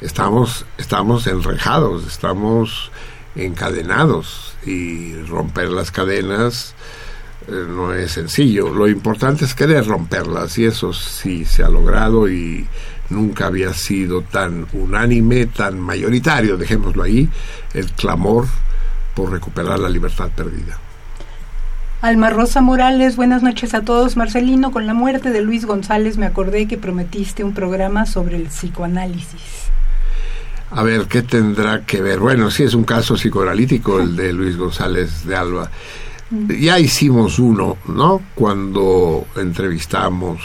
Estamos, estamos enrejados, estamos encadenados y romper las cadenas eh, no es sencillo. Lo importante es querer romperlas y eso sí se ha logrado y nunca había sido tan unánime, tan mayoritario, dejémoslo ahí, el clamor por recuperar la libertad perdida. Alma Rosa Morales, buenas noches a todos. Marcelino, con la muerte de Luis González me acordé que prometiste un programa sobre el psicoanálisis. A ver, ¿qué tendrá que ver? Bueno, sí es un caso psicoanalítico el de Luis González de Alba. Mm. Ya hicimos uno, ¿no? Cuando entrevistamos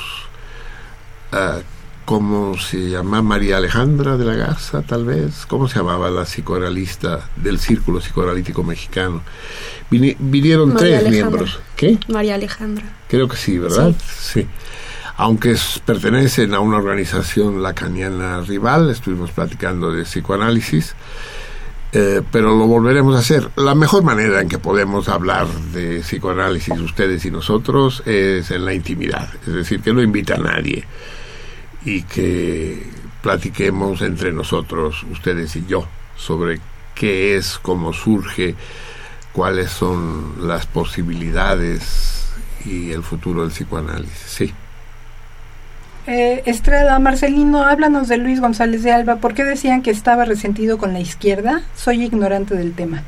a ¿cómo se llama? María Alejandra de la Garza, tal vez. ¿Cómo se llamaba la psicoanalista del Círculo Psicoanalítico Mexicano? vinieron tres miembros. ¿Qué? María Alejandra. Creo que sí, ¿verdad? Sí. Aunque pertenecen a una organización lacaniana rival, estuvimos platicando de psicoanálisis. Eh, pero lo volveremos a hacer. La mejor manera en que podemos hablar de psicoanálisis ustedes y nosotros es en la intimidad, es decir, que no invita a nadie y que platiquemos entre nosotros, ustedes y yo, sobre qué es, cómo surge, cuáles son las posibilidades y el futuro del psicoanálisis. Sí. Eh, Estrada, Marcelino, háblanos de Luis González de Alba. ¿Por qué decían que estaba resentido con la izquierda? Soy ignorante del tema.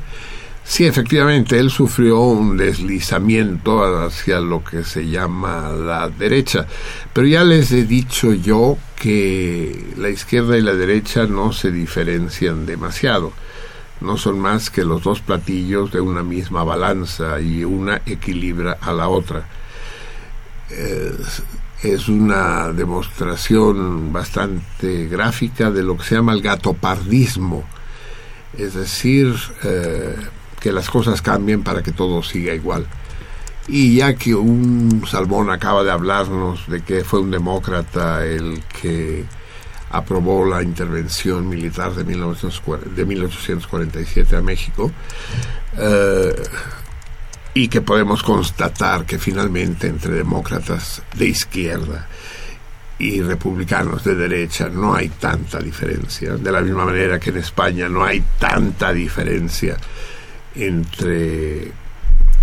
Sí, efectivamente, él sufrió un deslizamiento hacia lo que se llama la derecha. Pero ya les he dicho yo que la izquierda y la derecha no se diferencian demasiado. No son más que los dos platillos de una misma balanza y una equilibra a la otra. Es, una demostración bastante gráfica de lo que se llama el gatopardismo. Es decir, eh, que las cosas cambien para que todo siga igual. Y ya que un Salmón acaba de hablarnos de que fue un demócrata el que aprobó la intervención militar de, de 1847 a México, eh, y que podemos constatar que finalmente entre demócratas de izquierda y republicanos de derecha no hay tanta diferencia, de la misma manera que en España no hay tanta diferencia entre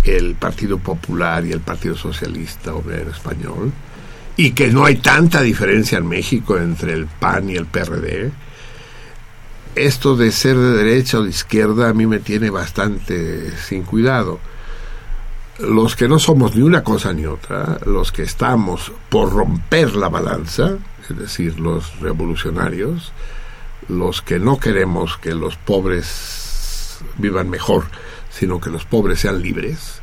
el Partido Popular y el Partido Socialista Obrero Español, y que no hay tanta diferencia en México entre el PAN y el PRD, esto de ser de derecha o de izquierda a mí me tiene bastante sin cuidado. Los que no somos ni una cosa ni otra, los que estamos por romper la balanza, es decir, los revolucionarios, los que no queremos que los pobres vivan mejor, sino que los pobres sean libres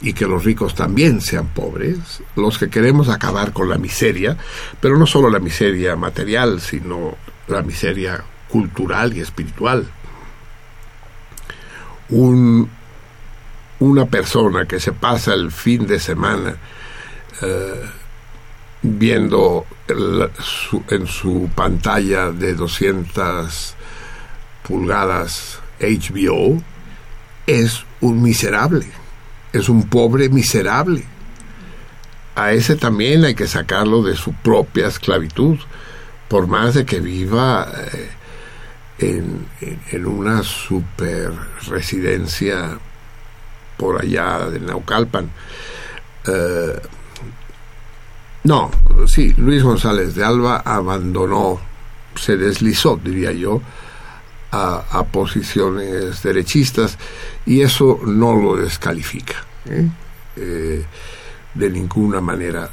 y que los ricos también sean pobres, los que queremos acabar con la miseria, pero no solo la miseria material, sino la miseria cultural y espiritual. Un, una persona que se pasa el fin de semana eh, viendo en su pantalla de 200 pulgadas HBO es un miserable, es un pobre miserable. A ese también hay que sacarlo de su propia esclavitud, por más de que viva eh, en, una super residencia por allá de Naucalpan. eh, no, sí, Luis González de Alba abandonó, se deslizó, diría yo, a, posiciones derechistas y eso no lo descalifica ¿eh? Eh, de ninguna manera.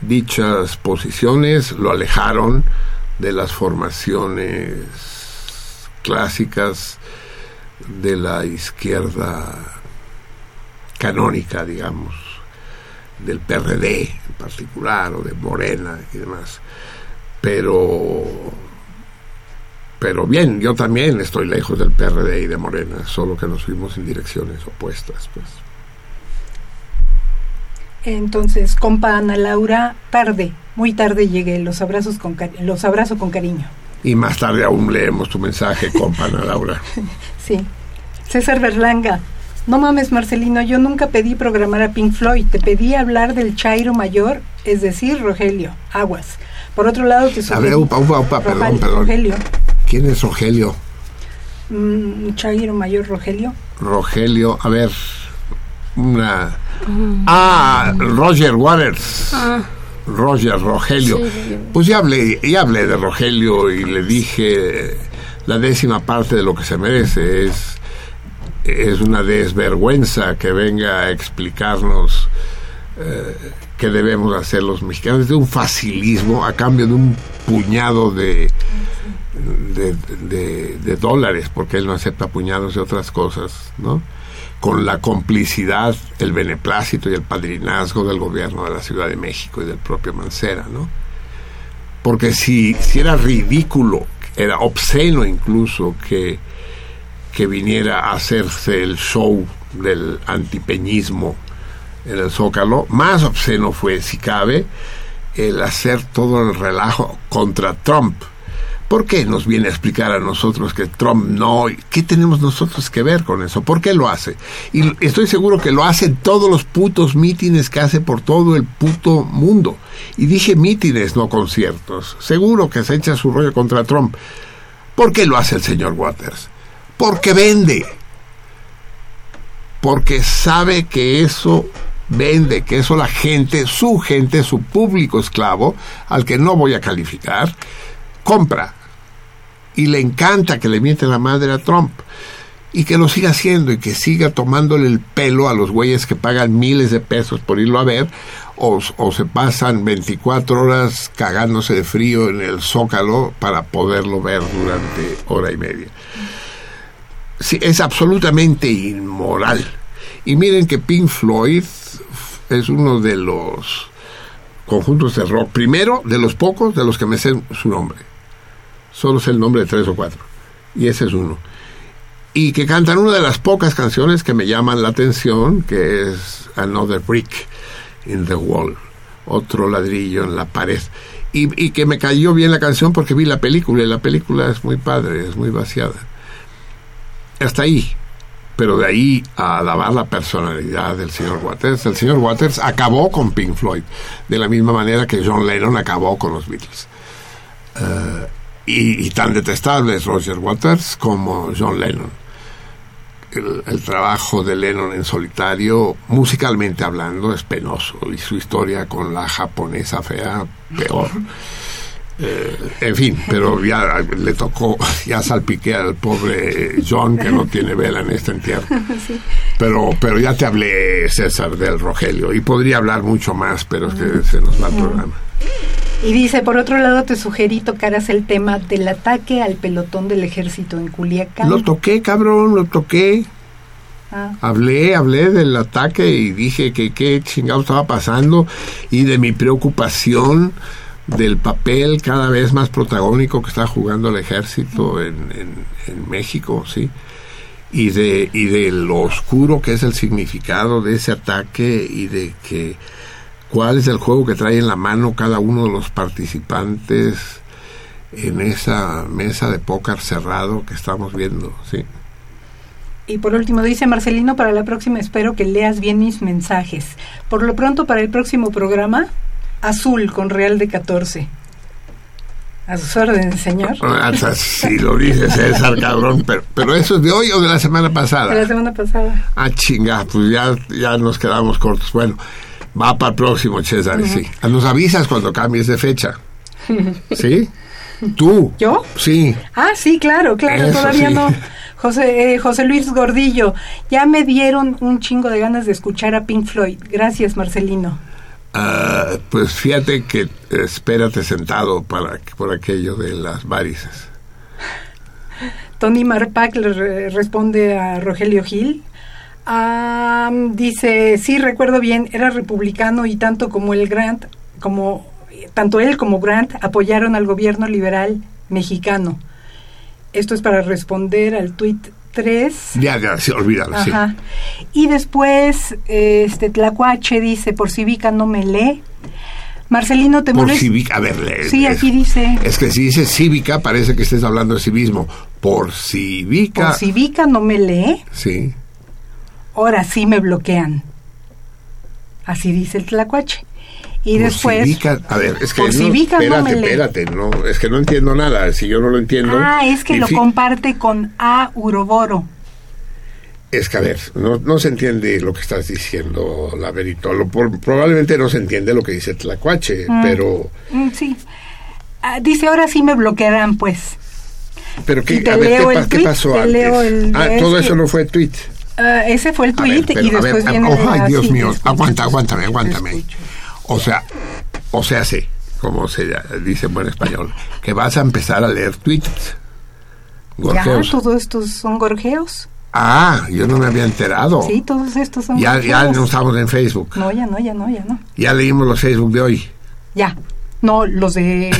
dichas posiciones lo alejaron de las formaciones clásicas de la izquierda canónica, digamos, del PRD en particular, o de Morena y demás. Pero, pero bien, yo también estoy lejos del PRD y de Morena, solo que nos fuimos en direcciones opuestas, pues. Entonces, compa Ana Laura, tarde, muy tarde llegué, los abrazos con los abrazo con cariño. Y más tarde aún leemos tu mensaje, compa Ana Laura. *laughs* sí. César Berlanga, no mames, Marcelino, yo nunca pedí programar a Pink Floyd, te pedí hablar del Chairo Mayor, es decir, Rogelio, aguas. Por otro lado, te A ver, upa, upa, upa, perdón, perdón. Rogelio. ¿Quién es Rogelio? Mm, Chairo Mayor, Rogelio. Rogelio, a ver, una... Mm. Ah, Roger Waters. Ah. Roger, Rogelio. pues ya hablé, ya hablé de Rogelio y le dije la décima parte de lo que se merece. Es es una desvergüenza que venga a explicarnos eh, qué debemos hacer los mexicanos. Es de un facilismo a cambio de un puñado de, de, dólares, porque él no acepta puñados de otras cosas, ¿no? Con la complicidad, el beneplácito y el padrinazgo del gobierno de la Ciudad de México y del propio Mancera, ¿no? Porque si, si era ridículo, era obsceno incluso que que viniera a hacerse el show del antipeñismo en el Zócalo. Más obsceno fue, si cabe, el hacer todo el relajo contra Trump. ¿Por qué nos viene a explicar a nosotros que Trump no? ¿Qué tenemos nosotros que ver con eso? ¿Por qué lo hace? Y estoy seguro que lo hace en todos los putos mítines que hace por todo el puto mundo. Y dije mítines, no conciertos. Seguro que se echa su rollo contra Trump. ¿Por qué lo hace el señor Waters? porque vende, porque sabe que eso vende, que eso la gente, su gente, su público esclavo, al que no voy a calificar, compra. Y le encanta que le miente la madre a Trump. Y que lo siga haciendo y que siga tomándole el pelo a los güeyes que pagan miles de pesos por irlo a ver o, o se pasan 24 horas cagándose de frío en el zócalo para poderlo ver durante hora y media es absolutamente inmoral. Y miren que Pink Floyd es uno de los conjuntos de rock, primero de los pocos de los que me sé su nombre. Solo sé el nombre de tres o cuatro. Y ese es uno. Y que cantan una de las pocas canciones que me llaman la atención, que es Another Brick in the Wall, otro ladrillo en la pared. Y, que me cayó bien la canción porque vi la película y la película es muy padre, es muy vaciada hasta ahí. Pero de ahí a alabar la personalidad del señor Waters, el señor Waters acabó con Pink Floyd, de la misma manera que John Lennon acabó con los Beatles. Eh, y, tan detestable es Roger Waters como John Lennon. El, el, trabajo de Lennon en solitario, musicalmente hablando, es penoso y su historia con la japonesa fea, peor. Eh, en fin, pero ya le tocó, ya salpiqué al pobre John que no tiene vela en este entierro. Pero, pero ya te hablé, César, del Rogelio, y podría hablar mucho más, pero es que se nos va el programa. Y dice, por otro lado, te sugerí tocaras el tema del ataque al pelotón del ejército en Culiacán. Lo toqué, cabrón, lo toqué. Ah. Hablé, hablé del ataque y dije que qué chingado estaba pasando y de mi preocupación del papel cada vez más protagónico que está jugando el ejército en, en, México, ¿sí? Y de, y de lo oscuro que es el significado de ese ataque y de que cuál es el juego que trae en la mano cada uno de los participantes en esa mesa de póker cerrado que estamos viendo, ¿sí? Y por último, dice Marcelino, para la próxima espero que leas bien mis mensajes. Por lo pronto, para el próximo programa, azul con Real de 14. A sus órdenes, señor. Hasta si lo dice César, *laughs* cabrón, pero, pero eso es de hoy o de la semana pasada. De la semana pasada. Ah, chinga, pues ya, ya nos quedamos cortos. Bueno, va para el próximo, César, sí. Nos avisas cuando cambies de fecha. *laughs* ¿Sí? ¿Tú? ¿Yo? Sí. Ah, sí, claro, claro, Eso todavía sí. no. José, eh, José Luis Gordillo, ya me dieron un chingo de ganas de escuchar a Pink Floyd. Gracias, Marcelino. Ah, pues fíjate que espérate sentado para por aquello de las varices. Tony Marpac le re- responde a Rogelio Gil. Dice, sí, recuerdo bien, era republicano y tanto como el Grant, como tanto él como Grant apoyaron al gobierno liberal mexicano. Esto es para responder al tuit 3. Ya, ya, sí, olvídalo, sí. Ajá. Y después, este Tlacuache dice, por Civica no me lee. Marcelino, ¿te Por cívica, a ver, Sí, es- aquí dice, Es que si dices cívica, parece que estés hablando de civismo. Por cívica. por Civica no me lee. Sí. ahora sí me bloquean. Así dice el tlacuache. Y después... cívica, a ver, es que no, cívica no espérate, espérate, no, es que no entiendo nada. Si yo no lo entiendo. Ah, es que lo comparte con A. Uroboro. Es que, a ver, no, no se entiende lo que estás diciendo, la Lo, por- probablemente no se entiende lo que dice Tlacuache, pero, Mm, sí. Ah, dice, ahora sí me bloquearán, pues. pero ¿qué, a ver, ¿qué, pasó te antes? el- ah, es todo que- eso no fue tweet. Ah, ese fue el ver, pero, y ver, después a- viene... oh, ay, Dios mío, aguanta, aguántame, aguántame. O sea, o sea, sí, como se dice en buen español, que vas a empezar a leer tweets. Ya, Gorjeos. todos estos son gorjeos. Ah, yo no me había enterado. Sí, todos estos son ya, ya gorjeos. no estamos en Facebook. No, ya no, ya no, ya no. Ya leímos los Facebook de hoy. Ya. No, los del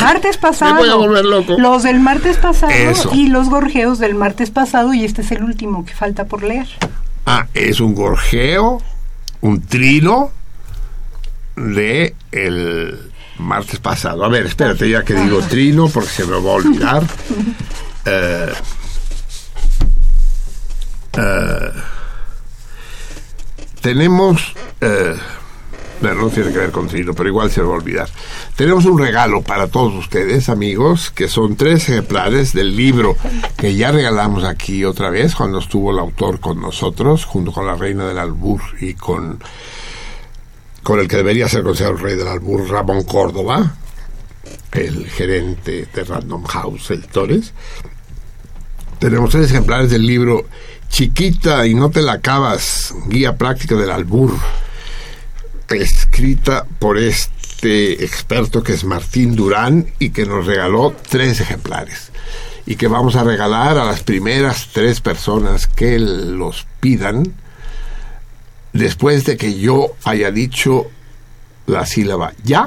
martes *laughs* pasado. Me voy a volver loco. Los del martes pasado Eso. y los gorjeos del martes pasado y este es el último que falta por leer. Ah, es un gorjeo, un trino de el martes pasado. A ver, espérate ya que digo trino porque se me va a olvidar. Eh, eh, tenemos... eh, bueno, no tiene que ver con trino, pero igual se me va a olvidar. Tenemos un regalo para todos ustedes, amigos, que son tres ejemplares del libro que ya regalamos aquí otra vez cuando estuvo el autor con nosotros, junto con la reina del albur y con, con el que debería ser considerado el rey del albur, Ramón Córdoba, el gerente de Random House Editores. Tenemos tres ejemplares del libro Chiquita y no te la acabas, guía práctica del albur escrita por este experto que es Martín Durán y que nos regaló tres ejemplares y que vamos a regalar a las primeras tres personas que los pidan después de que yo haya dicho la sílaba ya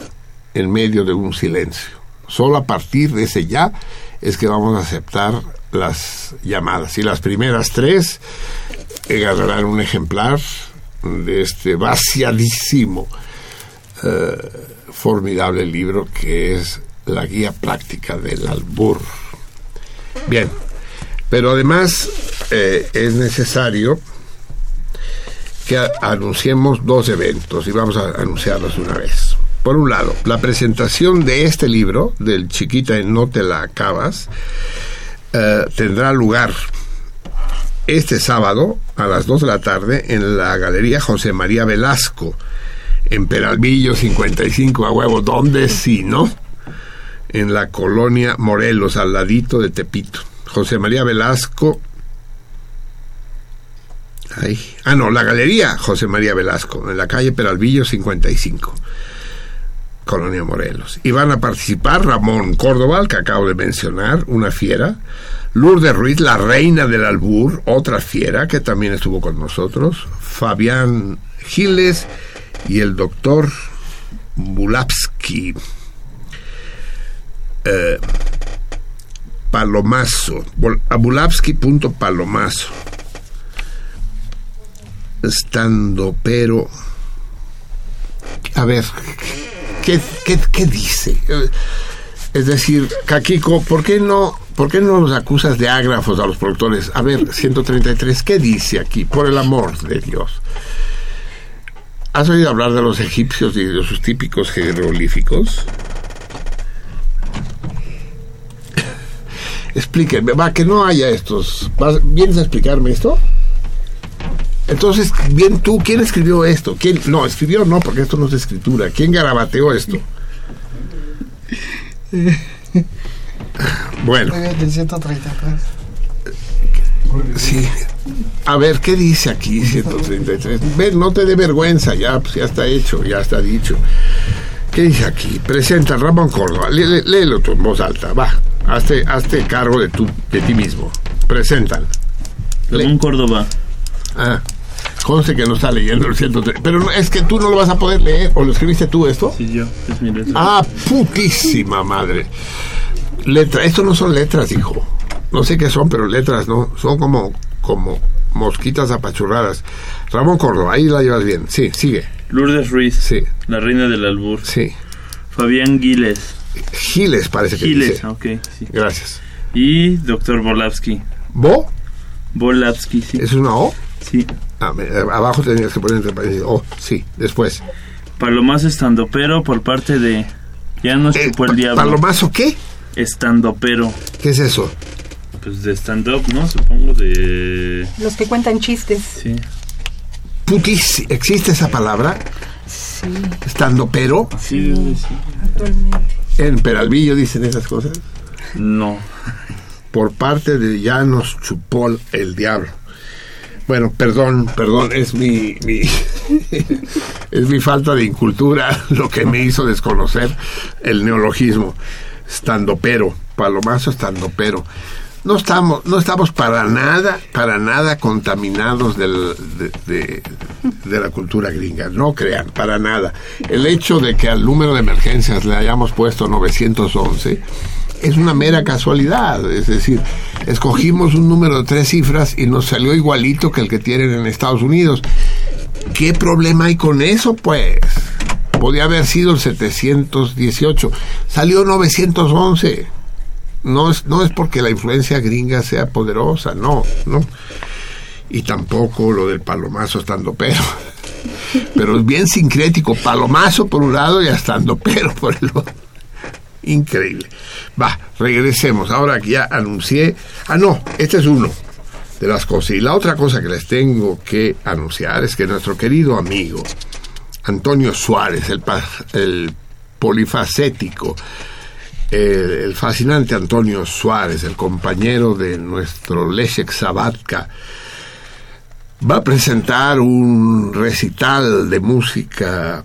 en medio de un silencio. Solo a partir de ese ya es que vamos a aceptar las llamadas y las primeras tres ganarán un ejemplar de este vaciadísimo, eh, formidable libro que es la guía práctica del albur. Bien, pero además eh, es necesario que anunciemos dos eventos y vamos a anunciarlos una vez. Por un lado, la presentación de este libro, del Chiquita y no te la acabas, eh, tendrá lugar este sábado a las 2 de la tarde en la Galería José María Velasco, en Peralvillo 55 a huevo, donde si no, en la colonia Morelos, al ladito de Tepito. José María Velasco. Ay, ah, no, la Galería José María Velasco, en la calle Peralvillo 55. Colonia Morelos. Y van a participar Ramón Córdoba, que acabo de mencionar, una fiera. Lourdes Ruiz, la reina del albur, otra fiera que también estuvo con nosotros. Fabián Giles y el doctor Bulapsky. Eh, Palomazo. Bulapsky.palomazo. Estando, pero. A ver, ¿qué, qué, qué dice? Eh, Es decir, Kakiko, ¿por qué no, por qué no los acusas de ágrafos a los productores? A ver, 133, ¿qué dice aquí? Por el amor de Dios. ¿Has oído hablar de los egipcios y de sus típicos jeroglíficos? *laughs* explíquenme, va, que no haya estos. ¿Vas- ¿Vienes a explicarme esto? Entonces, bien tú, ¿quién escribió esto? ¿Quién? No, escribió no, porque esto no es escritura. ¿Quién garabateó esto? *laughs* Bueno, Del 133. sí. A ver, ¿qué dice aquí 133? Ven, no te dé vergüenza, ya, pues, ya está hecho, ya está dicho. ¿Qué dice aquí? Presenta Ramón Córdoba. Lé- lé- léelo tú en voz alta, va. Hazte, hazte cargo de, tu, de ti mismo. Preséntalo. Ramón Córdoba. Ah, conste que no está leyendo el 103. Pero es que tú no lo vas a poder leer. ¿O lo escribiste tú esto? Sí, yo. Es mi letra. Ah, putísima madre. Letra, esto no son letras, hijo. No sé qué son, pero letras no. Son como, como mosquitas apachurradas. Ramón Córdoba, ahí la llevas bien. Sí, sigue. Lourdes Ruiz. Sí, La reina del albur. sí. Fabián Giles. Giles parece que Giles, dice. ok. Sí. Gracias. Y Doctor Volavsky. ¿Bo? Volavsky, sí. ¿Es una O? Sí. Ah, eh, abajo tenías que poner entre paréntesis. O, sí, después. Palomazo estandopero por parte de... Ya nos Eh, chupó el pa- diablo. ¿Palomazo qué? Estandopero. ¿Qué es eso? Pues de stand-up, ¿no? Supongo de... Los que cuentan chistes. Sí. Putis, ¿existe esa palabra? Sí, Estando pero. Sí, sí. actualmente. En Peralvillo dicen esas cosas. No. Por parte de ya nos chupó el diablo. Bueno, perdón, perdón, es mi, mi *laughs* es mi falta de incultura *laughs* lo que me hizo desconocer el neologismo. Estando pero, palomazo estando pero. No estamos, no estamos para nada, para nada contaminados del- de, de- de la cultura gringa. No crean, para nada. El hecho de que al número de emergencias le hayamos puesto 911 es una mera casualidad. Es decir, escogimos un número de tres cifras y nos salió igualito que el que tienen en Estados Unidos. ¿Qué problema hay con eso, pues? Podía haber sido el 718. Salió 911. No es, no es porque la influencia gringa sea poderosa, no, no. Y tampoco lo del palomazo estando pero. *laughs* Pero es bien sincrético. Palomazo por un lado y estando pero por el otro. Increíble. Va, regresemos. Ahora que ya anuncié. Ah, no, este es uno de las cosas. Y la otra cosa que les tengo que anunciar es que nuestro querido amigo Antonio Suárez, el, el polifacético, el fascinante Antonio Suárez, el compañero de nuestro Leszek Sabatka, va a presentar un recital de música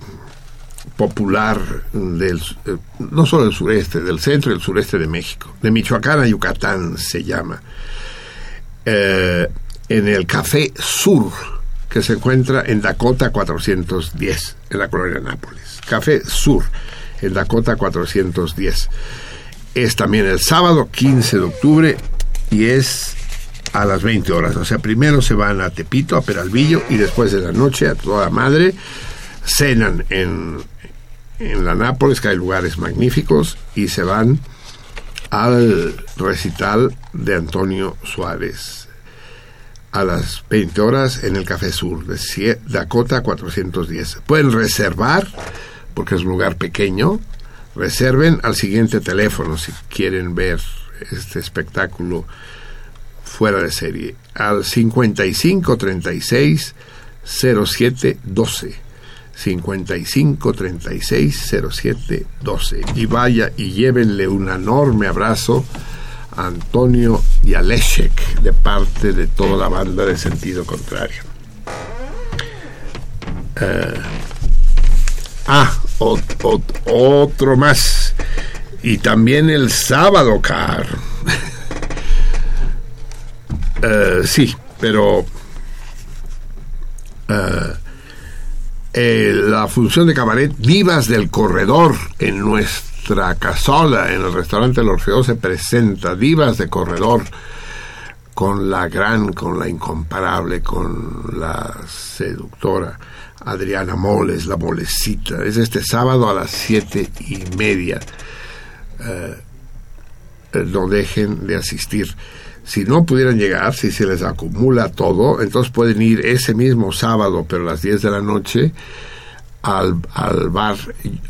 popular del, eh, no solo del sureste, del centro y del sureste de México, de Michoacán a Yucatán se llama, eh, en el Café Sur, que se encuentra en Dakota 410, en la colonia Nápoles. Café Sur, en Dakota 410. Es también el sábado 15 de octubre y es a las 20 horas. O sea, primero se van a Tepito, a Peralvillo, y después de la noche a toda madre cenan en, en la Nápoles, que hay lugares magníficos, y se van al recital de Antonio Suárez a las 20 horas en el Café Sur de Dakota 410. Pueden reservar, porque es un lugar pequeño, reserven al siguiente teléfono si quieren ver este espectáculo fuera de serie, al 55 36 07 12. 55 36 07 12. Y vaya y llévenle un enorme abrazo a Antonio y a de parte de toda la banda de sentido contrario. Eh, ah, ot- ot- otro más. Y también el sábado, Car. *laughs* Eh, sí, pero eh, eh, la función de cabaret Vivas del Corredor en nuestra casola, en el restaurante El Orfeo, se presenta Vivas de Corredor con la gran, con la incomparable, con la seductora Adriana Moles, la molecita. Es este sábado a las siete y media. Eh, eh, no dejen de asistir. Si no pudieran llegar, si se les acumula todo, entonces pueden ir ese mismo sábado, pero a las 10 de la noche, al, al bar,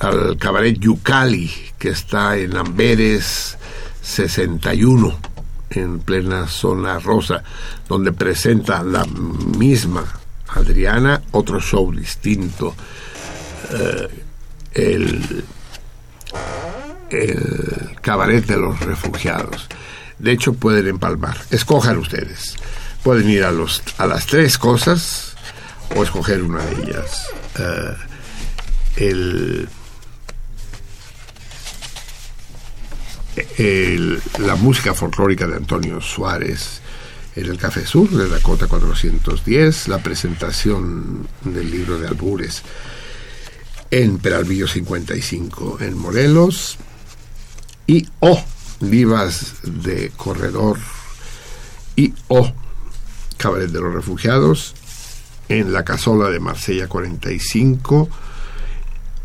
al cabaret Yucali, que está en Amberes 61. en plena zona rosa, donde presenta la misma Adriana otro show distinto. Eh, el, el cabaret de los refugiados. De hecho, pueden empalmar. Escojan ustedes. Pueden ir a, los, a las tres cosas o escoger una de ellas. Eh, el, la música folclórica de Antonio Suárez en el Café Sur de Dakota 410, la presentación del libro de Albures en Peralvillo 55 en Morelos y O Vivas de Corredor y O Cabaret de los Refugiados en la Casola de Marsella 45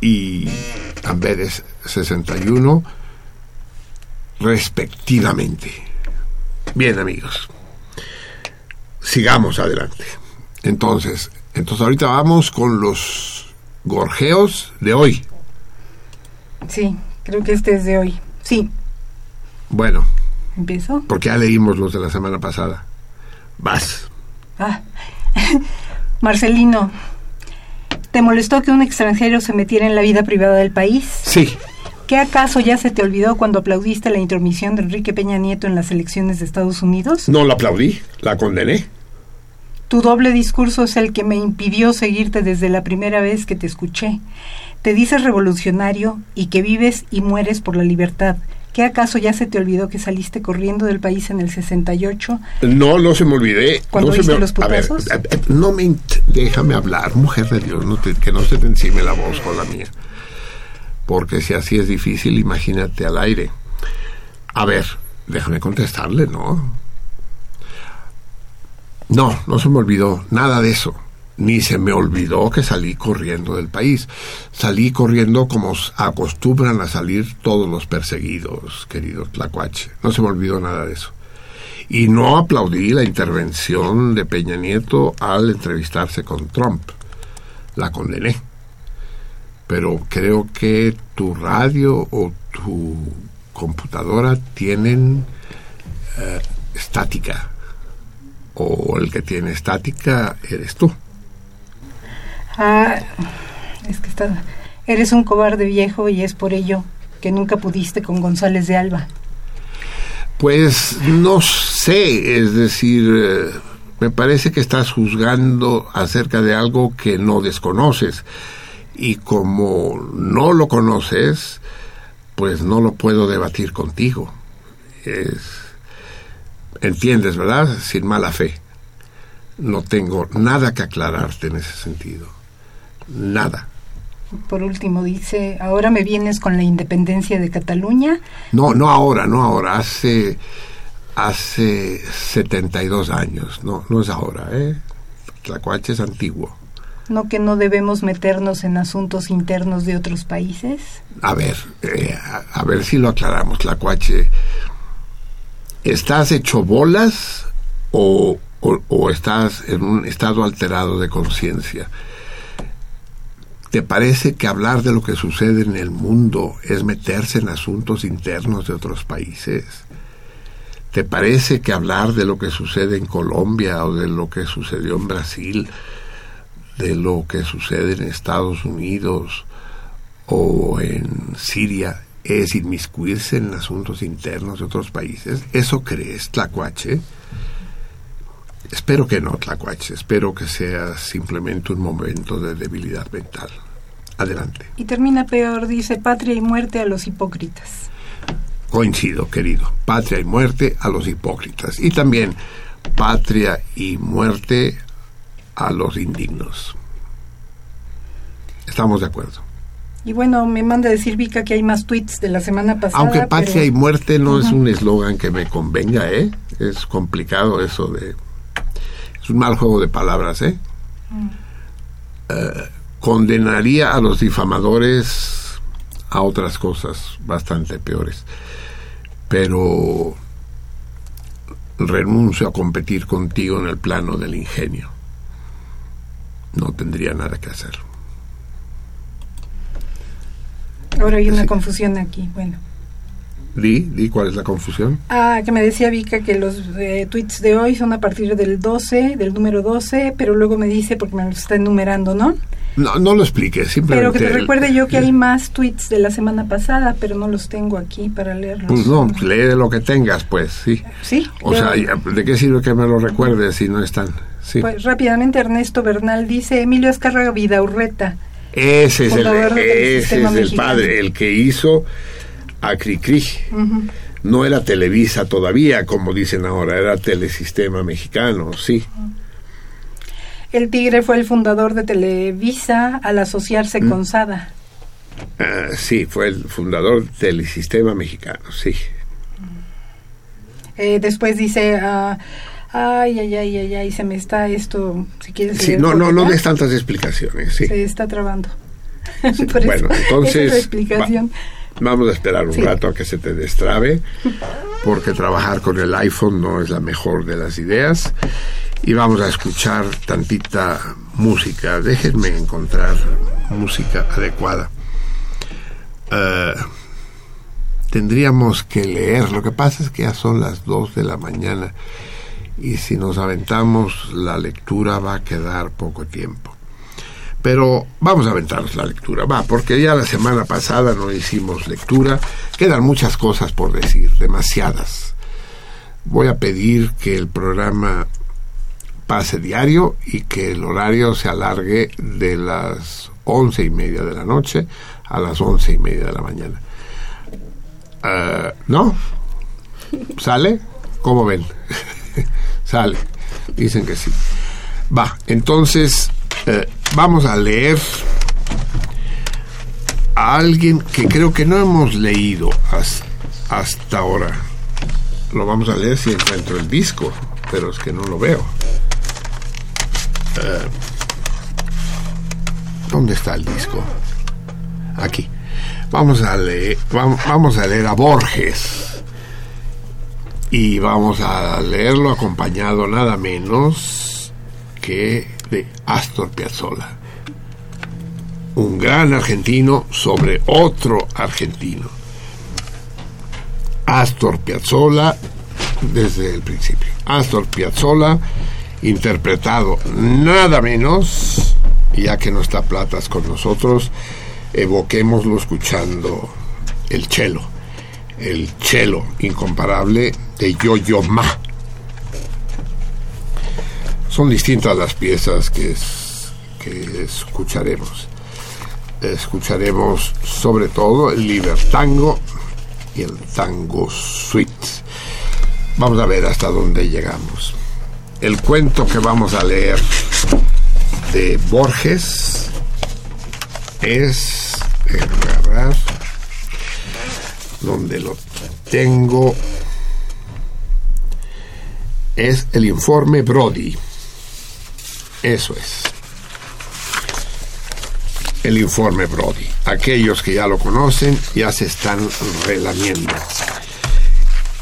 y Amberes 61 respectivamente. Bien amigos, sigamos adelante. Entonces, entonces ahorita vamos con los gorjeos de hoy. Sí, creo que este es de hoy. Sí. Bueno. ¿Empiezo? Porque ya leímos los de la semana pasada. Vas. Ah. *laughs* Marcelino, ¿te molestó que un extranjero se metiera en la vida privada del país? Sí. ¿Qué acaso ya se te olvidó cuando aplaudiste la intromisión de Enrique Peña Nieto en las elecciones de Estados Unidos? No la aplaudí, la condené. Tu doble discurso es el que me impidió seguirte desde la primera vez que te escuché. Te dices revolucionario y que vives y mueres por la libertad. ¿Qué acaso ya se te olvidó que saliste corriendo del país en el 68? No, no se me olvidé. ¿Cuándo no viste me... los A ver, putazos? eh, eh, no me... Déjame hablar, mujer de Dios, no te- que no se te encime la voz con la mía. Porque si así es difícil, imagínate al aire. A ver, déjame contestarle, ¿no? No, no se me olvidó nada de eso. Ni se me olvidó que salí corriendo del país. Salí corriendo como acostumbran a salir todos los perseguidos, querido Tlacuache. No se me olvidó nada de eso. Y no aplaudí la intervención de Peña Nieto al entrevistarse con Trump. La condené. Pero creo que tu radio o tu computadora tienen eh, estática. O el que tiene estática eres tú. Ah, es que está... Eres un cobarde viejo y es por ello que nunca pudiste con González de Alba. Pues no sé, es decir, eh, me parece que estás juzgando acerca de algo que no desconoces. Y como no lo conoces, pues no lo puedo debatir contigo. Es, entiendes, ¿verdad? Sin mala fe. No tengo nada que aclararte en ese sentido. Nada. Por último, dice, ahora me vienes con la independencia de Cataluña. No, no ahora, no ahora, hace hace 72 años, no, no es ahora, ¿eh? Tlacuache es antiguo. ¿No que no debemos meternos en asuntos internos de otros países? A ver, eh, a, a ver si lo aclaramos, Tlacuache. ¿Estás hecho bolas o, o- o estás en un estado alterado de conciencia? ¿Te parece que hablar de lo que sucede en el mundo es meterse en asuntos internos de otros países? ¿Te parece que hablar de lo que sucede en Colombia o de lo que sucedió en Brasil, de lo que sucede en Estados Unidos o en Siria es inmiscuirse en asuntos internos de otros países? ¿Eso crees, Tlacuache? Espero que no, Tlacuache. Espero que sea simplemente un momento de debilidad mental. Adelante. Y termina peor, dice, patria y muerte a los hipócritas. Coincido, querido. Patria y muerte a los hipócritas. Y también patria y muerte a los indignos. Estamos de acuerdo. Y bueno, me manda decir Vika que hay más tweets de la semana pasada. Aunque patria pero- y muerte no es un eslogan que me convenga, ¿eh? Es complicado eso de... Es un mal juego de palabras, ¿eh? Eh, condenaría a los difamadores a otras cosas bastante peores. Pero renuncio a competir contigo en el plano del ingenio. No tendría nada que hacer. Ahora hay una confusión aquí. Bueno, Di, di, ¿cuál es la confusión? Ah, que me decía Vika que los eh, tweets de hoy son a partir del 12, del número 12, pero luego me dice, porque me lo está enumerando, ¿no? No, no lo explique, simplemente... Pero que te recuerde yo que hay más tweets de la semana pasada, pero no los tengo aquí para leerlos. Pues no, lee lo que tengas, pues, sí. Sí. O sea, ¿de qué sirve que me lo recuerdes si no están? Sí. Pues rápidamente Ernesto Bernal dice, Emilio Azcárraga Vidaurreta. Ese es el, ese es el padre, el que hizo a Cricri. No era Televisa todavía, como dicen ahora, era Telesistema Mexicano, sí. El Tigre fue el fundador de Televisa al asociarse Mm. con Sada. Ah, sí, fue el fundador del Telesistema Mexicano, sí. Eh, después dice, ah, ay, ay, ay, ay, ay, se me está esto, si quieres... Sí, no, no, no des tantas explicaciones, sí. Se está trabando. *laughs* Por bueno, eso, entonces explicación. va- vamos a esperar un Sí. rato a que se te destrabe, porque trabajar con el iPhone no es la mejor de las ideas. Y vamos a escuchar tantita música. Déjenme encontrar música adecuada. Eh, tendríamos que leer. Lo que pasa es que ya son las 2 de la mañana y si nos aventamos la lectura va a quedar poco tiempo. Pero vamos a aventarnos la lectura, va, porque ya la semana pasada no hicimos lectura, quedan muchas cosas por decir, demasiadas. Voy a pedir que el programa pase diario y que el horario se alargue de las once y media de la noche a las once y media de la mañana. Ah, ¿No? ¿Sale? ¿Cómo ven? *laughs* Sale. Dicen que sí. Va, entonces eh, vamos a leer a alguien que creo que no hemos leído has- hasta ahora. Lo vamos a leer si encuentro el disco, pero es que no lo veo. Eh, ¿Dónde está el disco? Aquí. Vamos a leer, vam- vamos a leer a Borges y vamos a leerlo acompañado nada menos que de Astor Piazzolla, un gran argentino sobre otro argentino. Astor Piazzolla desde el principio. Astor Piazzolla interpretado nada menos, ya que no está Platas con nosotros, evoquémoslo escuchando el cello, el cello incomparable de Yo-Yo Ma. Son distintas las piezas que, es- que escucharemos. Escucharemos sobre todo el Libertango y el Tango Suite. Vamos a ver hasta dónde llegamos. El cuento que vamos a leer de Borges es agarrar donde lo tengo es el informe Brody. Eso es. El informe Brody. Aquellos que ya lo conocen ya se están relamiendo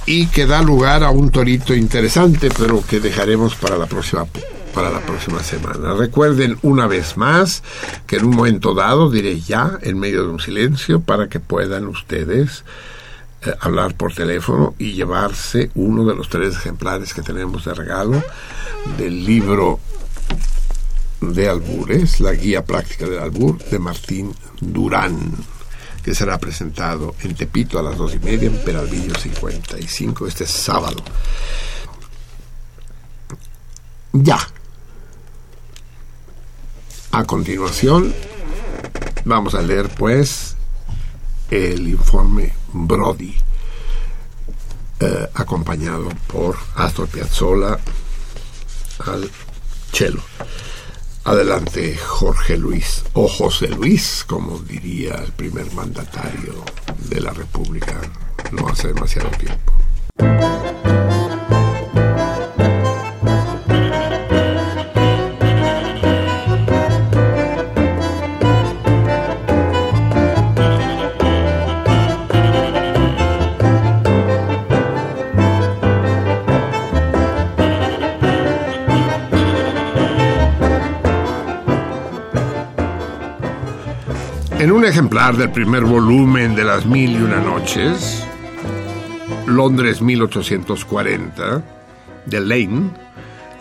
y que da lugar a un torito interesante pero que dejaremos para la próxima para la próxima semana. Recuerden una vez más que en un momento dado diré ya en medio de un silencio para que puedan ustedes eh, hablar por teléfono y llevarse uno de los tres ejemplares que tenemos de regalo del libro de albures, la guía práctica del albur de Martín Durán que será presentado en Tepito a las dos y media en Peralvillo 55 este sábado. Ya. A continuación, vamos a leer pues el informe Brody, eh, acompañado por Astor Piazzolla al cello. Adelante, Jorge Luis, o José Luis, como diría el primer mandatario de la República no hace demasiado tiempo. En un ejemplar del primer volumen de Las Mil y Una Noches, Londres 1840, de Lane,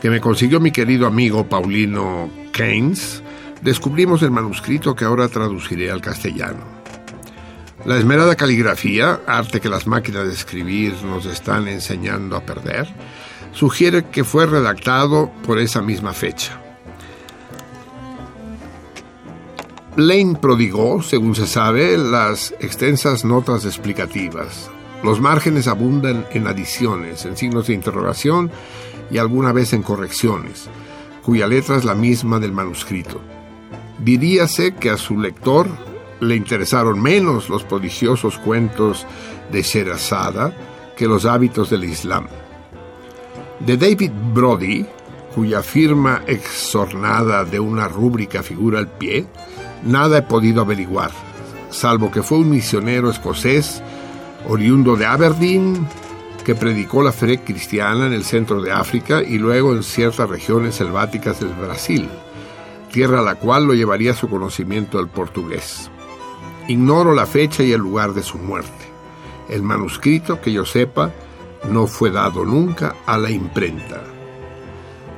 que me consiguió mi querido amigo Paulino Keynes, descubrimos el manuscrito que ahora traduciré al castellano. La esmerada caligrafía, arte que las máquinas de escribir nos están enseñando a perder, sugiere que fue redactado por esa misma fecha. Lane prodigó, según se sabe, las extensas notas explicativas. Los márgenes abundan en adiciones, en signos de interrogación y alguna vez en correcciones, cuya letra es la misma del manuscrito. Diríase que a su lector le interesaron menos los prodigiosos cuentos de Sherazada que los hábitos del Islam. De David Brody, cuya firma exornada de una rúbrica figura al pie, nada he podido averiguar, salvo que fue un misionero escocés oriundo de Aberdeen que predicó la fe cristiana en el centro de África y luego en ciertas regiones selváticas del Brasil, tierra a la cual lo llevaría su conocimiento del portugués. Ignoro la fecha y el lugar de su muerte. El manuscrito, que yo sepa, no fue dado nunca a la imprenta.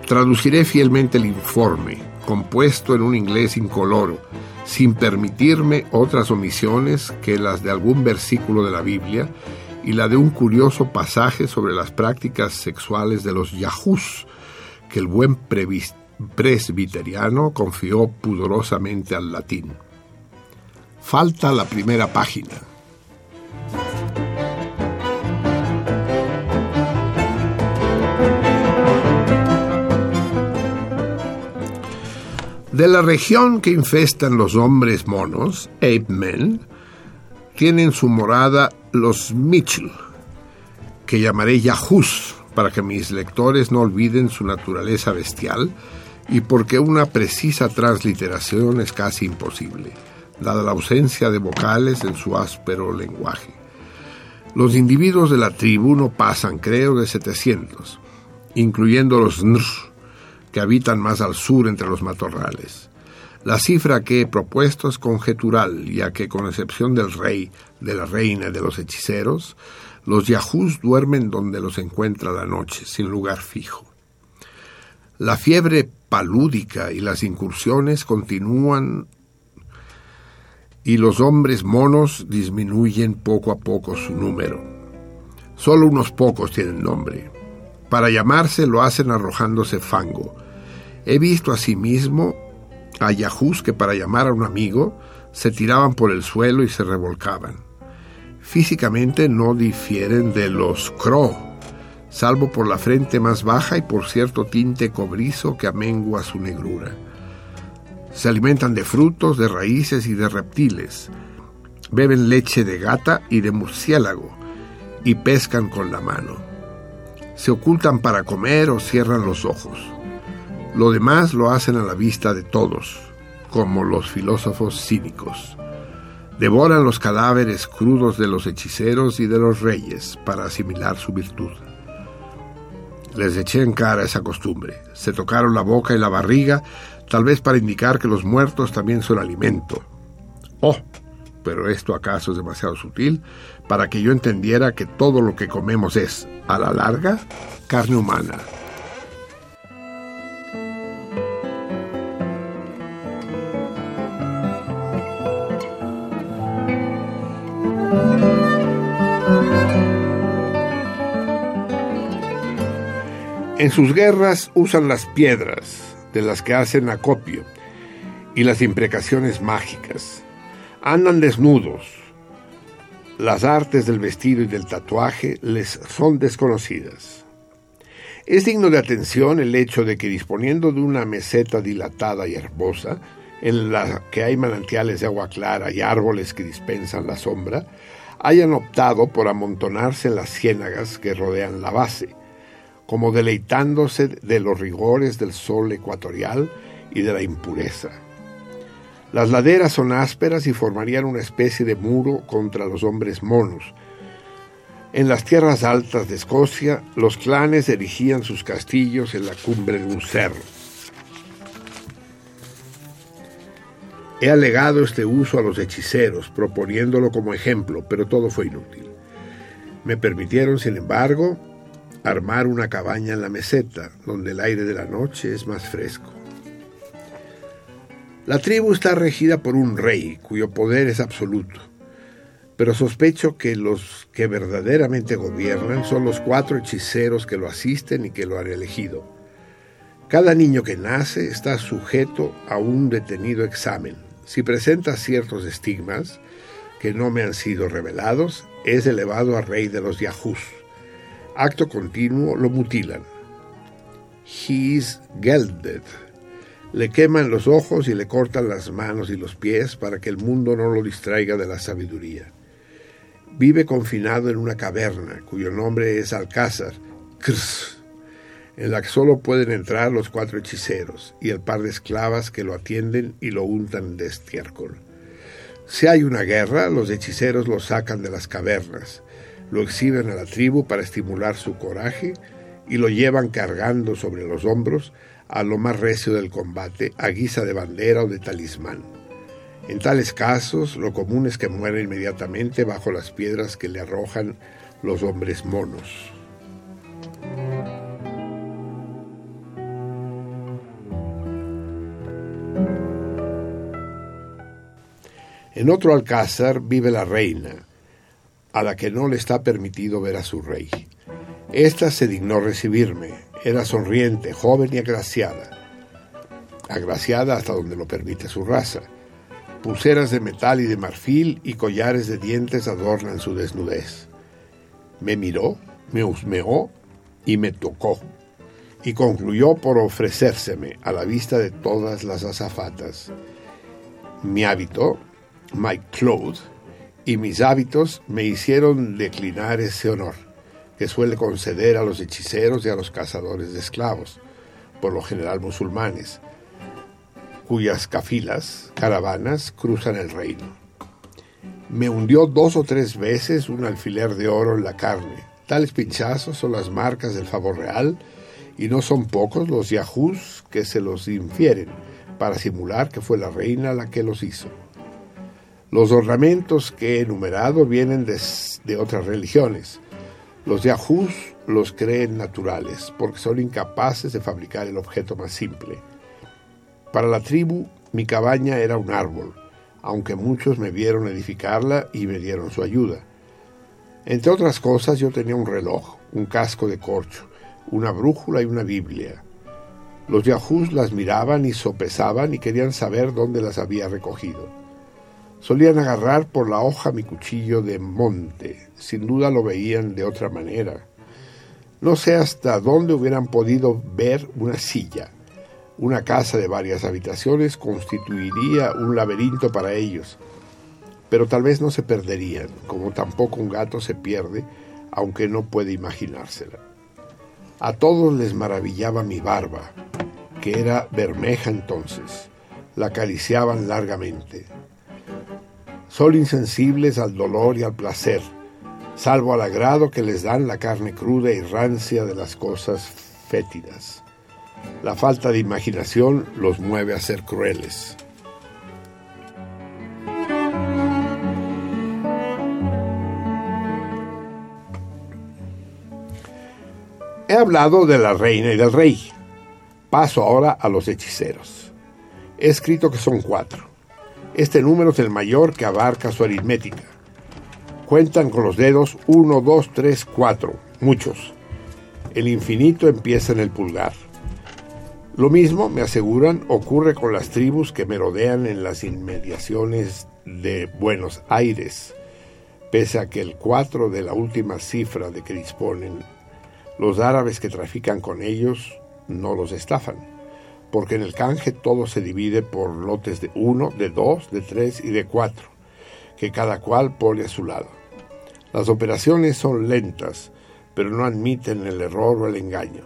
Traduciré fielmente el informe, compuesto en un inglés incoloro, sin permitirme otras omisiones que las de algún versículo de la Biblia y la de un curioso pasaje sobre las prácticas sexuales de los yahús que el buen presbiteriano confió pudorosamente al latín. Falta la primera página. De la región que infestan los hombres monos, ape men, tienen su morada los Mitchell, que llamaré Yahoos para que mis lectores no olviden su naturaleza bestial y porque una precisa transliteración es casi imposible, dada la ausencia de vocales en su áspero lenguaje. Los individuos de la tribu no pasan, creo, de 700, incluyendo los Nr, que habitan más al sur entre los matorrales. La cifra que he propuesto es conjetural, ya que con excepción del rey, de la reina y de los hechiceros, los yahús duermen donde los encuentra la noche, sin lugar fijo. La fiebre palúdica y las incursiones continúan y los hombres monos disminuyen poco a poco su número. Solo unos pocos tienen nombre. Para llamarse lo hacen arrojándose fango, He visto asimismo a yahús que para llamar a un amigo se tiraban por el suelo y se revolcaban. Físicamente no difieren de los crow, salvo por la frente más baja y por cierto tinte cobrizo que amengua su negrura. Se alimentan de frutos, de raíces y de reptiles. Beben leche de gata y de murciélago y pescan con la mano. Se ocultan para comer o cierran los ojos. Lo demás lo hacen a la vista de todos, como los filósofos cínicos. Devoran los cadáveres crudos de los hechiceros y de los reyes para asimilar su virtud. Les eché en cara esa costumbre. Se tocaron la boca y la barriga, tal vez para indicar que los muertos también son alimento. Oh, pero esto acaso es demasiado sutil para que yo entendiera que todo lo que comemos es, a la larga, carne humana. En sus guerras usan las piedras, de las que hacen acopio, y las imprecaciones mágicas. Andan desnudos. Las artes del vestido y del tatuaje les son desconocidas. Es digno de atención el hecho de que disponiendo de una meseta dilatada y herbosa, en la que hay manantiales de agua clara y árboles que dispensan la sombra, hayan optado por amontonarse en las ciénagas que rodean la base, como deleitándose de los rigores del sol ecuatorial y de la impureza. Las laderas son ásperas y formarían una especie de muro contra los hombres monos. En las tierras altas de Escocia, los clanes erigían sus castillos en la cumbre de un cerro. He alegado este uso a los hechiceros, proponiéndolo como ejemplo, pero todo fue inútil. Me permitieron, sin embargo, armar una cabaña en la meseta, donde el aire de la noche es más fresco. La tribu está regida por un rey, cuyo poder es absoluto, pero sospecho que los que verdaderamente gobiernan son los cuatro hechiceros que lo asisten y que lo han elegido. Cada niño que nace está sujeto a un detenido examen. Si presenta ciertos estigmas que no me han sido revelados, es elevado a rey de los Yahoos. Acto continuo lo mutilan. He is gelded le queman los ojos y le cortan las manos y los pies para que el mundo no lo distraiga de la sabiduría. Vive confinado en una caverna cuyo nombre es Alcázar, en la que solo pueden entrar los cuatro hechiceros y el par de esclavas que lo atienden y lo untan de estiércol. Si hay una guerra, los hechiceros lo sacan de las cavernas, lo exhiben a la tribu para estimular su coraje y lo llevan cargando sobre los hombros a lo más recio del combate a guisa de bandera o de talismán. En tales casos, lo común es que muera inmediatamente bajo las piedras que le arrojan los hombres monos. En otro alcázar vive la reina, a la que no le está permitido ver a su rey. Esta se dignó recibirme, era sonriente, joven y agraciada. Agraciada hasta donde lo permite su raza. Pulseras de metal y de marfil y collares de dientes adornan su desnudez. Me miró, me husmeó y me tocó. Y concluyó por ofrecérseme a la vista de todas las azafatas. Mi hábito, my clothes, y mis hábitos me hicieron declinar ese honor que suele conceder a los hechiceros y a los cazadores de esclavos, por lo general musulmanes, cuyas cafilas, caravanas, cruzan el reino. Me hundió dos o tres veces un alfiler de oro en la carne. Tales pinchazos son las marcas del favor real y no son pocos los yahoos que se los infieren para simular que fue la reina la que los hizo. Los ornamentos que he enumerado vienen de, otras religiones, los yahoos los creen naturales porque son incapaces de fabricar el objeto más simple. Para la tribu, mi cabaña era un árbol, aunque muchos me vieron edificarla y me dieron su ayuda. Entre otras cosas, yo tenía un reloj, un casco de corcho, una brújula y una Biblia. Los yahoos las miraban y sopesaban y querían saber dónde las había recogido. Solían agarrar por la hoja mi cuchillo de monte, sin duda lo veían de otra manera. No sé hasta dónde hubieran podido ver una silla. Una casa de varias habitaciones constituiría un laberinto para ellos, pero tal vez no se perderían, como tampoco un gato se pierde, aunque no puede imaginársela. A todos les maravillaba mi barba, que era bermeja entonces. La acariciaban largamente. Son insensibles al dolor y al placer, salvo al agrado que les dan la carne cruda y rancia de las cosas fétidas. La falta de imaginación los mueve a ser crueles. He hablado de la reina y del rey. Paso ahora a los hechiceros. He escrito que son cuatro. Este número es el mayor que abarca su aritmética. Cuentan con los dedos 1, 2, 3, 4, muchos. El infinito empieza en el pulgar. Lo mismo, me aseguran, ocurre con las tribus que me rodean en las inmediaciones de Buenos Aires, pese a que el 4 de la última cifra de que disponen, los árabes que trafican con ellos no los estafan porque en el canje todo se divide por lotes de uno, de dos, de tres y de cuatro, que cada cual pone a su lado. Las operaciones son lentas, pero no admiten el error o el engaño.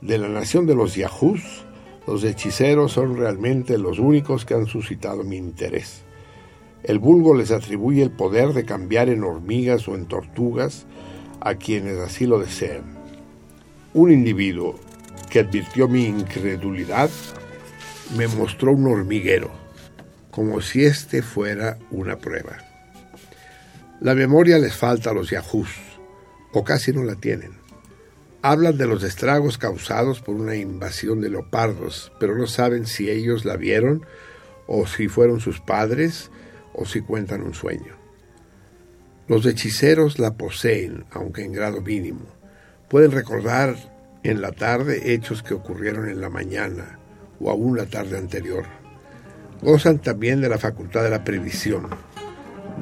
De la nación de los yahoos, los hechiceros son realmente los únicos que han suscitado mi interés. El vulgo les atribuye el poder de cambiar en hormigas o en tortugas a quienes así lo desean. Un individuo que advirtió mi incredulidad, me mostró un hormiguero, como si este fuera una prueba. La memoria les falta a los yahoos. o casi no la tienen. Hablan de los estragos causados por una invasión de leopardos, pero no saben si ellos la vieron o si fueron sus padres o si cuentan un sueño. Los hechiceros la poseen, aunque en grado mínimo. Pueden recordar en la tarde hechos que ocurrieron en la mañana o aún la tarde anterior. Gozan también de la facultad de la previsión.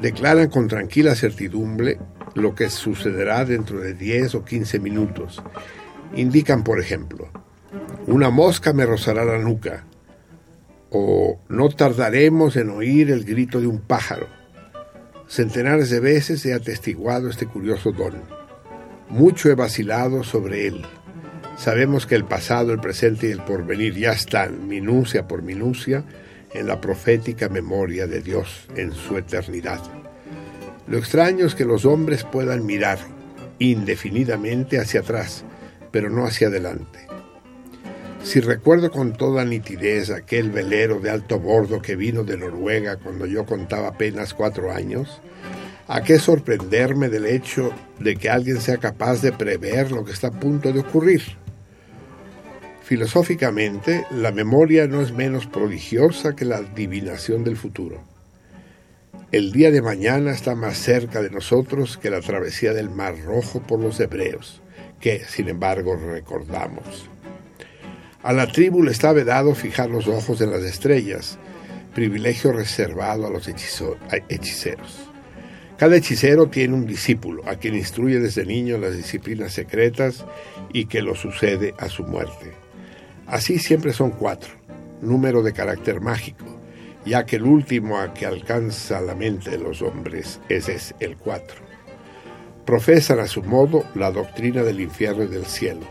Declaran con tranquila certidumbre lo que sucederá dentro de 10 o 15 minutos. Indican, por ejemplo, una mosca me rozará la nuca, o no tardaremos en oír el grito de un pájaro. Centenares de veces he atestiguado este curioso don. Mucho he vacilado sobre él. Sabemos que el pasado, el presente y el porvenir ya están, minucia por minucia, en la profética memoria de Dios en su eternidad. Lo extraño es que los hombres puedan mirar indefinidamente hacia atrás, pero no hacia adelante. Si recuerdo con toda nitidez aquel velero de alto bordo que vino de Noruega cuando yo contaba apenas cuatro años, ¿a qué sorprenderme del hecho de que alguien sea capaz de prever lo que está a punto de ocurrir? Filosóficamente, la memoria no es menos prodigiosa que la adivinación del futuro. El día de mañana está más cerca de nosotros que la travesía del Mar Rojo por los hebreos, que, sin embargo, recordamos. A la tribu le está vedado fijar los ojos en las estrellas, privilegio reservado a los hechiceros. Cada hechicero tiene un discípulo, a quien instruye desde niño las disciplinas secretas y que lo sucede a su muerte. Así siempre son cuatro, número de carácter mágico, ya que el último a que alcanza la mente de los hombres es el cuatro. Profesan a su modo la doctrina del infierno y del cielo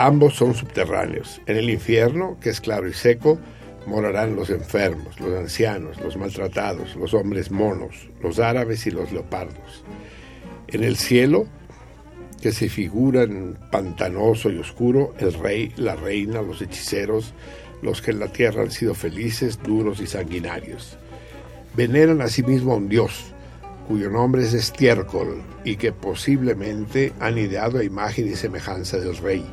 Ambos son subterráneos. En el infierno, que es claro y seco, morarán los enfermos, los ancianos, los maltratados, los hombres monos, los árabes y los leopardos. En el cielo, que se figuran pantanoso y oscuro, el rey, la reina, los hechiceros, los que en la tierra han sido felices, duros y sanguinarios. Veneran asimismo a un dios, cuyo nombre es estiércol y que posiblemente han ideado a imagen y semejanza del rey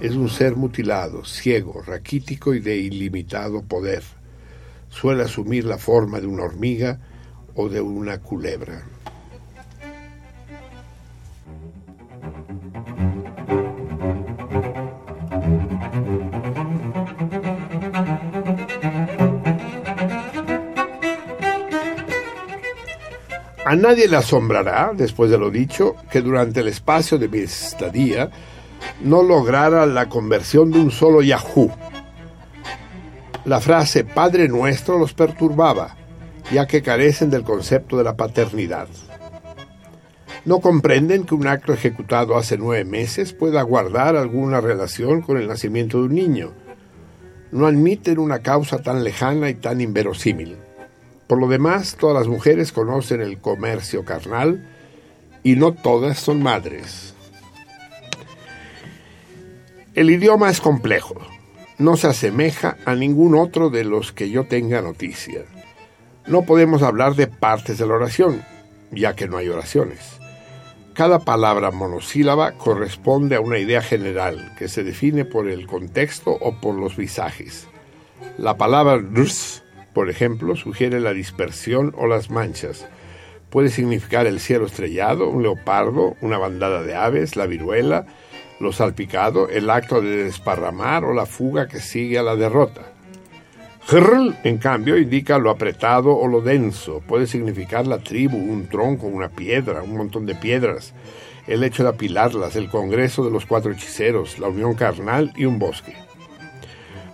es un ser mutilado, ciego, raquítico y de ilimitado poder. Suele asumir la forma de una hormiga o de una culebra. Nadie le asombrará, después de lo dicho, que durante el espacio de mi estadía no lograra la conversión de un solo Yahoo. La frase Padre Nuestro los perturbaba, ya que carecen del concepto de la paternidad. No comprenden que un acto ejecutado hace nueve meses pueda guardar alguna relación con el nacimiento de un niño. No admiten una causa tan lejana y tan inverosímil. Por lo demás, todas las mujeres conocen el comercio carnal y no todas son madres. El idioma es complejo, no se asemeja a ningún otro de los que yo tenga noticia. No podemos hablar de partes de la oración, ya que no hay oraciones. Cada palabra monosílaba corresponde a una idea general que se define por el contexto o por los visajes. La palabra rs, por ejemplo, sugiere la dispersión o las manchas. Puede significar el cielo estrellado, un leopardo, una bandada de aves, la viruela, lo salpicado, el acto de desparramar o la fuga que sigue a la derrota. Hrl, en cambio, indica lo apretado o lo denso. Puede significar la tribu, un tronco, una piedra, un montón de piedras, el hecho de apilarlas, el congreso de los cuatro hechiceros, la unión carnal y un bosque.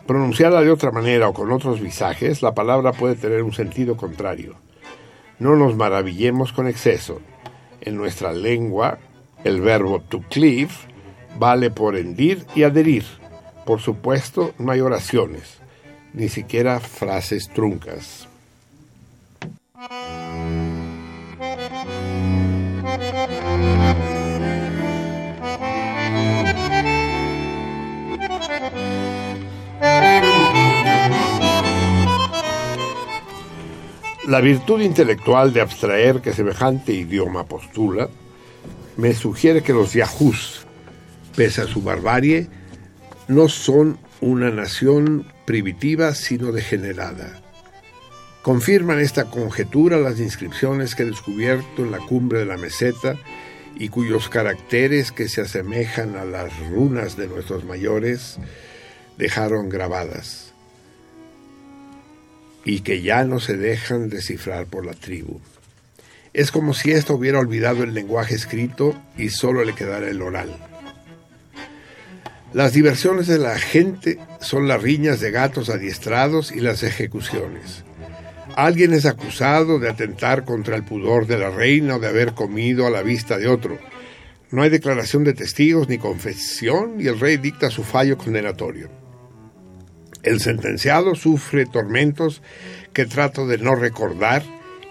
Pronunciada de otra manera o con otros visajes, la palabra puede tener un sentido contrario. No nos maravillemos con exceso. En nuestra lengua, el verbo to cleave vale por hendir y adherir. Por supuesto, no hay oraciones, ni siquiera frases truncas. La virtud intelectual de abstraer que semejante idioma postula me sugiere que los yahoos, pese a su barbarie, no son una nación primitiva sino degenerada. Confirman esta conjetura las inscripciones que he descubierto en la cumbre de la meseta y cuyos caracteres que se asemejan a las runas de nuestros mayores dejaron grabadas y que ya no se dejan descifrar por la tribu. Es como si ésta hubiera olvidado el lenguaje escrito y solo le quedara el oral. Las diversiones de la gente son las riñas de gatos adiestrados y las ejecuciones. Alguien es acusado de atentar contra el pudor de la reina o de haber comido a la vista de otro. No hay declaración de testigos ni confesión y el rey dicta su fallo condenatorio. El sentenciado sufre tormentos que trato de no recordar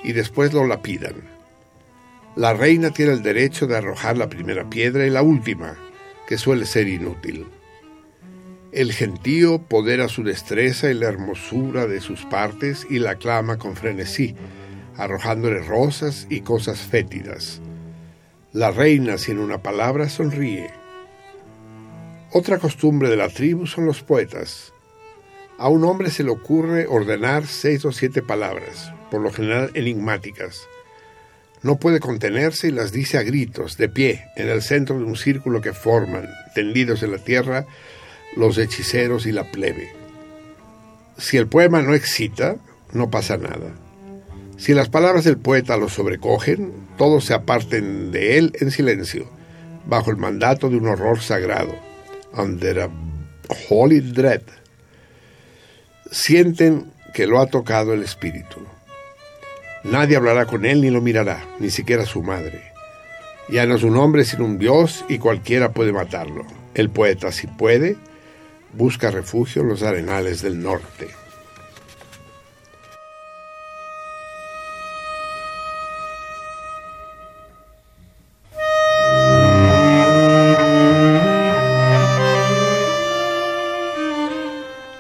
y después lo lapidan. La reina tiene el derecho de arrojar la primera piedra y la última, que suele ser inútil. El gentío podera su destreza y la hermosura de sus partes y la aclama con frenesí, arrojándole rosas y cosas fétidas. La reina, sin una palabra, sonríe. Otra costumbre de la tribu son los poetas. A un hombre se le ocurre ordenar seis o siete palabras, por lo general enigmáticas. No puede contenerse y las dice a gritos, de pie, en el centro de un círculo que forman, tendidos en la tierra, los hechiceros y la plebe. Si el poema no excita, no pasa nada. Si las palabras del poeta lo sobrecogen, todos se aparten de él en silencio, bajo el mandato de un horror sagrado, under a holy dread sienten que lo ha tocado el espíritu. Nadie hablará con él ni lo mirará, ni siquiera su madre. Ya no es un hombre sino un dios y cualquiera puede matarlo. El poeta, si puede, busca refugio en los arenales del norte.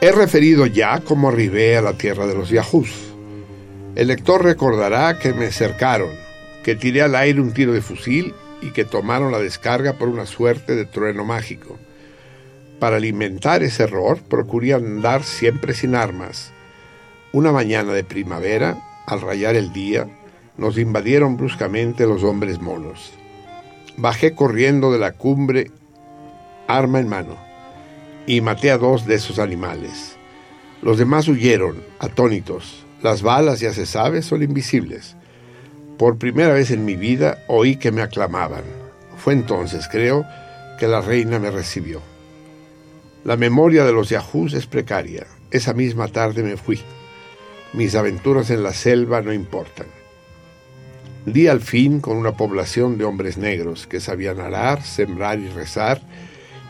He referido ya cómo arribé a la tierra de los Yahoos. El lector recordará que me cercaron, que tiré al aire un tiro de fusil y que tomaron la descarga por una suerte de trueno mágico. Para alimentar ese error, procuré andar siempre sin armas. Una mañana de primavera, al rayar el día, nos invadieron bruscamente los hombres monos. Bajé corriendo de la cumbre, arma en mano y maté a dos de esos animales. Los demás huyeron, atónitos. Las balas, ya se sabe, son invisibles. Por primera vez en mi vida oí que me aclamaban. Fue entonces, creo, que la reina me recibió. La memoria de los yahoos es precaria. Esa misma tarde me fui. Mis aventuras en la selva no importan. Di al fin con una población de hombres negros que sabían arar, sembrar y rezar,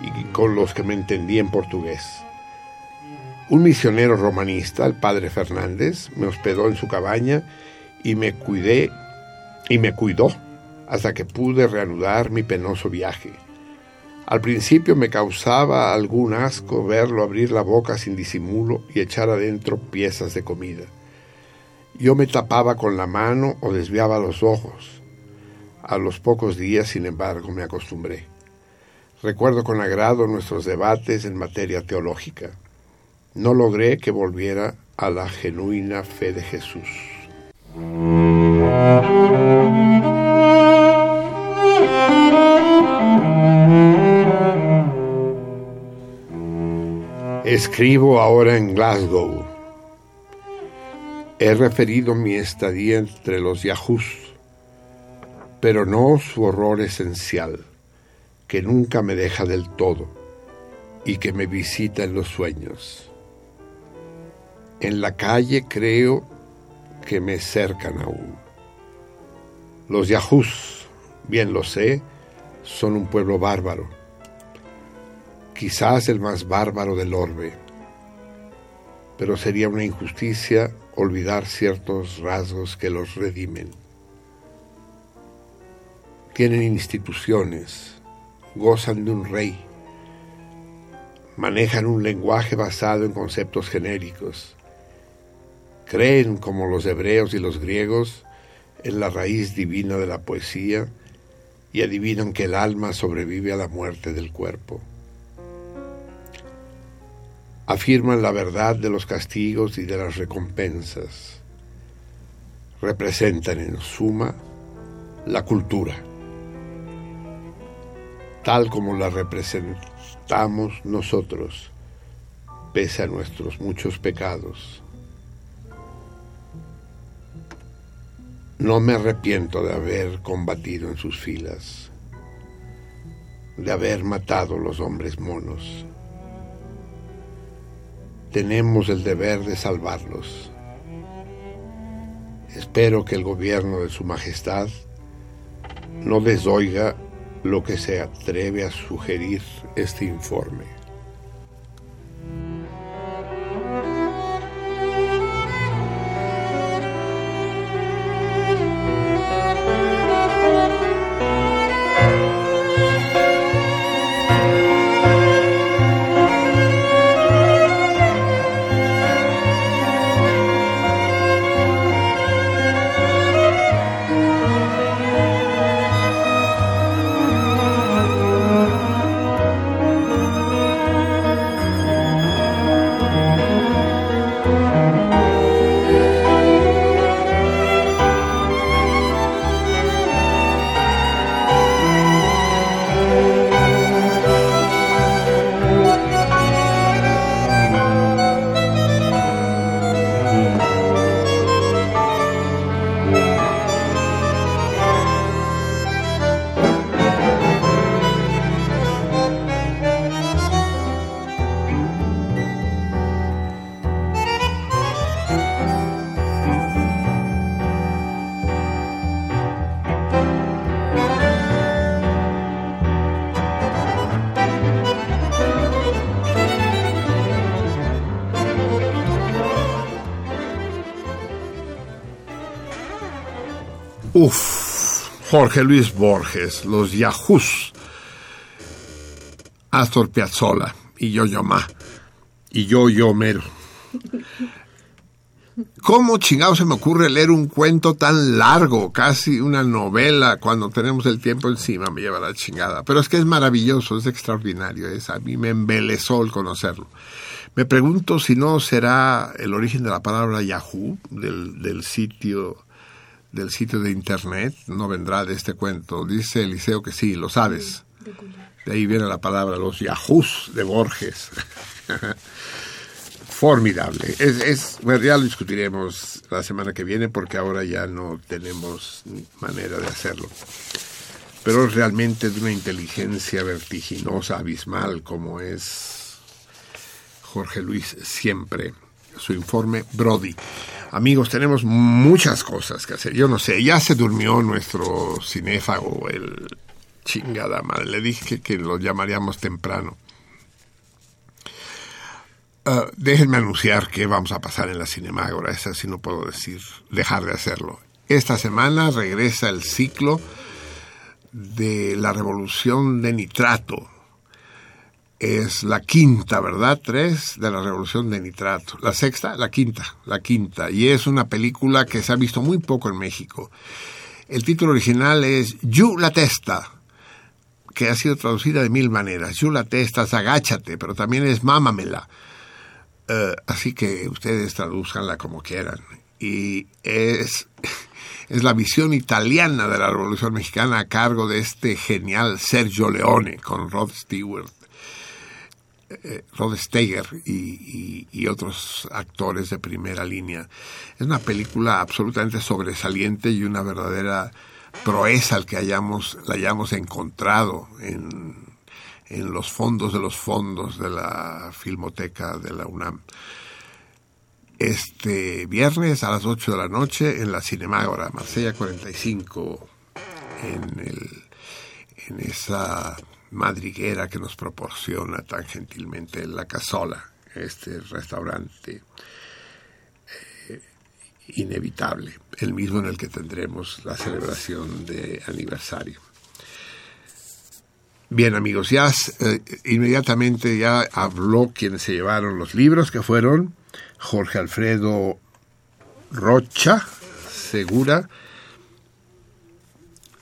y con los que me entendí en portugués. Un misionero romanista, el padre Fernández, me hospedó en su cabaña y me cuidé y me cuidó hasta que pude reanudar mi penoso viaje. Al principio me causaba algún asco verlo abrir la boca sin disimulo y echar adentro piezas de comida. Yo me tapaba con la mano o desviaba los ojos. A los pocos días, sin embargo, me acostumbré. Recuerdo con agrado nuestros debates en materia teológica. No logré que volviera a la genuina fe de Jesús. Escribo ahora en Glasgow. He referido mi estadía entre los Yahoos, pero no su horror esencial que nunca me deja del todo y que me visita en los sueños. En la calle creo que me cercan aún. Los Yahoos, bien lo sé, son un pueblo bárbaro, quizás el más bárbaro del orbe, pero sería una injusticia olvidar ciertos rasgos que los redimen. Tienen instituciones, gozan de un rey, manejan un lenguaje basado en conceptos genéricos, creen como los hebreos y los griegos en la raíz divina de la poesía y adivinan que el alma sobrevive a la muerte del cuerpo. Afirman la verdad de los castigos y de las recompensas. Representan en suma la cultura, tal como la representamos nosotros, pese a nuestros muchos pecados. No me arrepiento de haber combatido en sus filas, de haber matado los hombres monos. Tenemos el deber de salvarlos. Espero que el gobierno de Su Majestad no desoiga lo que se atreve a sugerir este informe. Jorge Luis Borges, los Yahoos, Astor Piazzolla y Yo Yo Ma, y Yo Yo Mero. *laughs* ¿Cómo chingado se me ocurre leer un cuento tan largo, casi una novela, cuando tenemos el tiempo encima? Me lleva la chingada. Pero es que es maravilloso, es extraordinario. Es, a mí me embelezó el conocerlo. Me pregunto si no será el origen de la palabra Yahoo, del sitio del sitio de internet, no vendrá de este cuento. Dice Eliseo que sí, lo sabes. De ahí viene la palabra, los yahoos de Borges. *laughs* Formidable. Es, es, bueno, ya lo discutiremos la semana que viene porque ahora ya no tenemos manera de hacerlo. Pero realmente de una inteligencia vertiginosa, abismal, como es Jorge Luis siempre. Su informe Brody. Amigos, tenemos muchas cosas que hacer. Yo no sé, ya se durmió nuestro cinéfago, el chingada madre. Le dije que lo llamaríamos temprano. Uh, déjenme anunciar qué vamos a pasar en la Cinemágora. Esa sí no puedo decir, dejar de hacerlo. Esta semana regresa el ciclo de la revolución de nitrato, es la quinta, ¿verdad? Tres de la Revolución de Nitrato. La sexta, la quinta, la quinta. Y es una película que se ha visto muy poco en México. El título original es You la Testa, que ha sido traducida de mil maneras. You la Testa es agáchate, pero también es mámamela. Uh, así que ustedes traduzcanla como quieran. Y es, *laughs* es la visión italiana de la Revolución Mexicana a cargo de este genial Sergio Leone con Rod Stewart eh, Rod Steiger y, otros actores de primera línea. Es una película absolutamente sobresaliente y una verdadera proeza al que hayamos, la hayamos encontrado en, en los fondos de los fondos de la Filmoteca de la UNAM. Este viernes a las 8 de la noche en la Cinemágora, Marsella 45, en, el, en esa madriguera que nos proporciona tan gentilmente la Casola, este restaurante eh, inevitable, el mismo en el que tendremos la celebración de aniversario. Bien amigos, ya eh, inmediatamente ya habló quienes se llevaron los libros, que fueron Jorge Alfredo Rocha, Segura,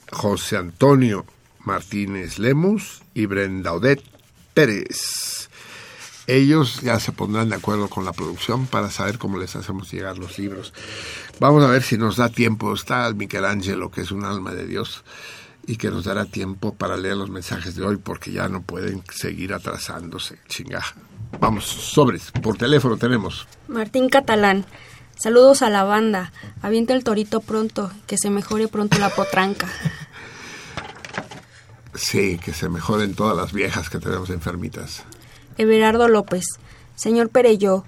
José Antonio Martínez Lemus y Brenda Odette Pérez. Ellos ya se pondrán de acuerdo con la producción para saber cómo les hacemos llegar los libros. Vamos a ver si nos da tiempo. Está el Michelangelo, que es un alma de Dios, y que nos dará tiempo para leer los mensajes de hoy, porque ya no pueden seguir atrasándose. Chingaja. Vamos, sobres. Por teléfono tenemos. Martín Catalán. Saludos a la banda. Avienta el torito pronto, que se mejore pronto la potranca. Sí, que se mejoren todas las viejas que tenemos enfermitas. Everardo López. Señor Pereyó,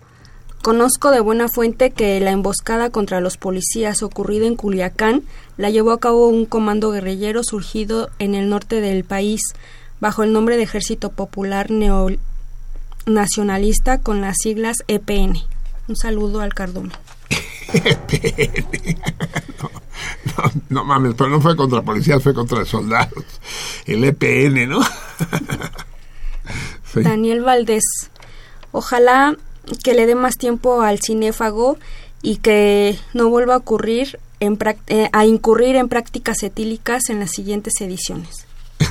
conozco de buena fuente que la emboscada contra los policías ocurrida en Culiacán la llevó a cabo un comando guerrillero surgido en el norte del país bajo el nombre de Ejército Popular Nacionalista con las siglas EPN. Un saludo al Cardumen. *laughs* EPN. No, *laughs* no, mames, pero no fue contra policías, fue contra soldados. El EPN, ¿no? *laughs* sí. Daniel Valdés. Ojalá que le dé más tiempo al cinéfago y que no vuelva a ocurrir en eh, a incurrir en prácticas etílicas en las siguientes ediciones. *laughs*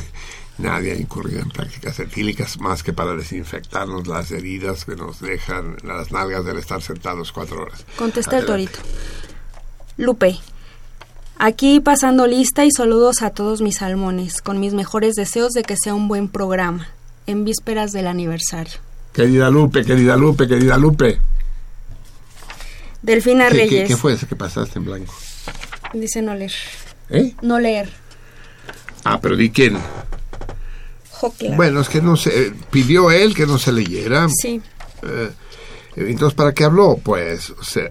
Nadie ha incurrido en prácticas etílicas más que para desinfectarnos las heridas que nos dejan las nalgas del estar sentados cuatro horas. Contesta Adelante. el torito. Lupe, Aquí pasando lista y saludos a todos mis salmones, con mis mejores deseos de que sea un buen programa, en vísperas del aniversario. Querida Lupe, querida Lupe, querida Lupe. Delfina ¿Qué, Reyes. ¿qué, ¿Qué fue ese que pasaste en blanco? Dice no leer. ¿Eh? No leer. Ah, pero di quién. Jocla. Bueno, es que no se pidió él que no se leyera. Sí. Eh, entonces, ¿para qué habló? Pues, o sea,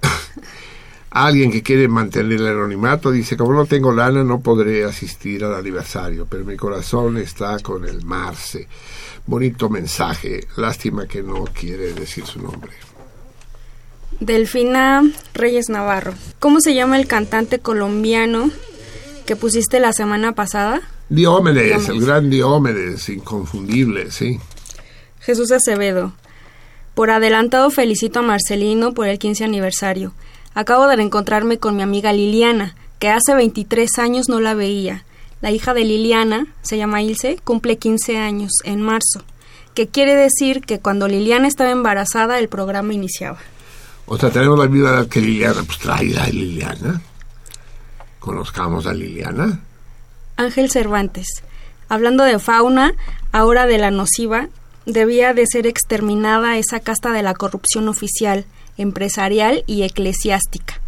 alguien que quiere mantener el anonimato dice, como no tengo lana, no podré asistir al aniversario, pero mi corazón está con el Marce. Bonito mensaje. Lástima que no quiere decir su nombre. Delfina Reyes Navarro. ¿Cómo se llama el cantante colombiano que pusiste la semana pasada? Diomedes, Diomedes. el gran Diomedes, inconfundible, sí. Jesús Acevedo. Por adelantado felicito a Marcelino por el 15 aniversario. Acabo de reencontrarme con mi amiga Liliana, que hace 23 años no la veía. La hija de Liliana, se llama Ilse, cumple 15 años en marzo, que quiere decir que cuando Liliana estaba embarazada el programa iniciaba. O sea, tenemos la misma edad que Liliana, pues traída a Liliana. Conozcamos a Liliana. Ángel Cervantes. Hablando de fauna, ahora de la nociva, debía de ser exterminada esa casta de la corrupción oficial, empresarial y eclesiástica,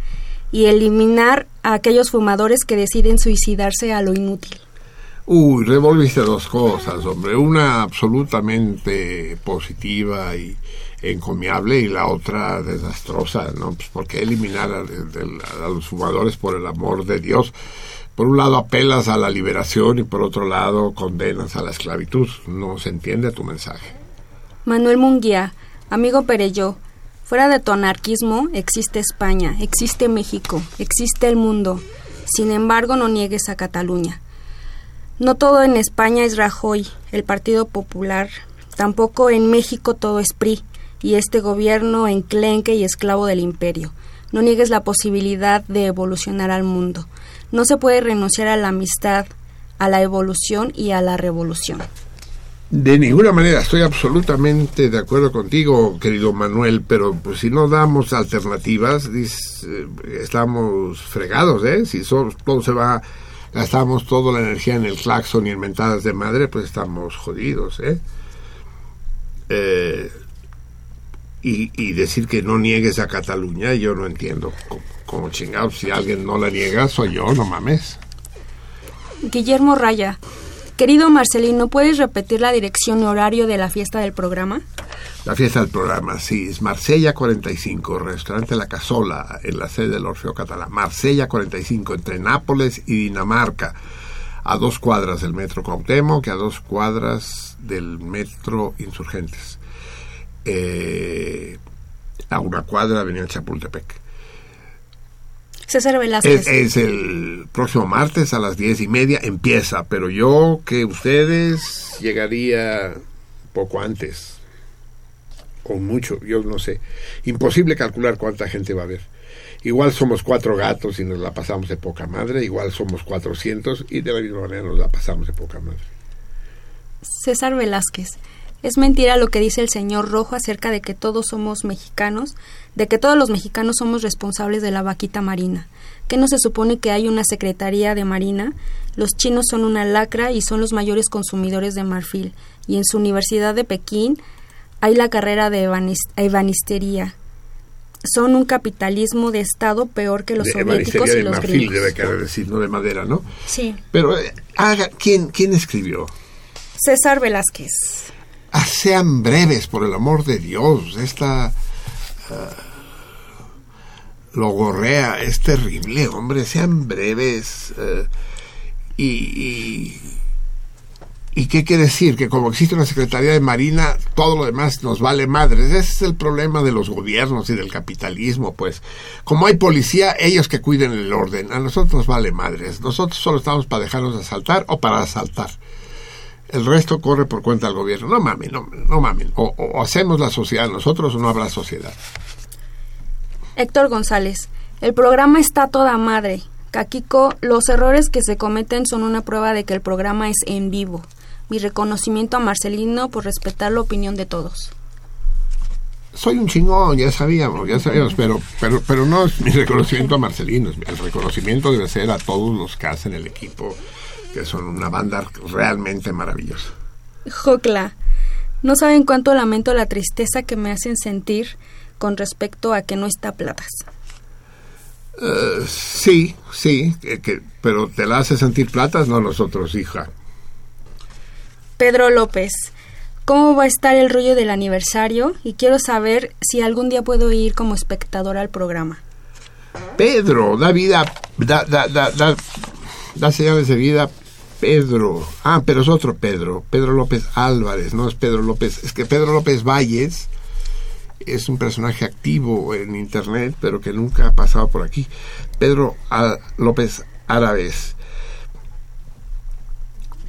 y eliminar a aquellos fumadores que deciden suicidarse a lo inútil. Uy, revolviste dos cosas, hombre. Una absolutamente positiva y encomiable y la otra desastrosa, ¿no? Pues porque eliminar a, a, a, los fumadores por el amor de Dios. Por un lado apelas a la liberación y por otro lado condenas a la esclavitud. No se entiende tu mensaje. Manuel Munguía, amigo Pereyó, fuera de tu anarquismo existe España, existe México, existe el mundo. Sin embargo, no niegues a Cataluña. No todo en España es Rajoy, el Partido Popular. Tampoco en México todo es PRI y este gobierno enclenque y esclavo del imperio. No niegues la posibilidad de evolucionar al mundo. No se puede renunciar a la amistad, a la evolución y a la revolución. De ninguna manera, estoy absolutamente de acuerdo contigo, querido Manuel, pero pues si no damos alternativas, eh, estamos fregados, ¿eh? Si todo se va, gastamos toda la energía en el claxon y en mentadas de madre, pues estamos jodidos, ¿eh? eh y, y, decir que no niegues a Cataluña, yo no entiendo como chingados. Si alguien no la niega, soy yo, no mames. Guillermo Raya. Querido Marcelino, ¿puedes repetir la dirección y horario de la fiesta del programa? La fiesta del programa, sí, es Marsella 45, restaurante La Casola, en la sede del Orfeo Catalán. Marsella 45, entre Nápoles y Dinamarca, a dos cuadras del metro Cuauhtémoc, que a dos cuadras del metro Insurgentes. Eh, a una cuadra venía Chapultepec. César Velázquez. Es, es, el próximo martes a las diez y media empieza, pero yo que ustedes llegaría poco antes o mucho, yo no sé. Imposible calcular cuánta gente va a haber. Igual somos cuatro gatos y nos la pasamos de poca madre, igual somos cuatrocientos y de la misma manera nos la pasamos de poca madre. César Velázquez. Es mentira lo que dice el señor Rojo acerca de que todos somos mexicanos, de que todos los mexicanos somos responsables de la vaquita marina. ¿Que no se supone que hay una secretaría de marina? Los chinos son una lacra y son los mayores consumidores de marfil. Y en su Universidad de Pekín hay la carrera de ebanistería. Son un capitalismo de Estado peor que los soviéticos y de los marfil, gringos. debe querer decir, no de madera, ¿no? Sí. Pero, eh, haga, ¿quién, ¿quién escribió? César Velázquez. Ah, sean breves, por el amor de Dios. Esta ah, logorrea es terrible, hombre. Sean breves. eh, y, y, ¿Y qué quiere decir? Que como existe una Secretaría de Marina, todo lo demás nos vale madres. Ese es el problema de los gobiernos y del capitalismo, pues. Como hay policía, ellos que cuiden el orden. A nosotros nos vale madres. Nosotros solo estamos para dejarnos asaltar o para asaltar. El resto corre por cuenta del gobierno. No mamen, no, no mamen. O, o hacemos la sociedad nosotros o no habrá sociedad. Héctor González. El programa está toda madre. Caquico, los errores que se cometen son una prueba de que el programa es en vivo. Mi reconocimiento a Marcelino por respetar la opinión de todos. Soy un chingón, ya sabíamos, ya sabíamos, pero, pero, pero no es mi reconocimiento a Marcelino, el reconocimiento debe ser a todos los que hacen el equipo, que son una banda realmente maravillosa. Jocla. No saben cuánto lamento la tristeza que me hacen sentir con respecto a que no está Platas. Eh, sí, sí, que, que- pero te la hace sentir platas, no nosotros, hija. Pedro López. ¿Cómo va a estar el rollo del aniversario? Y quiero saber si algún día puedo ir como espectador al programa. Pedro, da vida, da, da, da, da, da señales de vida, Pedro. Ah, pero es otro Pedro, Pedro López Álvarez, no es Pedro López, es que Pedro López Valles es un personaje activo en internet, pero que nunca ha pasado por aquí. Pedro López Árabes.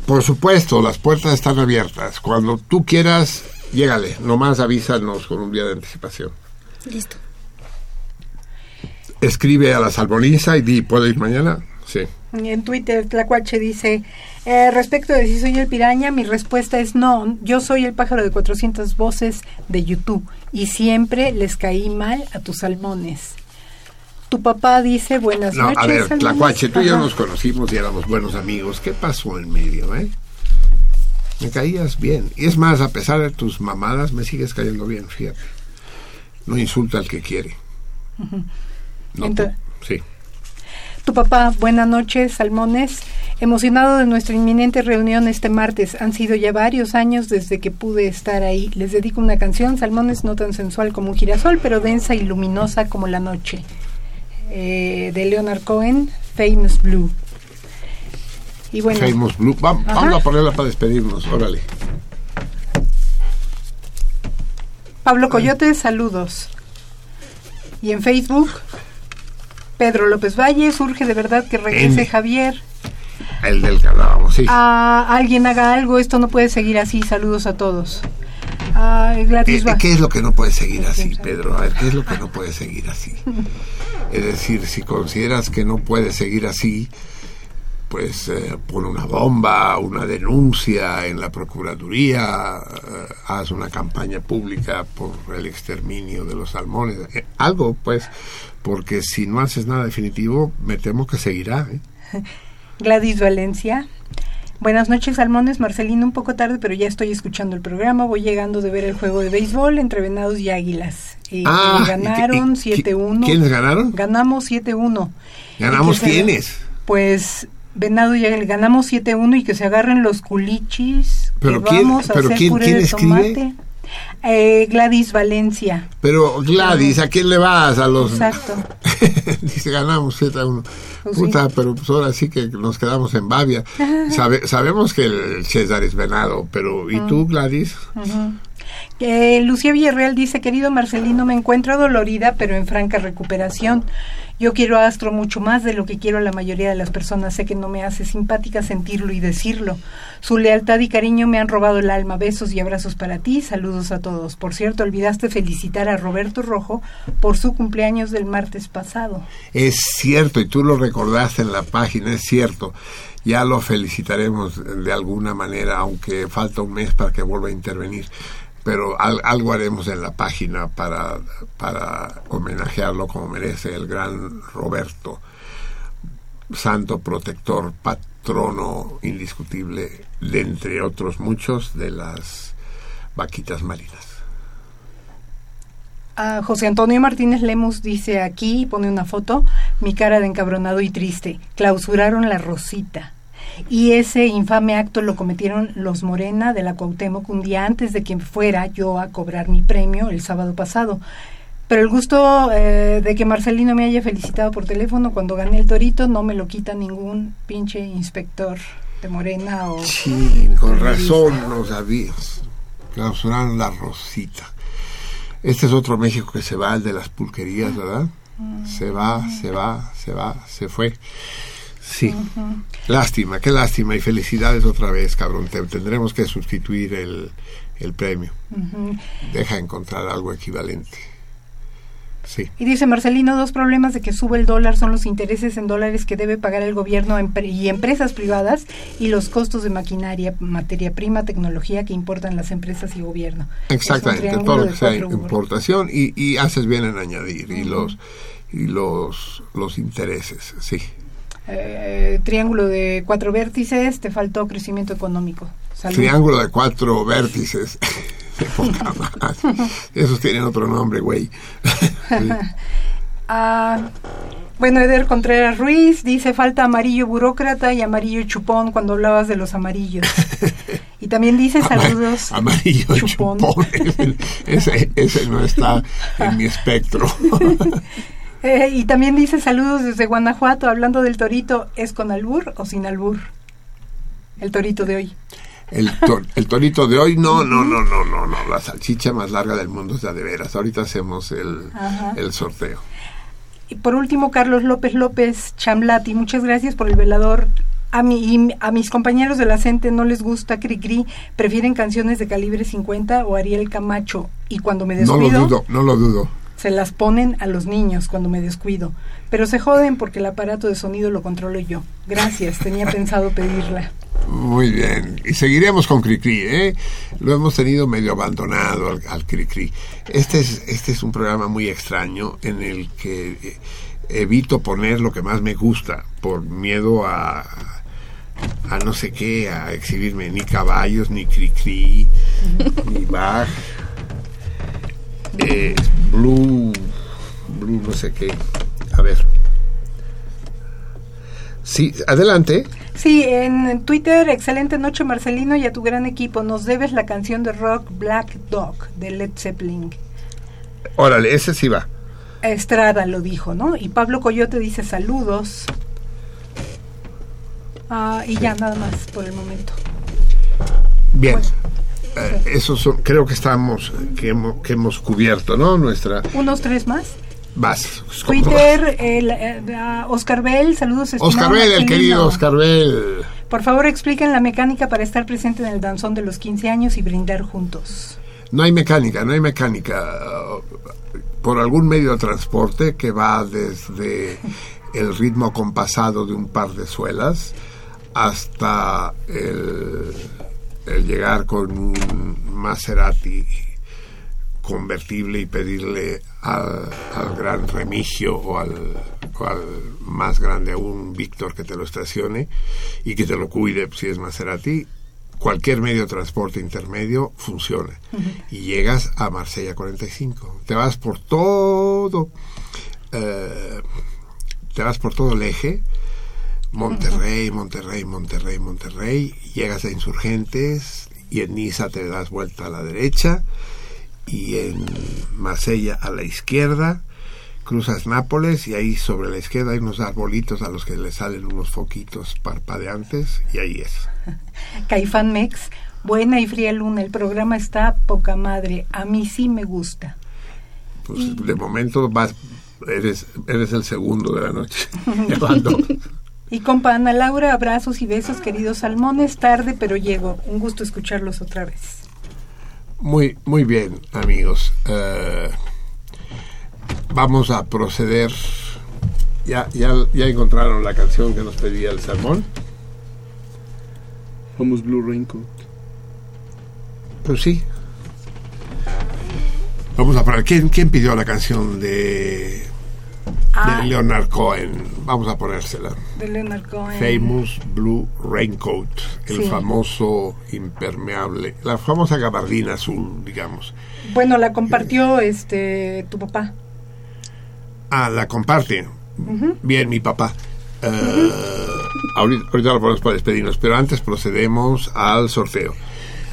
Por supuesto, las puertas están abiertas. Cuando tú quieras, llégale. Nomás avísanos con un día de anticipación. Listo. Escribe a la salmoniza y di, ¿puedo ir mañana? Sí. En Twitter, Tlacuache dice, eh, respecto de si soy el piraña, mi respuesta es no, yo soy el pájaro de 400 voces de YouTube y siempre les caí mal a tus salmones. Tu papá dice buenas No, noches. a ver, salmones". Tlacuache, tú y yo nos conocimos y éramos buenos amigos. ¿Qué pasó en medio, eh? Me caías bien. Y es más, a pesar de tus mamadas, me sigues cayendo bien, fíjate. No insulta al que quiere. No, Ento- tú- sí. Tu papá, buenas noches, Salmones. Emocionado de nuestra inminente reunión este martes. Han sido ya varios años desde que pude estar ahí. Les dedico una canción, Salmones, no tan sensual como un girasol, pero densa y luminosa como la noche. Eh, de Leonard Cohen, Famous Blue. Y bueno, Famous Blue. Vamos a ponerla para despedirnos, órale. Pablo Coyote, saludos. Y en Facebook, Pedro López Valle, surge de verdad que regrese N. Javier. El del que hablábamos, sí. Ah, alguien haga algo, esto no puede seguir así. Saludos a todos. Ah, Gladys Eh, Va- ¿Qué es lo que no puede seguir así, Pedro? A ver, ¿qué es lo que no puede seguir así? Es decir, si consideras que no puede seguir así, pues eh, pon una bomba, una denuncia en la Procuraduría, eh, haz una campaña pública por el exterminio de los salmones, eh, algo pues, porque si no haces nada definitivo, me temo que seguirá. ¿eh? *laughs* Gladys Valencia. Buenas noches, Salmones. Marcelino, un poco tarde, pero ya estoy escuchando el programa. Voy llegando de ver el juego de béisbol entre Venados y Águilas. Y, Ah, y ¿y qué- ganaron y- 7-1. ¿Quiénes ganaron? Ganamos 7-1. ¿Ganamos quiénes? Pues Venado y Águilas. Ganamos 7-1 y que se agarren los culichis. ¿Pero que quién- vamos a pero hacer quién- puré quién de tomate. Eh, Gladys Valencia. Pero Gladys, ¿a quién le vas? A los... Exacto. *laughs* Dice, ganamos 7 a 1. Pues Puta, pero pues ahora sí que nos quedamos en Bavia. Sabe- sabemos que el César es venado, pero ¿y tú, Mm. Gladys? Ujú. Eh, Lucía Villarreal dice, querido Marcelino, me encuentro dolorida pero en franca recuperación. Yo quiero a Astro mucho más de lo que quiero a la mayoría de las personas. Sé que no me hace simpática sentirlo y decirlo. Su lealtad y cariño me han robado el alma. Besos y abrazos para ti. Saludos a todos. Por cierto, olvidaste felicitar a Roberto Rojo por su cumpleaños del martes pasado. Es cierto, y tú lo recordaste en la página, es cierto. Ya lo felicitaremos de alguna manera, aunque falta un mes para que vuelva a intervenir pero algo haremos en la página para, para homenajearlo como merece el gran Roberto, santo protector, patrono indiscutible, de entre otros muchos, de las vaquitas marinas. Ah, José Antonio Martínez Lemus dice aquí, pone una foto, mi cara de encabronado y triste. Clausuraron la Rosita y ese infame acto lo cometieron los Morena de la Cuauhtémoc un día antes de que fuera yo a cobrar mi premio el sábado pasado. Pero el gusto eh, de que Marcelino me haya felicitado por teléfono cuando gané el torito no me lo quita ningún pinche inspector de Morena o... Sí, con razón no sabías. Clausuraron la Rosita. Este es otro México que se va, el de las pulquerías, ¿verdad? Mm. Se va, se va, se va, se fue. Sí. Lástima, qué lástima y felicidades otra vez, cabrón. tendremos que sustituir el, el premio. Deja encontrar algo equivalente. Sí. Y dice Marcelino, dos problemas de que sube el dólar son los intereses en dólares que debe pagar el gobierno y empresas privadas y los costos de maquinaria, materia prima, tecnología que importan las empresas y gobierno. Exactamente, todo lo que sea importación y, y, haces bien en añadir y los y los los intereses, sí. Eh, triángulo de cuatro vértices, te faltó crecimiento económico. Triángulo de cuatro vértices. *laughs* Esos tienen otro nombre, güey. *laughs* Ah, bueno, Eder Contreras Ruiz dice falta amarillo burócrata y amarillo chupón cuando hablabas de los amarillos. *laughs* Y también dice saludos. amarillo chupón. ese, ese no está en mi espectro. Eh, y también dice saludos desde Guanajuato, hablando del torito, ¿es con albur o sin albur? El torito de hoy. El, *laughs* el torito de hoy, no, no, no, no, no, no, la salchicha más larga del mundo es la de veras. Ahorita hacemos el, el sorteo. Y por último, Carlos López López Chamlati, muchas gracias por el velador a, mi, a mis compañeros de la CENTE no les gusta Cricri, prefieren canciones de calibre 50 o Ariel Camacho. Y cuando me descuido... No lo dudo, no lo dudo se las ponen a los niños cuando me descuido, pero se joden porque el aparato de sonido lo controlo yo. Gracias, tenía pensado pedirla. Muy bien, y seguiremos con Cricri, ¿eh? Lo hemos tenido medio abandonado al, al Cricri. Este es, este es un programa muy extraño en el que eh, evito poner lo que más me gusta por miedo a, a no sé qué, a exhibirme ni caballos, ni Cricri, ni Bach *laughs* eh, Blue, Blue no sé qué. A ver. Sí, adelante. Sí, en Twitter, excelente noche Marcelino y a tu gran equipo. Nos debes la canción de rock Black Dog de Led Zeppelin. Órale, ese sí va. Estrada lo dijo, ¿no? Y Pablo Coyote dice saludos. Ah, y ya nada más por el momento. Bien. Eh, esos son, creo que estamos, que hemos, que hemos cubierto, ¿no? Nuestra... Unos tres más. Vas. Twitter, el, eh, Oscar Bell, saludos. Oscar Bell, el querido Oscar Bell. Por favor, expliquen la mecánica para estar presente en el danzón de los 15 años y brindar juntos. No hay mecánica, no hay mecánica. Por algún medio de transporte que va desde el ritmo compasado de un par de suelas hasta el el llegar con un Maserati convertible y pedirle al, gran Remigio o al, más grande aún Víctor que te lo estacione y que te lo cuide si es Maserati, cualquier medio de transporte intermedio funciona. Y llegas a Marsella 45. Te vas por todo, eh, te vas por todo el eje Monterrey, Monterrey, Monterrey, Monterrey, llegas a Insurgentes y en Niza te das vuelta a la derecha y en Marsella a la izquierda, cruzas Nápoles y ahí sobre la izquierda hay unos arbolitos a los que le salen unos foquitos parpadeantes y ahí es. *laughs* Caifán Mex, Buena y fría luna, el programa está poca madre, a mí sí me gusta. Pues de momento vas, eres, eres el segundo de la noche. *laughs* y compa Ana Laura, abrazos y besos, queridos salmones, tarde pero llego, un gusto escucharlos otra vez. Muy, muy bien, amigos. Eh, vamos a proceder. Ya, ya, ya encontraron la canción que nos pedía el salmón. Vamos Blue Raincoat. Pues sí. Vamos a poner. ¿Quién, quién pidió la canción de, Ah. de Leonard Cohen? Vamos a ponérsela. De Leonard Cohen. Famous Blue Raincoat, el Sí. famoso impermeable, la famosa gabardina azul, digamos. Bueno, la compartió este tu papá. Ah, la comparte. Bien, mi papá. Eh, ahorita, ahorita lo ponemos para despedirnos, pero antes procedemos al sorteo.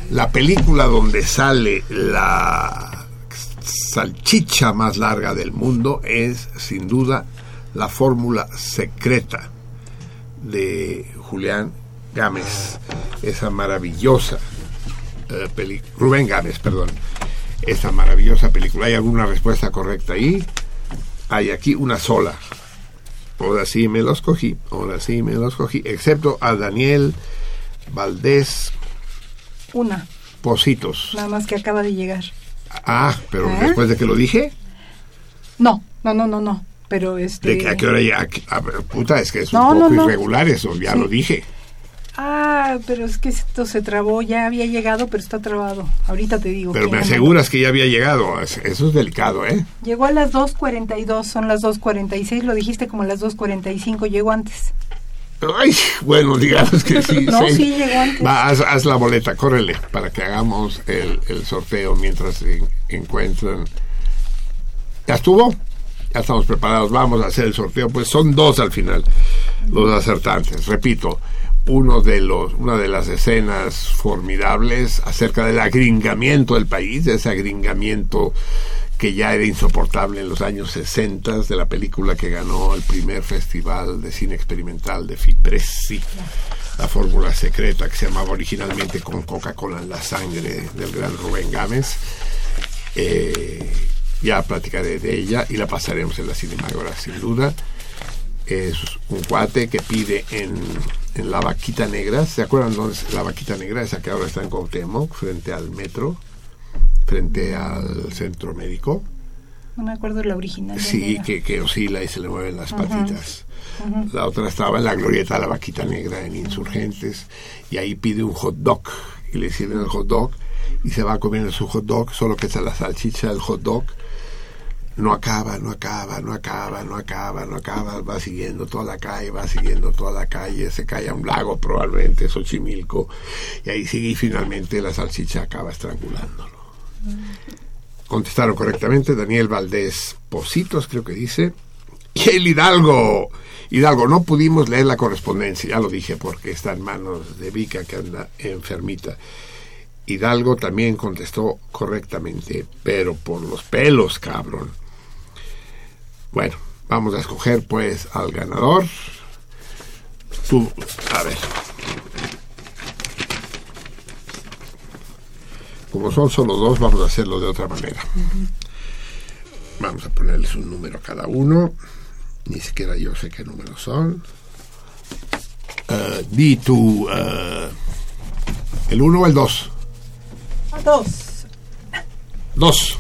La película donde sale la salchicha más larga del mundo es, sin duda, La Fórmula Secreta de Julián Gámez. Esa maravillosa eh, peli- Rubén Gámez, perdón. Esa maravillosa película. ¿Hay alguna respuesta correcta ahí? Hay aquí una sola. Ahora sí me los cogí, ahora sí me los cogí, excepto a Daniel Valdés Una, Positos. nada más que acaba de llegar. Ah, pero ¿Eh? después de que lo dije, No, no, no, no, no. Pero este. ¿de que a qué hora ya? a ver, puta, es que es un poco no, no. irregular eso, ya Sí. lo dije. Ah, pero es que esto se trabó, ya había llegado, pero está trabado. Ahorita te digo. Pero me aseguras que ya había llegado, es- eso es delicado, ¿eh? Llegó a las 2.42, son las 2.46, lo dijiste como a las 2.45, llegó antes. Ay, bueno, digamos que *laughs* sí. No, sí, llegó antes. Va, haz, haz la boleta, córrele, para que hagamos el, el sorteo mientras se encuentran. ¿Ya estuvo? Ya estamos preparados, vamos a hacer el sorteo. Pues son dos al final, los acertantes. Repito, uno de los, una de las escenas formidables acerca del agringamiento del país, de ese agringamiento que ya era insoportable en los años 60 de la película que ganó el primer festival de cine experimental de Fipressi, la fórmula secreta que se llamaba originalmente con Coca-Cola en la sangre del gran Rubén Gámez. Eh, ya platicaré de ella y la pasaremos en la Cinemagora sin duda. Es un cuate que pide en, en la vaquita negra. ¿Se acuerdan dónde es la vaquita negra? Esa que ahora está en Cuauhtémoc, frente al metro, frente al centro médico. No me acuerdo la original. ¿dónde Sí, que, que oscila y se le mueven las patitas. La otra estaba en la glorieta de la vaquita negra en Insurgentes y ahí pide un hot dog y le sirven el hot dog y se va comiendo su hot dog, solo que está la salchicha del hot dog no acaba, no acaba, no acaba, no acaba, no acaba, va siguiendo toda la calle, va siguiendo toda la calle, se cae a un lago probablemente, Xochimilco, y ahí sigue y finalmente la salchicha acaba estrangulándolo. Contestaron correctamente Daniel Valdés Positos, creo que dice, y el Hidalgo. Hidalgo, no pudimos leer la correspondencia, ya lo dije, porque está en manos de Vika, que anda enfermita. Hidalgo también contestó correctamente, pero por los pelos, cabrón. Bueno, vamos a escoger pues al ganador. Tú, a ver. Como son solo dos, vamos a hacerlo de otra manera. Vamos a ponerles un número a cada uno. Ni siquiera yo sé qué números son. Eh, di tú, eh, ¿el uno o el dos? Dos. Dos.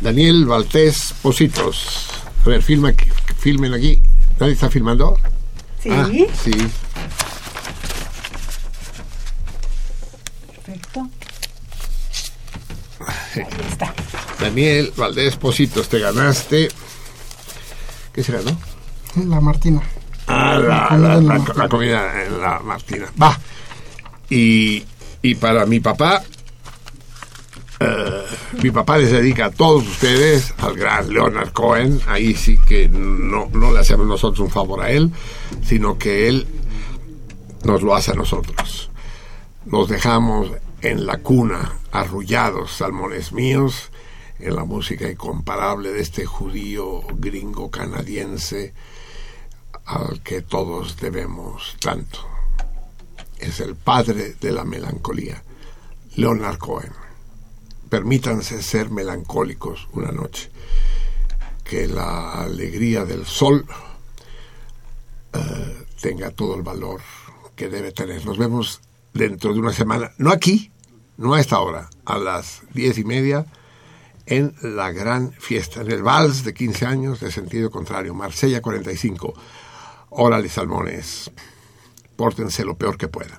Daniel Valtés Positos. A ver, filma, aquí- filmen aquí. ¿Nadie está filmando? Sí. Ah, sí. Perfecto. Daniel Valdés Positos, te ganaste. ¿Qué se ganó? La Martina. Ah, la, comida la- en la la- Martina. la comida en la Martina. Va. Y, y para mi papá, eh, mi papá les dedica a todos ustedes, al gran Leonard Cohen. Ahí sí que no, no le hacemos nosotros un favor a él, sino que él nos lo hace a nosotros. Nos dejamos en la cuna, arrullados, salmones míos, en la música incomparable de este judío gringo canadiense al que todos debemos tanto. es el padre de la melancolía, Leonard Cohen. Permítanse ser melancólicos una noche. Que la alegría del sol eh, tenga todo el valor que debe tener. Nos vemos dentro de una semana, no aquí, no a esta hora, a las diez y media, en la gran fiesta, en el vals de 15 años de sentido contrario, Marsella 45. Órale, salmones, pórtense lo peor que puedan.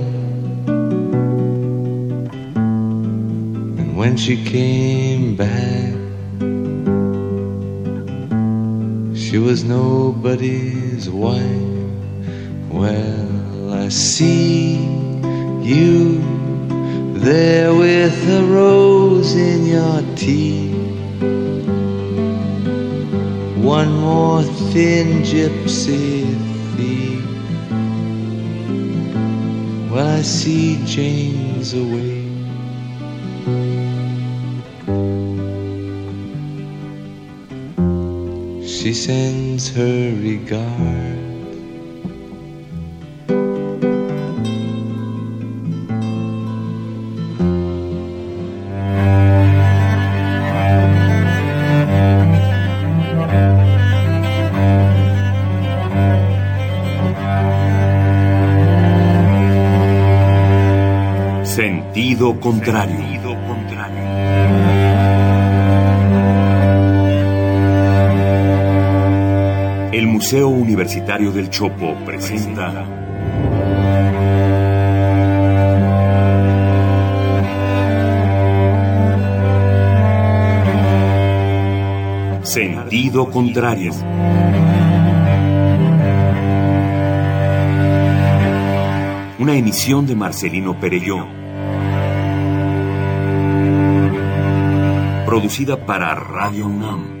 When she came back, she was nobody's wife. Well, I see you there with a rose in your teeth. One more thin gypsy thief. Well, I see Jane's away. She sends her regard. Sentido contrario. Museo Universitario del Chopo presenta Sentido contrario. Una emisión de Marcelino Perelló. Producida para Radio UNAM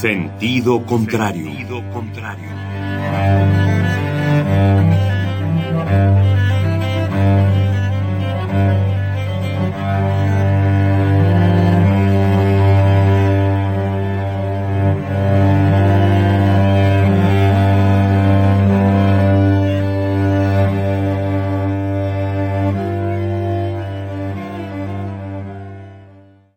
Sentido contrario.